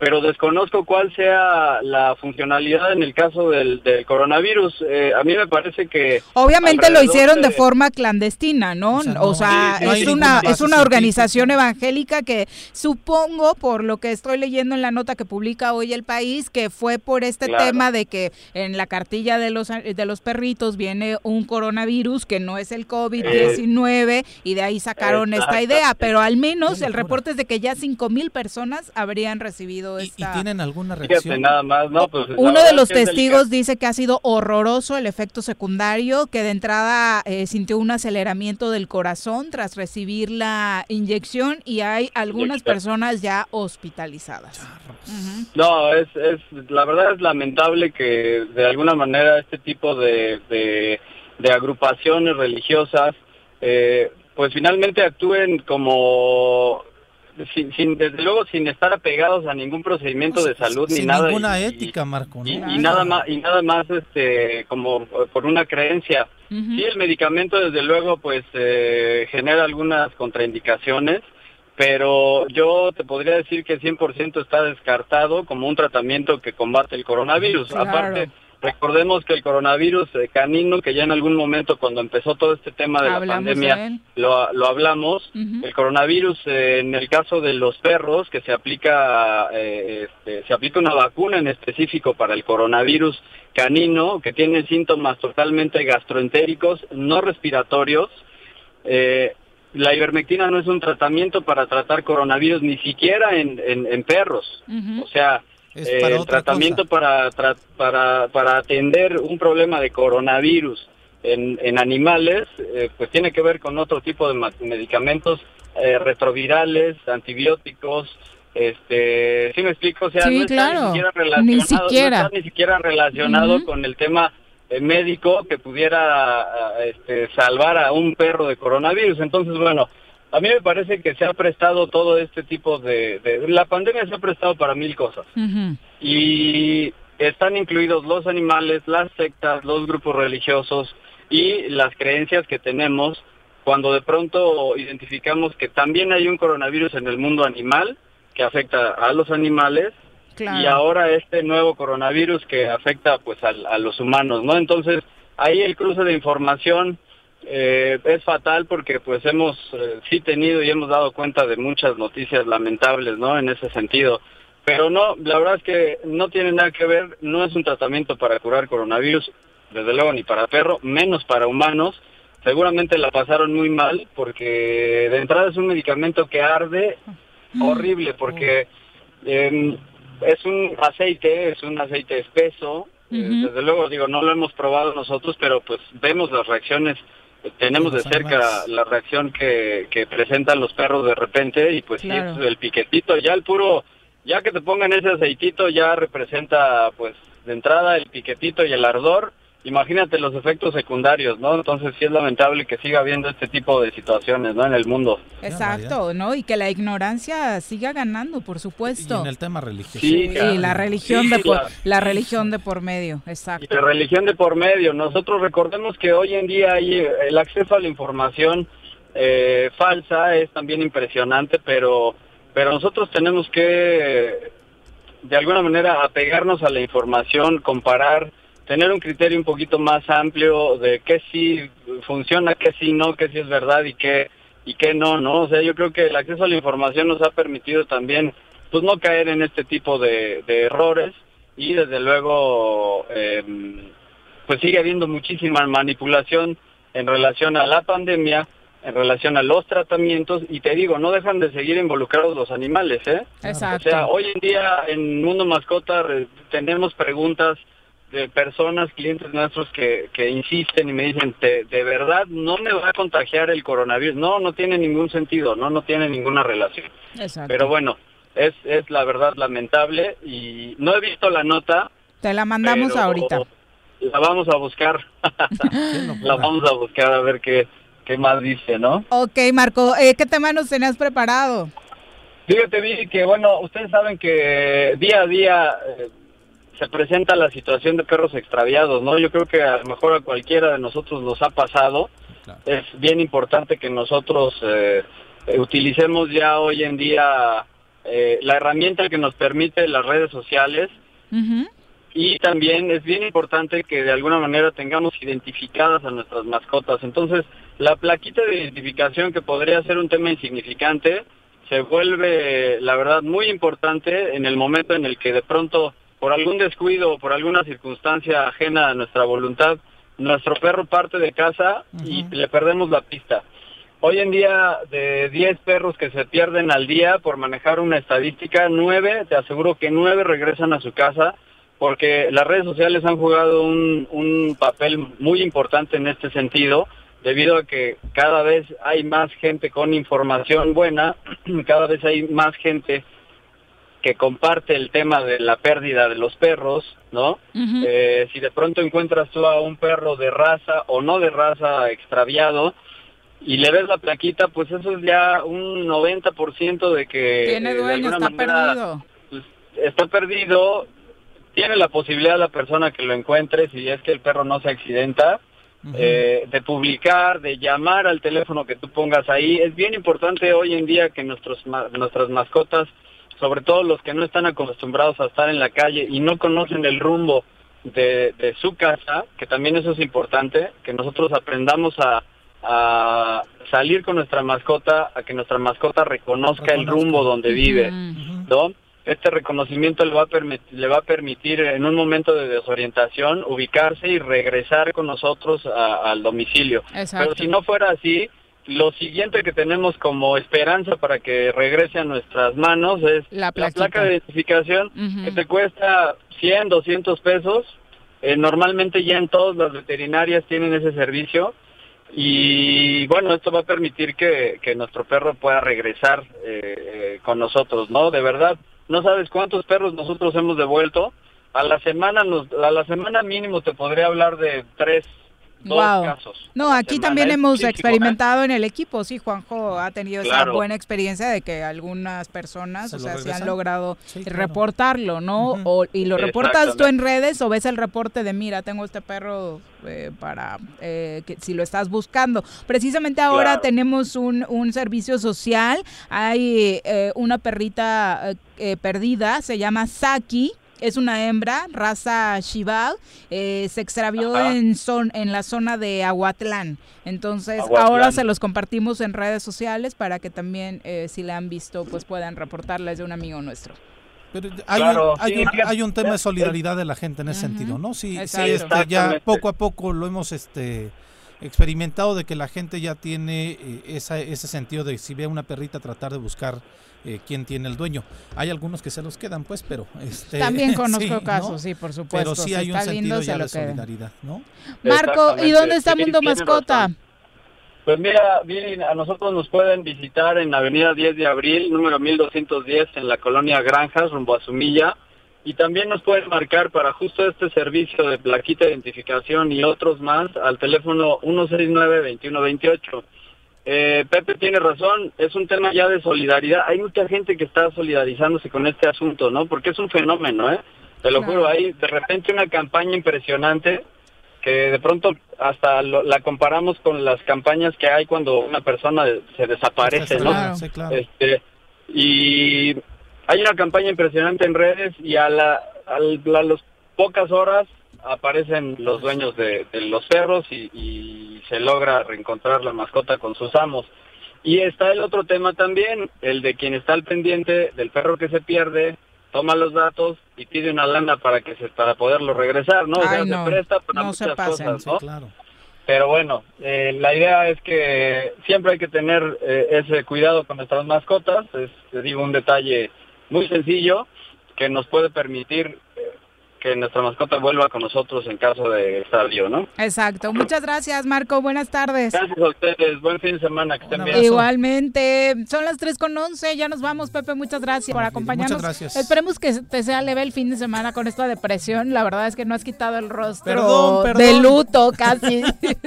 pero desconozco cuál sea la funcionalidad en el caso del, del coronavirus. Eh, a mí me parece que... Obviamente lo hicieron de de- forma clandestina, ¿no? O sea, es una es una organización evangélica que supongo por lo que estoy leyendo en la nota que publica hoy el país que fue por este Claro. tema de que en la cartilla de los de los perritos viene un coronavirus que no es el COVID-19 y de ahí sacaron esta idea, pero al menos el reporte es de que ya cinco mil personas habrían recibido ¿Y esta tienen alguna Fíjate reacción? nada más, ¿no? Pues, uno de los testigos dice que ha sido horroroso el efecto secundario, que de entrada eh, sintió un aceleramiento del corazón tras recibir la inyección y hay algunas Inyección. personas ya hospitalizadas. No, es, es, la verdad es lamentable que de alguna manera este tipo de, de, de agrupaciones religiosas, eh, pues finalmente actúen como, sin, sin- desde luego sin estar apegados a ningún procedimiento de salud ni Sin nada. ninguna y- ética, Marco. ¿no? y, y nada más y nada más este como por una creencia sí el medicamento desde luego pues eh, genera algunas contraindicaciones pero yo te podría decir que 100% está descartado como un tratamiento que combate el coronavirus Claro. aparte recordemos que el coronavirus eh, canino que ya en algún momento cuando empezó todo este tema de la Hablamos pandemia lo, lo hablamos el coronavirus eh, en el caso de los perros que se aplica eh, este, se aplica una vacuna en específico para el coronavirus canino que tiene síntomas totalmente gastroentéricos no respiratorios eh, la ivermectina no es un tratamiento para tratar coronavirus, ni siquiera en, en, en perros. O sea, eh, para tratamiento para, tra- para, para atender un problema de coronavirus en, en animales, eh, pues tiene que ver con otro tipo de ma- medicamentos eh, retrovirales, antibióticos, este, ¿sí me explico? O sea, Sí, no está ni siquiera Ni relacionado, siquiera. no está ni siquiera relacionado con el tema eh, médico que pudiera ah, este, salvar a un perro de coronavirus. Entonces, bueno, a mí me parece que se ha prestado todo este tipo de, de- La pandemia se ha prestado para mil cosas. Y están incluidos los animales, las sectas, los grupos religiosos y las creencias que tenemos cuando de pronto identificamos que también hay un coronavirus en el mundo animal que afecta a los animales Claro. y ahora este nuevo coronavirus que afecta pues al- a, los humanos, ¿no? Entonces ahí el cruce de información eh, es fatal porque pues hemos eh, sí tenido y hemos dado cuenta de muchas noticias lamentables, ¿no? En ese sentido. Pero no, la verdad es que no tiene nada que ver, no es un tratamiento para curar coronavirus, desde luego ni para perro, menos para humanos. Seguramente la pasaron muy mal porque de entrada es un medicamento que arde horrible porque em, es un aceite, es un aceite espeso. eh, desde luego digo, no lo hemos probado nosotros, pero pues vemos las reacciones, tenemos de Los cerca la reacción que, que presentan los perros de repente y pues sí, Claro. el piquetito, ya el puro, ya que te pongan ese aceitito ya representa pues de entrada el piquetito y el ardor. Imagínate los efectos secundarios, ¿no? Entonces sí es lamentable que siga habiendo este tipo de situaciones, ¿no? En el mundo. Exacto, ¿no? Y que la ignorancia siga ganando, por Y supuesto. en el tema religioso. Sí, Y la religión Sí, de por, la- la religión de por medio, exacto. Y la religión de por medio. Nosotros recordemos que hoy en día hay eh, el acceso a la información eh, falsa es también impresionante, pero pero nosotros tenemos que de alguna manera apegarnos a la información, comparar, tener un criterio un poquito más amplio de qué sí funciona, qué sí no, qué sí es verdad y qué y qué no, ¿no? O sea, yo creo que el acceso a la información nos ha permitido también pues no caer en este tipo de, de errores y desde luego eh, pues sigue habiendo muchísima manipulación en relación a la pandemia, en relación a los tratamientos y te digo, no dejan de seguir involucrados los animales, ¿eh? Exacto. O sea, hoy en día en Mundo Mascota tenemos preguntas de personas, clientes nuestros que, que insisten y me dicen, "¿De- de verdad no me va a contagiar el coronavirus. No, no tiene ningún sentido, no, no tiene ninguna relación. Exacto. Pero bueno, es, es la verdad lamentable y no he visto la nota. Te la mandamos pero ahorita. La vamos a buscar. la vamos a buscar a ver qué, qué más dice, ¿no? Ok, Marco, eh, ¿qué tema nos tenías preparado? Fíjate, Vicky, que bueno, ustedes saben que día a día eh, se presenta la situación de perros extraviados, ¿no? Yo creo que a lo mejor a cualquiera de nosotros nos ha pasado. Es bien importante que nosotros eh, utilicemos ya hoy en día eh, la herramienta que nos permite las redes sociales y también es bien importante que de alguna manera tengamos identificadas a nuestras mascotas. Entonces, la plaquita de identificación que podría ser un tema insignificante se vuelve, la verdad, muy importante en el momento en el que de pronto, por algún descuido o por alguna circunstancia ajena a nuestra voluntad, nuestro perro parte de casa y le perdemos la pista. Hoy en día, de 10 perros que se pierden al día por manejar una estadística, 9, te aseguro que 9 regresan a su casa porque las redes sociales han jugado un, un papel muy importante en este sentido, debido a que cada vez hay más gente con información buena, cada vez hay más gente que comparte el tema de la pérdida de los perros, ¿no? Eh, si de pronto encuentras tú a un perro de raza o no de raza extraviado y le ves la plaquita, pues eso es ya un 90% de que Tiene de dueño, alguna está manera, perdido. pues, está perdido, tiene la posibilidad la persona que lo encuentre, si es que el perro no se accidenta, eh, de publicar, de llamar al teléfono que tú pongas ahí. Es bien importante hoy en día que nuestros ma- nuestras mascotas, sobre todo los que no están acostumbrados a estar en la calle y no conocen el rumbo de, de su casa, que también eso es importante, que nosotros aprendamos a, a salir con nuestra mascota, a que nuestra mascota reconozca el rumbo donde vive, ¿no? Este reconocimiento le va, a le va a permitir en un momento de desorientación ubicarse y regresar con nosotros a- al domicilio. Exacto. Pero si no fuera así, lo siguiente que tenemos como esperanza para que regrese a nuestras manos es La placa de identificación que te cuesta 100, 200 pesos. Eh, normalmente ya en todas las veterinarias tienen ese servicio y bueno, esto va a permitir que, que nuestro perro pueda regresar eh, eh, con nosotros, ¿no? De verdad, no sabes cuántos perros nosotros hemos devuelto. A la semana, nos, a la semana mínimo te podría hablar de tres, dos Wow. casos. No, aquí también hemos ¿eh? experimentado en el equipo, sí, Juanjo ha tenido esa buena experiencia de que algunas personas, ¿Se o sea, se han logrado Sí, claro. reportarlo, ¿no? o, y lo reportas tú en redes o ves el reporte de, mira, tengo este perro eh, para eh, que si lo estás buscando. Precisamente ahora Claro. tenemos un, un servicio social, hay eh, una perrita eh, eh, perdida, se llama Saki. Es una hembra, raza Shiba, eh, se extravió Ajá. en, son, en la zona de Aguatlán. Entonces, Aguatlán. ahora se los compartimos en redes sociales para que también, eh, si la han visto, pues puedan reportarles de un amigo nuestro. Pero hay, Claro, un, hay, sí, un, fíjate, hay un tema de es- solidaridad de la gente en ese sentido, ¿no? Sí, sí, este, ya poco a poco lo hemos este experimentado de que la gente ya tiene eh, esa, ese sentido de si ve a una perrita tratar de buscar eh, quién tiene el dueño. Hay algunos que se los quedan, pues, pero este También conozco sí, ¿no? casos, sí, por supuesto. Pero sí si hay un lindo, sentido se ya lo de quedan. solidaridad, ¿no? Marco, ¿y dónde está Sí, Mundo Mascota? razón. Pues mira, bien, a nosotros nos pueden visitar en Avenida 10 de Abril, número 1210, en la colonia Granjas, rumbo a Sumilla. Y también nos pueden marcar para justo este servicio de plaquita de identificación y otros más al teléfono 169-2128. Eh, Pepe tiene razón, es un tema ya de solidaridad. Hay mucha gente que está solidarizándose con este asunto, ¿no? Porque es un fenómeno, ¿eh? Te lo juro, hay de repente una campaña impresionante que de pronto hasta lo- la comparamos con las campañas que hay cuando una persona se desaparece, ¿no? Claro. Sí, claro. Este, y hay una campaña impresionante en redes y a, la, al- a las pocas horas aparecen los dueños de, de los perros y, y se logra reencontrar la mascota con sus amos. Y está el otro tema también, el de quien está al pendiente del perro que se pierde, toma los datos y pide una lana para que se para poderlo regresar, ¿no? O sea, Ay, no, se presta para no se muchas pasen. cosas, Sí, ¿no? claro. Pero bueno, eh, la idea es que siempre hay que tener eh, ese cuidado con nuestras mascotas. Es, te digo, un detalle muy sencillo que nos puede permitir que nuestra mascota vuelva con nosotros en caso de extravío, ¿no? Exacto. Muchas gracias, Marco. Buenas tardes. Gracias a ustedes. Buen fin de semana. Que estén bien. Igualmente, son las 3 con 11, ya nos vamos, Pepe, muchas gracias por acompañarnos. Muchas gracias. Esperemos que te sea leve el fin de semana con esta depresión, la verdad es que no has quitado el rostro Perdón, perdón. de luto casi.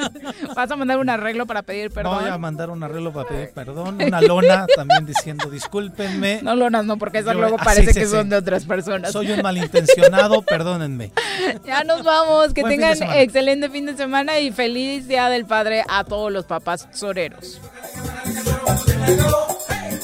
Vas a mandar un arreglo para pedir perdón. voy a mandar un arreglo para pedir perdón, una lona también diciendo discúlpenme. No lonas, no, porque esas Yo- luego ah, parece sí, que sí, son de otras personas. Soy un malintencionado, perdónenme. Ya nos vamos, que Buen fin tengan semana. excelente fin de semana y feliz Día del Padre a todos los papás soreros. Hey,